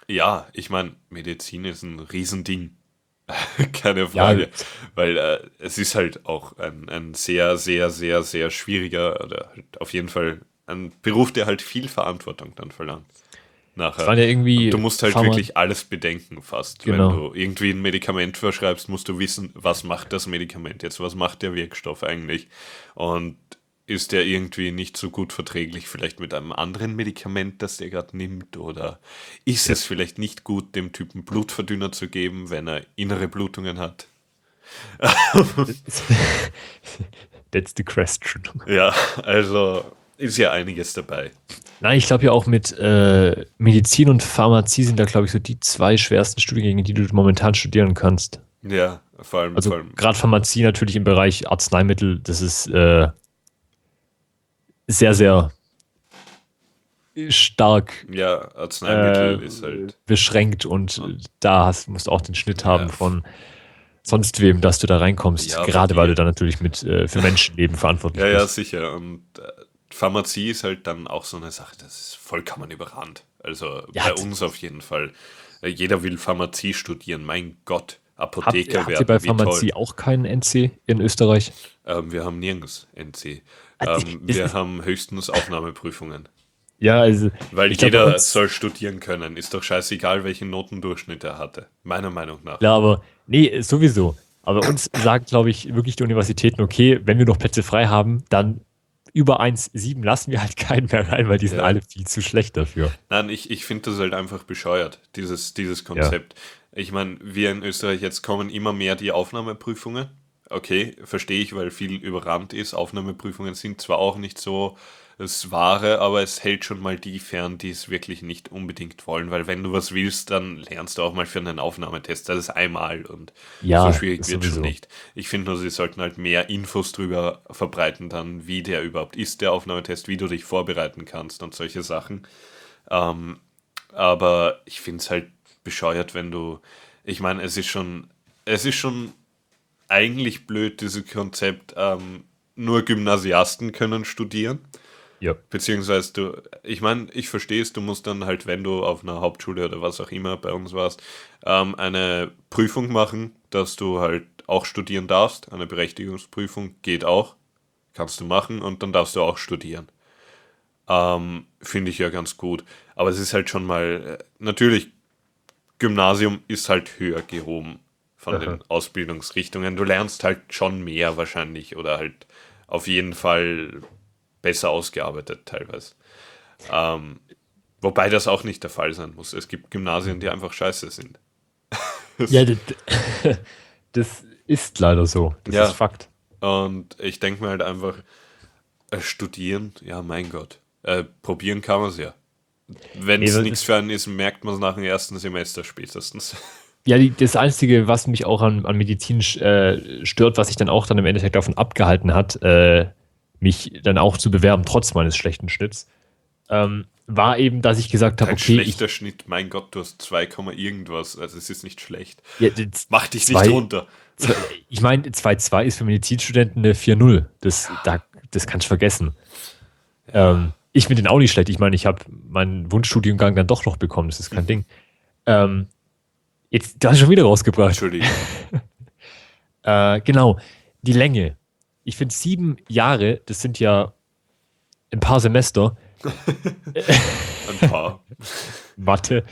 ja, ich meine, Medizin ist ein Riesending. Keine Frage. Weil äh, es ist halt auch ein, ein sehr, sehr, sehr, sehr schwieriger oder halt auf jeden Fall ein Beruf, der halt viel Verantwortung dann verlangt. Nachher. Ja irgendwie Und du musst halt Pharma- wirklich alles bedenken fast. Genau. Wenn du irgendwie ein Medikament verschreibst, musst du wissen, was macht das Medikament jetzt, was macht der Wirkstoff eigentlich und ist der irgendwie nicht so gut verträglich vielleicht mit einem anderen Medikament, das der gerade nimmt oder ist es vielleicht nicht gut, dem Typen Blutverdünner zu geben, wenn er innere Blutungen hat? That's the question. Ja, also ist ja einiges dabei. Nein, ich glaube ja auch mit äh, Medizin und Pharmazie sind da, glaube ich, so die zwei schwersten Studiengänge, die du momentan studieren kannst. Ja, vor allem, Also gerade Pharmazie natürlich im Bereich Arzneimittel, das ist äh, sehr, sehr stark ja, Arzneimittel äh, ist halt beschränkt und äh, da hast, musst du auch den Schnitt haben Ja. von sonst wem, dass du da reinkommst. Ja, gerade weil du dann natürlich mit äh, für Menschenleben verantwortlich Ja, ja, bist. sicher. Und äh, Pharmazie ist halt dann auch so eine Sache, das ist vollkommen überrannt. Also Ja, bei uns auf jeden Fall. Äh, Jeder will Pharmazie studieren. Mein Gott, Habt, Apotheker habt ihr werden, bei Pharmazie toll. auch keinen NC in Österreich? Ähm, wir haben nirgends NC. Ähm, wir haben höchstens Aufnahmeprüfungen. Ja, also Weil glaub, jeder uns- soll studieren können. Ist doch scheißegal, welchen Notendurchschnitt er hatte. Meiner Meinung nach. Ja, aber nee, sowieso. Aber uns sagen, glaube ich, wirklich die Universitäten, okay, wenn wir noch Plätze frei haben, dann über 1,7 lassen wir halt keinen mehr rein, weil die sind Ja. alle viel zu schlecht dafür. Nein, ich, ich finde das halt einfach bescheuert, dieses, dieses Konzept. Ich meine, wir in Österreich jetzt kommen immer mehr die Aufnahmeprüfungen. Okay, verstehe ich, weil viel überrannt ist. Aufnahmeprüfungen sind zwar auch nicht so das Wahre, aber es hält schon mal die fern, die es wirklich nicht unbedingt wollen, weil wenn du was willst, dann lernst du auch mal für einen Aufnahmetest. Das ist einmal und Ja, so schwierig wird schon nicht. Ich finde nur, sie sollten halt mehr Infos drüber verbreiten, dann wie der überhaupt ist, der Aufnahmetest, wie du dich vorbereiten kannst und solche Sachen. Ähm, aber ich finde es halt bescheuert, wenn du. Ich meine, es ist schon. Es ist schon eigentlich blöd, dieses Konzept, ähm, nur Gymnasiasten können studieren. Ja. Beziehungsweise du, ich meine, ich verstehe es, du musst dann halt, wenn du auf einer Hauptschule oder was auch immer bei uns warst, ähm, eine Prüfung machen, dass du halt auch studieren darfst. Eine Berechtigungsprüfung geht auch. Kannst du machen und dann darfst du auch studieren. Ähm, Finde ich ja ganz gut. Aber es ist halt schon mal, äh, natürlich, Gymnasium ist halt höher gehoben von Aha. den Ausbildungsrichtungen. Du lernst halt schon mehr wahrscheinlich oder halt auf jeden Fall besser ausgearbeitet teilweise. Ähm, wobei das auch nicht der Fall sein muss. Es gibt Gymnasien, die einfach scheiße sind. Ja, das, das ist leider so. Das Ja. ist Fakt. Und ich denke mir halt einfach, äh, studieren, ja mein Gott. Äh, probieren kann man es ja. Wenn es nichts für einen ist, merkt man es nach dem ersten Semester spätestens. Ja, die, das Einzige, was mich auch an, an Medizin äh, stört, was sich dann auch dann im Endeffekt davon abgehalten hat, äh, mich dann auch zu bewerben, trotz meines schlechten Schnitts, ähm, war eben, dass ich gesagt habe, okay, ich, schlechter Schnitt, mein Gott, du hast 2, Komma irgendwas. Also es ist nicht schlecht. ja, Mach dich Zwei- nicht runter. zwei- ich meine, 2.2 ist für Medizinstudenten eine 4.0. Das, da, das kannst du vergessen. Ähm, ich finde den auch nicht schlecht. Ich meine, ich habe meinen Wunschstudiengang dann doch noch bekommen. Das ist kein Ding. Ähm, jetzt, du hast schon wieder rausgebracht. Entschuldigung. Äh, genau, die Länge. Ich finde sieben Jahre, das sind ja ein paar Semester, Ein paar. Mathe.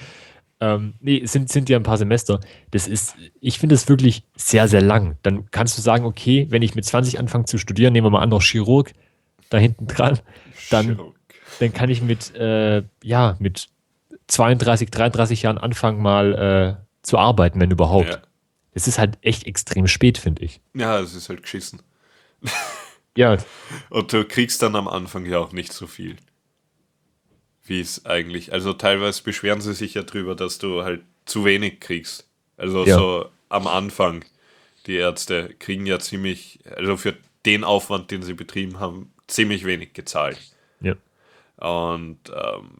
Ähm, nee, sind, sind ja ein paar Semester. Das ist, ich finde es wirklich sehr, sehr lang. Dann kannst du sagen, okay, wenn ich mit 20 anfange zu studieren, nehmen wir mal an, noch Chirurg da hinten dran, dann, dann kann ich mit, äh, ja, mit 32, 33 Jahren anfangen, mal äh, zu arbeiten, wenn überhaupt. Ja. Es ist halt echt extrem spät, finde ich. ja, es ist halt geschissen. Ja, Und du kriegst dann am Anfang ja auch nicht so viel. Wie es eigentlich. Also teilweise beschweren sie sich ja drüber, dass du halt zu wenig kriegst. Also Ja. so am Anfang. Die Ärzte kriegen ja ziemlich, also für den Aufwand, den sie betrieben haben, ziemlich wenig gezahlt. ja. Und ähm,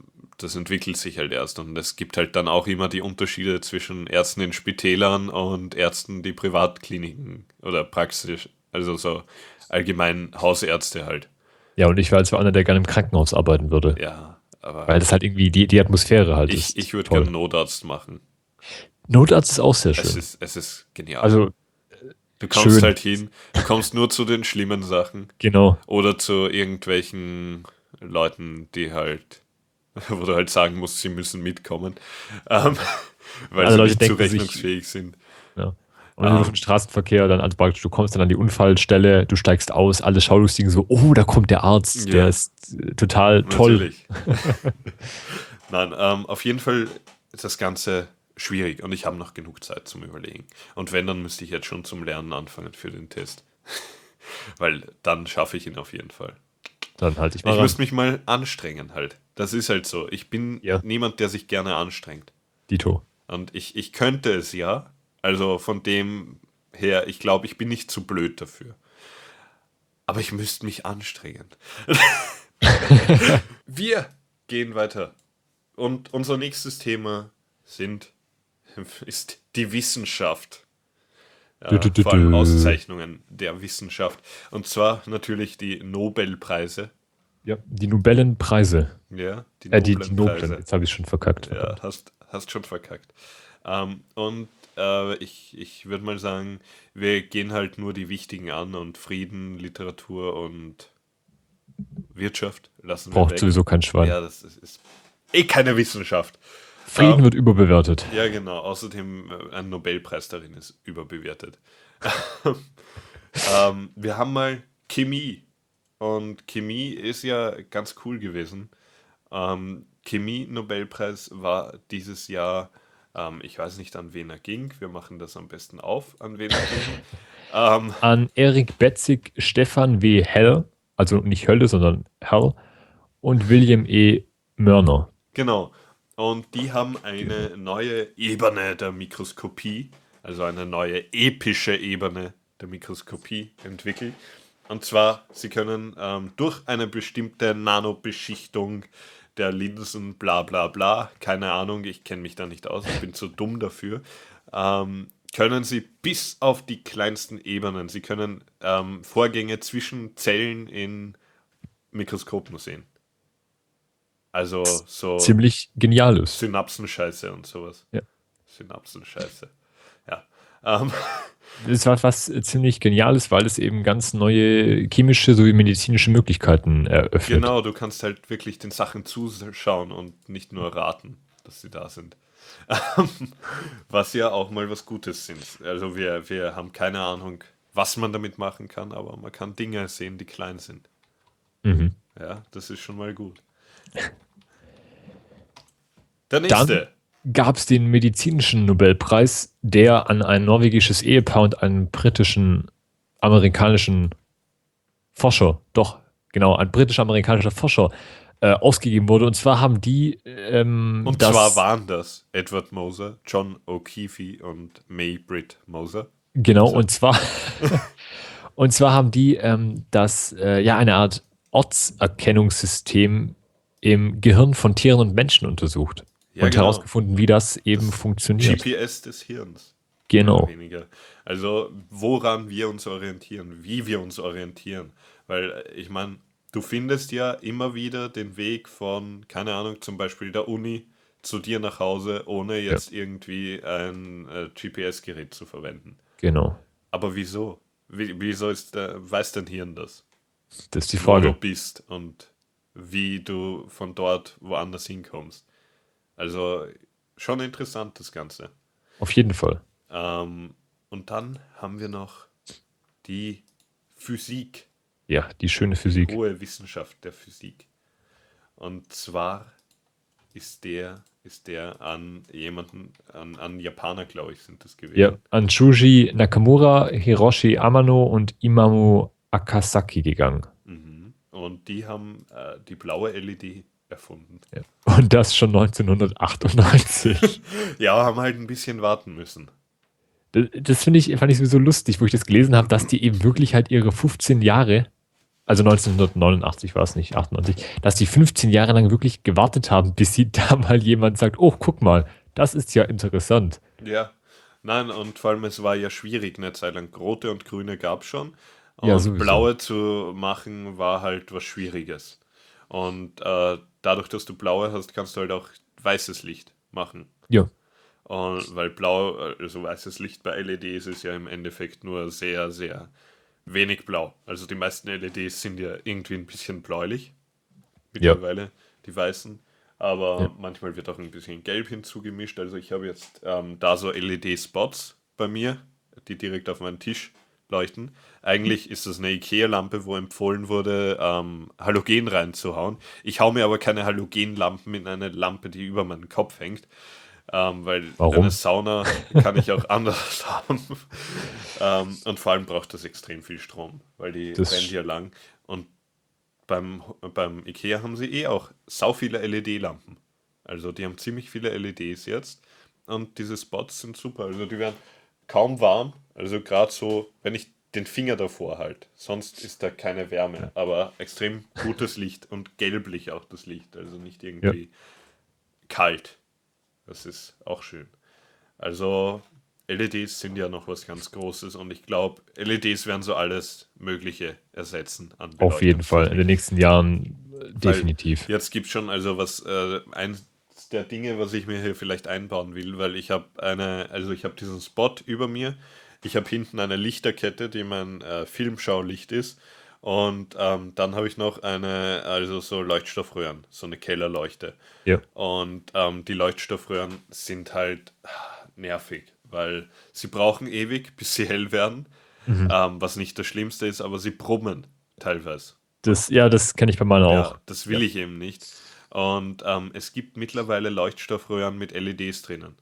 das entwickelt sich halt erst. Und es gibt halt dann auch immer die Unterschiede zwischen Ärzten in Spitälern und Ärzten, die Privatkliniken oder Praxis, also so allgemein Hausärzte halt. Ja, und ich war also einer, der gerne im Krankenhaus arbeiten würde. Ja, aber Weil das halt irgendwie die, die Atmosphäre halt ich, ist. ich würde gerne Notarzt machen. Notarzt ist auch sehr schön. Es ist, es ist genial. also, du kommst schön. halt hin, du kommst nur zu den schlimmen Sachen genau. oder zu irgendwelchen Leuten, die halt, wo du halt sagen musst, sie müssen mitkommen, ähm, weil Also sie Leute nicht denken sich- zurechnungsfähig sind. Ja. Und dann Ähm. auf den Straßenverkehr, dann also praktisch, du kommst dann an die Unfallstelle, du steigst aus, alle Schaulustigen so, oh, da kommt der Arzt, Ja. der ist äh, total toll. Nein, ähm, auf jeden Fall ist das Ganze schwierig und ich habe noch genug Zeit zum Überlegen. Und wenn, dann müsste ich jetzt schon zum Lernen anfangen für den Test. Weil dann schaffe ich ihn auf jeden Fall. Dann halte ich mal Ich ran. müsste mich mal anstrengen halt. Das ist halt so. Ich bin Ja. niemand, der sich gerne anstrengt. Dito. Und ich, ich könnte es ja. Also von dem her, ich glaube, ich bin nicht zu blöd dafür. Aber ich müsste mich anstrengen. Wir gehen weiter. Und unser nächstes Thema sind, ist die Wissenschaft. Ja, Du, du, vor allem. Auszeichnungen der Wissenschaft. Und zwar natürlich die Nobelpreise. Ja, die Nobelpreise. Ja, die Äh, die, die Nobelpreise. Nobel. Jetzt habe ich schon verkackt. Ja, hast, hast schon verkackt. Ähm, und äh, ich, ich würde mal sagen, wir gehen halt nur die wichtigen an und Frieden, Literatur und Wirtschaft lassen wir Braucht sowieso kein Schwein. Ja, das ist, ist eh keine Wissenschaft. Frieden Ähm, wird überbewertet. Ja, genau. Außerdem äh, ein Nobelpreis darin ist überbewertet. ähm, wir haben mal Chemie. Und Chemie ist ja ganz cool gewesen. Ähm, Chemie-Nobelpreis war dieses Jahr, ich weiß nicht, an wen er ging. Wir machen das am besten auf, an wen er ging. An Erik Betzig, Stefan W. Hell, also nicht Hölle, sondern Hell, und William E. Mörner. Genau. Und die haben eine neue Ebene der Mikroskopie, also eine neue epische Ebene der Mikroskopie entwickelt. Und zwar, sie können ähm, durch eine bestimmte Nanobeschichtung der Linsen, bla bla bla, keine Ahnung, ich kenne mich da nicht aus, ich bin zu dumm dafür, ähm, können sie bis auf die kleinsten Ebenen, sie können ähm, Vorgänge zwischen Zellen in Mikroskopen sehen. Also so Ziemlich geniales. Synapsenscheiße und sowas. Ja. Synapsenscheiße. Ja. Ähm, Das war was ziemlich Geniales, weil es eben ganz neue chemische sowie medizinische Möglichkeiten eröffnet. genau, du kannst halt wirklich den Sachen zuschauen und nicht nur raten, dass sie da sind. Was ja auch mal was Gutes sind. Also wir, wir haben keine Ahnung, was man damit machen kann, aber man kann Dinge sehen, die klein sind. Mhm. Ja, das ist schon mal gut. Der nächste. Gab es den medizinischen Nobelpreis, der an ein norwegisches Ehepaar und einen britischen, amerikanischen Forscher, doch, genau, ein britisch-amerikanischer Forscher äh, ausgegeben wurde. Und zwar haben die ähm, Und zwar waren das Edward Moser, John O'Keefe und May Britt Moser. Genau, und zwar, und zwar haben die ähm, das, äh, ja, eine Art Ortserkennungssystem im Gehirn von Tieren und Menschen untersucht. Ja, und genau. herausgefunden, wie das eben funktioniert. GPS des Hirns. Genau. Also woran wir uns orientieren, wie wir uns orientieren. Weil äh, ich meine, du findest ja immer wieder den Weg von, keine Ahnung, zum Beispiel der Uni zu dir nach Hause, ohne jetzt irgendwie ein äh, GPS-Gerät zu verwenden. Genau. Aber wieso? Wie, wieso ist, äh, weiß dein Hirn das? Das ist die wo du Frage. bist und wie du von dort woanders hinkommst. Also schon interessant das Ganze. Auf jeden Fall. Ähm, und dann haben wir noch die Physik, Ja, die schöne Physik. hohe Wissenschaft der Physik. Und zwar ist der, ist der an jemanden, an, an Japaner, glaube ich, sind das gewesen. Ja, an Shuji Nakamura, Hiroshi Amano und Imamu Akasaki gegangen. Mhm. Und die haben äh, die blaue LED erfunden. Ja. Und das schon 1998. Ja, haben halt ein bisschen warten müssen. das das finde ich, fand ich sowieso lustig, wo ich das gelesen habe, dass die eben wirklich halt ihre 15 Jahre, also 1989 war es nicht, 98, dass die 15 Jahre lang wirklich gewartet haben, bis sie da mal jemand sagt, oh, guck mal, das ist ja interessant. Ja, nein, und vor allem es war ja schwierig, eine Zeit lang. Rote und grüne gab es schon. Und Ja, sowieso. blaue zu machen war halt was Schwieriges. Und äh, dadurch, dass du blaue hast, kannst du halt auch weißes Licht machen. Ja. Und weil blau, also weißes Licht bei LEDs ist ja im Endeffekt nur sehr, sehr wenig blau. Also die meisten LEDs sind ja irgendwie ein bisschen bläulich. Mittlerweile, die weißen. Aber Ja. manchmal wird auch ein bisschen gelb hinzugemischt. Also ich habe jetzt ähm, da so LED-Spots bei mir, die direkt auf meinen Tisch leuchten. Eigentlich ist das eine IKEA-Lampe, wo empfohlen wurde, ähm, Halogen reinzuhauen. Ich hau mir aber keine Halogenlampen in eine Lampe, die über meinen Kopf hängt. Ähm, weil Warum? eine Sauna kann ich auch anders haben. ähm, und vor allem braucht das extrem viel Strom, weil die Das- brennt ja lang. Und beim, beim IKEA haben sie eh auch sau viele LED-Lampen. Also die haben ziemlich viele LEDs jetzt. Und diese Spots sind super. Also die werden kaum warm. Also gerade so, wenn ich den Finger davor halt. Sonst ist da keine Wärme. Aber extrem gutes Licht und gelblich auch das Licht. Also nicht irgendwie kalt. Das ist auch schön. Also LEDs sind ja noch was ganz Großes und ich glaube, LEDs werden so alles Mögliche ersetzen. An Auf jeden Fall. In den nächsten Jahren äh, Weil definitiv. Jetzt gibt es schon also was, äh, eins der Dinge, was ich mir hier vielleicht einbauen will, weil ich habe eine, also ich habe diesen Spot über mir, ich habe hinten eine Lichterkette, die mein äh, Filmschaulicht ist und ähm, dann habe ich noch eine, also so Leuchtstoffröhren, so eine Kellerleuchte. Ja. Und ähm, die Leuchtstoffröhren sind halt ah, nervig, weil sie brauchen ewig, bis sie hell werden, ähm, was nicht das Schlimmste ist, aber sie brummen teilweise. Das, ja, das kenne ich bei meiner auch. Ja, das will ich eben nicht. Und ähm, es gibt mittlerweile Leuchtstoffröhren mit LEDs drinnen,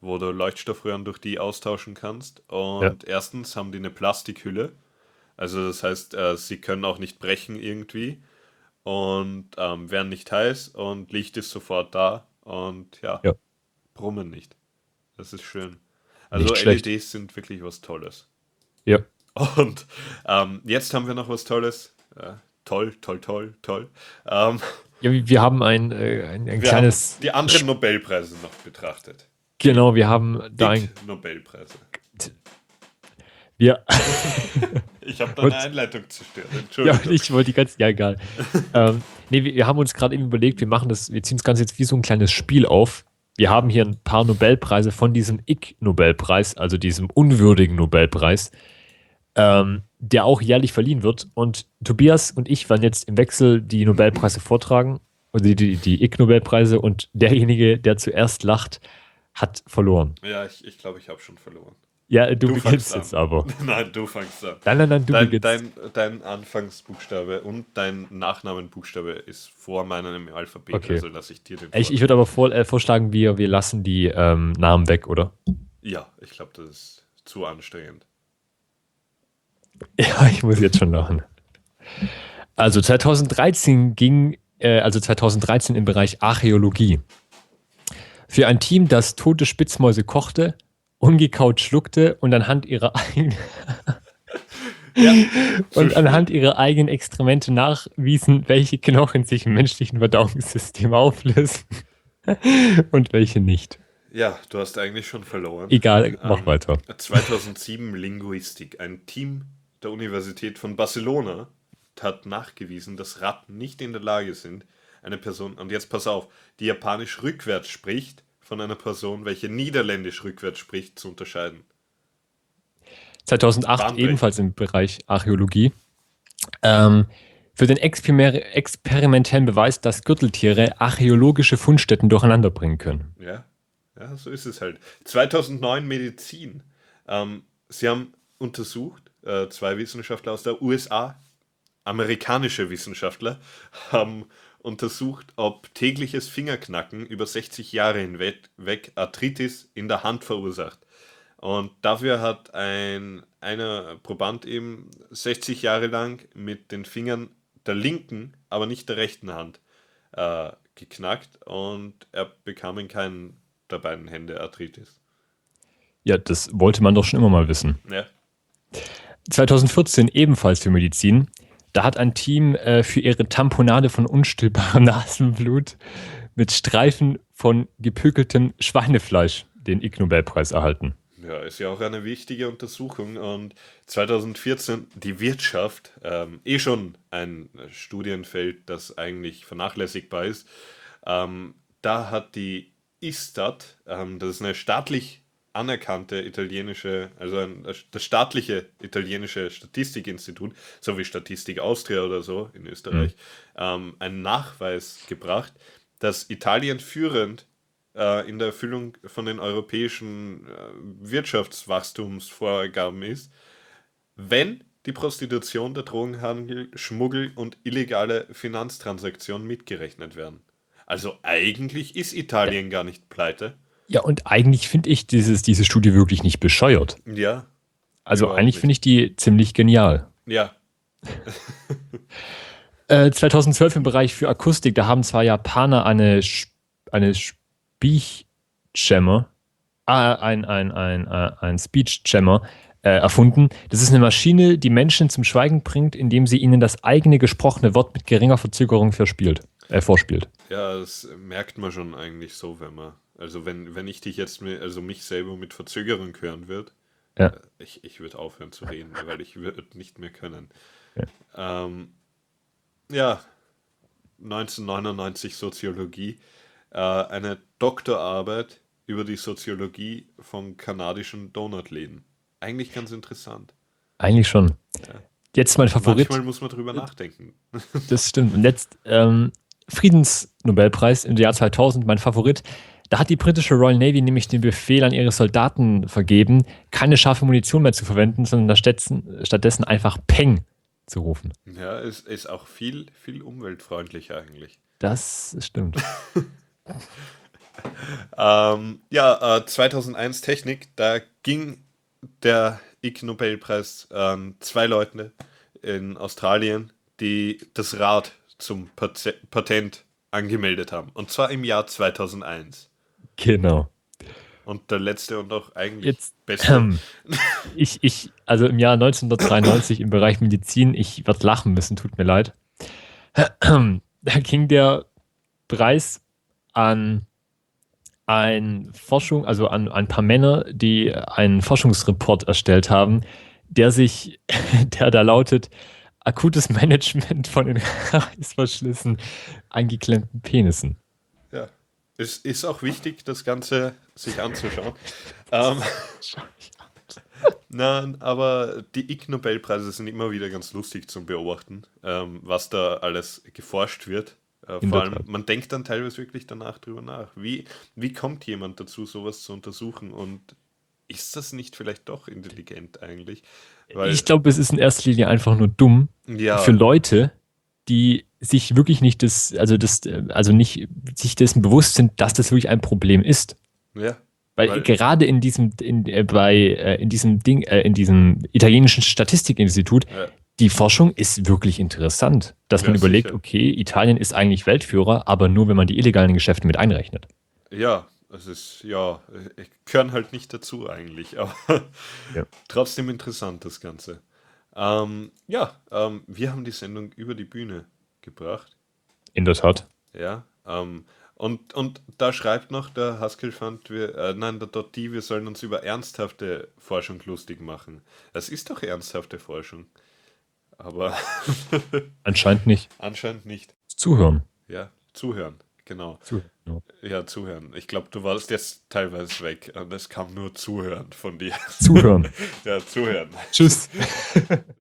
wo du Leuchtstoffröhren durch die austauschen kannst. Und erstens haben die eine Plastikhülle, also das heißt, äh, sie können auch nicht brechen irgendwie und ähm, werden nicht heiß und Licht ist sofort da und ja, Ja. brummen nicht. Das ist schön. Also. LEDs sind wirklich was Tolles. Ja. Und ähm, jetzt haben wir noch was Tolles. Äh, toll, toll, toll, toll. Ähm, ja wir haben ein, äh, ein, ein kleines. haben die anderen Nobelpreise noch betrachtet. Genau, wir haben da ein. Nobelpreise. Wir, Ich habe Und- deine Einleitung zerstört. ja, Entschuldigung. ich wollte die ganze. Ja, egal. ähm, nee, wir, wir haben uns gerade eben überlegt, wir machen das, wir ziehen das Ganze jetzt wie so ein kleines Spiel auf. Wir haben hier ein paar Nobelpreise von diesem Ig-Nobelpreis, also diesem unwürdigen Nobelpreis, ähm, der auch jährlich verliehen wird. Und Tobias und ich werden jetzt im Wechsel die Nobelpreise vortragen, also die, die, die Ig-Nobelpreise, und derjenige, der zuerst lacht, hat verloren. Ja, ich, ich glaube, ich habe schon verloren. Ja, du, Du beginnst an. jetzt aber. Nein, du fangst an. Nein, nein, nein, du Dein, beginnst. dein, dein Anfangsbuchstabe und dein Nachnamenbuchstabe ist vor meinem im Alphabet, Okay. also lasse ich dir den Ich, ich würde aber vor, äh, vorschlagen, wir, wir lassen die ähm, Namen weg, oder? Ja, ich glaube, das ist zu anstrengend. Ja, ich muss jetzt schon lachen. Also 2013 ging, äh, also 2013 im Bereich Archäologie. Für ein Team, das tote Spitzmäuse ungekaut schluckte und anhand ihrer eigenen und anhand ihrer eigenen Exkremente nachwiesen, welche Knochen sich im menschlichen Verdauungssystem auflösen und welche nicht. Ja, du hast eigentlich schon verloren. Egal, mach Ähm, weiter. 2007 Linguistik. Ein Team der Universität von Barcelona hat nachgewiesen, dass Ratten nicht in der Lage sind, eine Person, und jetzt pass auf, die Japanisch rückwärts spricht, von einer Person, welche Niederländisch rückwärts spricht, zu unterscheiden. 2008 Bahnbrechend. ebenfalls im Bereich Archäologie. Ähm, für den Exper experimentellen Beweis, dass Gürteltiere archäologische Fundstätten durcheinander bringen können. Ja, ja, so ist es halt. 2009 Medizin. Ähm, sie haben untersucht, äh, zwei Wissenschaftler aus der USA, amerikanische Wissenschaftler, haben untersucht, ob tägliches Fingerknacken über 60 Jahre hinweg weg Arthritis in der Hand verursacht. Und dafür hat ein einer Proband eben 60 Jahre lang mit den Fingern der linken, aber nicht der rechten Hand äh, geknackt und er bekam in keinen der beiden Hände Arthritis. Ja, das wollte man doch schon immer mal wissen. Ja. 2014 ebenfalls für Medizin. Da hat ein Team äh, für ihre Tamponade von unstillbarem Nasenblut mit Streifen von gepökeltem Schweinefleisch den Ig Nobelpreis erhalten. Ja, ist ja auch eine wichtige Untersuchung. Und 2014 die Wirtschaft, ähm, eh schon ein Studienfeld, das eigentlich vernachlässigbar ist, ähm, da hat die Istat, ähm, das ist eine staatlich anerkannte italienische, also ein, das staatliche italienische Statistikinstitut, so wie Statistik Austria oder so in Österreich, ähm, einen Nachweis gebracht, dass Italien führend äh, in der Erfüllung von den europäischen äh, Wirtschaftswachstumsvorgaben ist, wenn die Prostitution, der Drogenhandel, Schmuggel und illegale Finanztransaktionen mitgerechnet werden. Also eigentlich ist Italien gar nicht pleite. Ja, und eigentlich finde ich dieses, diese Studie wirklich nicht bescheuert. Ja, Also eigentlich finde ich die ziemlich genial. ja, Äh, 2012 im Bereich für Akustik, da haben zwei Japaner eine, eine Speech-Jammer, ah, ein, ein, ein, äh, ein Speech-Jammer äh, erfunden. Das ist eine Maschine, die Menschen zum Schweigen bringt, indem sie ihnen das eigene gesprochene Wort mit geringer Verzögerung verspielt, äh, vorspielt. ja, das merkt man schon eigentlich so, wenn man, also wenn, wenn ich dich jetzt, mit, also mich selber mit Verzögerung hören würde, Ja. äh, ich, ich würde aufhören zu reden, weil ich würde nicht mehr können. Ja, ähm, ja 1999 Soziologie, äh, eine Doktorarbeit über die Soziologie von kanadischen Donutläden. Eigentlich ganz interessant. Eigentlich schon. Jetzt mein Favorit. Manchmal muss man drüber nachdenken. Das stimmt. Und jetzt ähm, Friedensnobelpreis im Jahr 2000, mein Favorit. Da hat die britische Royal Navy nämlich den Befehl an ihre Soldaten vergeben, keine scharfe Munition mehr zu verwenden, sondern stattdessen, stattdessen einfach Peng zu rufen. Ja, es ist auch viel, viel umweltfreundlicher eigentlich. Das stimmt. Ähm, ja, äh, 2001 Technik, da ging der Ig Nobelpreis an zwei Leute in Australien, die das Rad zum Pat Patent angemeldet haben. Und zwar im Jahr 2001. Genau. Und der letzte und auch eigentlich Jetzt, beste. ähm, ich, ich, also im Jahr 1993 im Bereich Medizin, ich werde lachen müssen, tut mir leid. Da ging der Preis an ein Forschung, also an ein paar Männer, die einen Forschungsreport erstellt haben, der sich, der da lautet, akutes Management von den Reißverschlüssen eingeklemmten Penissen. Es ist auch wichtig, das Ganze sich anzuschauen. Ähm, Nein, aber die Ig Nobelpreise sind immer wieder ganz lustig zum Beobachten, ähm, was da alles geforscht wird. Äh, vor allem, Tat. man denkt dann teilweise wirklich danach drüber nach. Wie, wie kommt jemand dazu, sowas zu untersuchen? Und ist das nicht vielleicht doch intelligent eigentlich? Weil, ich glaube, es ist in erster Linie einfach nur dumm, ja, für Leute, die sich wirklich nicht das, also das, äh, also nicht sich dessen bewusst sind, dass das wirklich ein Problem ist. ja, Weil, Weil- gerade in diesem, in, äh, bei, äh, in diesem Ding, äh, in diesem italienischen Statistikinstitut, Ja. die Forschung ist wirklich interessant. Dass man Ja, überlegt, sicher. okay, Italien ist eigentlich Weltführer, aber nur, wenn man die illegalen Geschäfte mit einrechnet. ja, es ist, ja, äh, gehören halt nicht dazu eigentlich, aber Ja. trotzdem interessant das Ganze. Ähm, ja, ähm, wir haben die Sendung über die Bühne gebracht. In der Tat. Ja, ähm, und, und da schreibt noch der Haskell Fund, wir, äh, nein, der Dotti, wir sollen uns über ernsthafte Forschung lustig machen. Es ist doch ernsthafte Forschung. Aber Anscheinend nicht. anscheinend nicht. Zuhören. Ja, zuhören, genau. Zuhören. ja. Ja, zuhören. Ich glaube, du warst jetzt teilweise weg und es kam nur zuhören von dir. Zuhören. Ja, zuhören. Tschüss.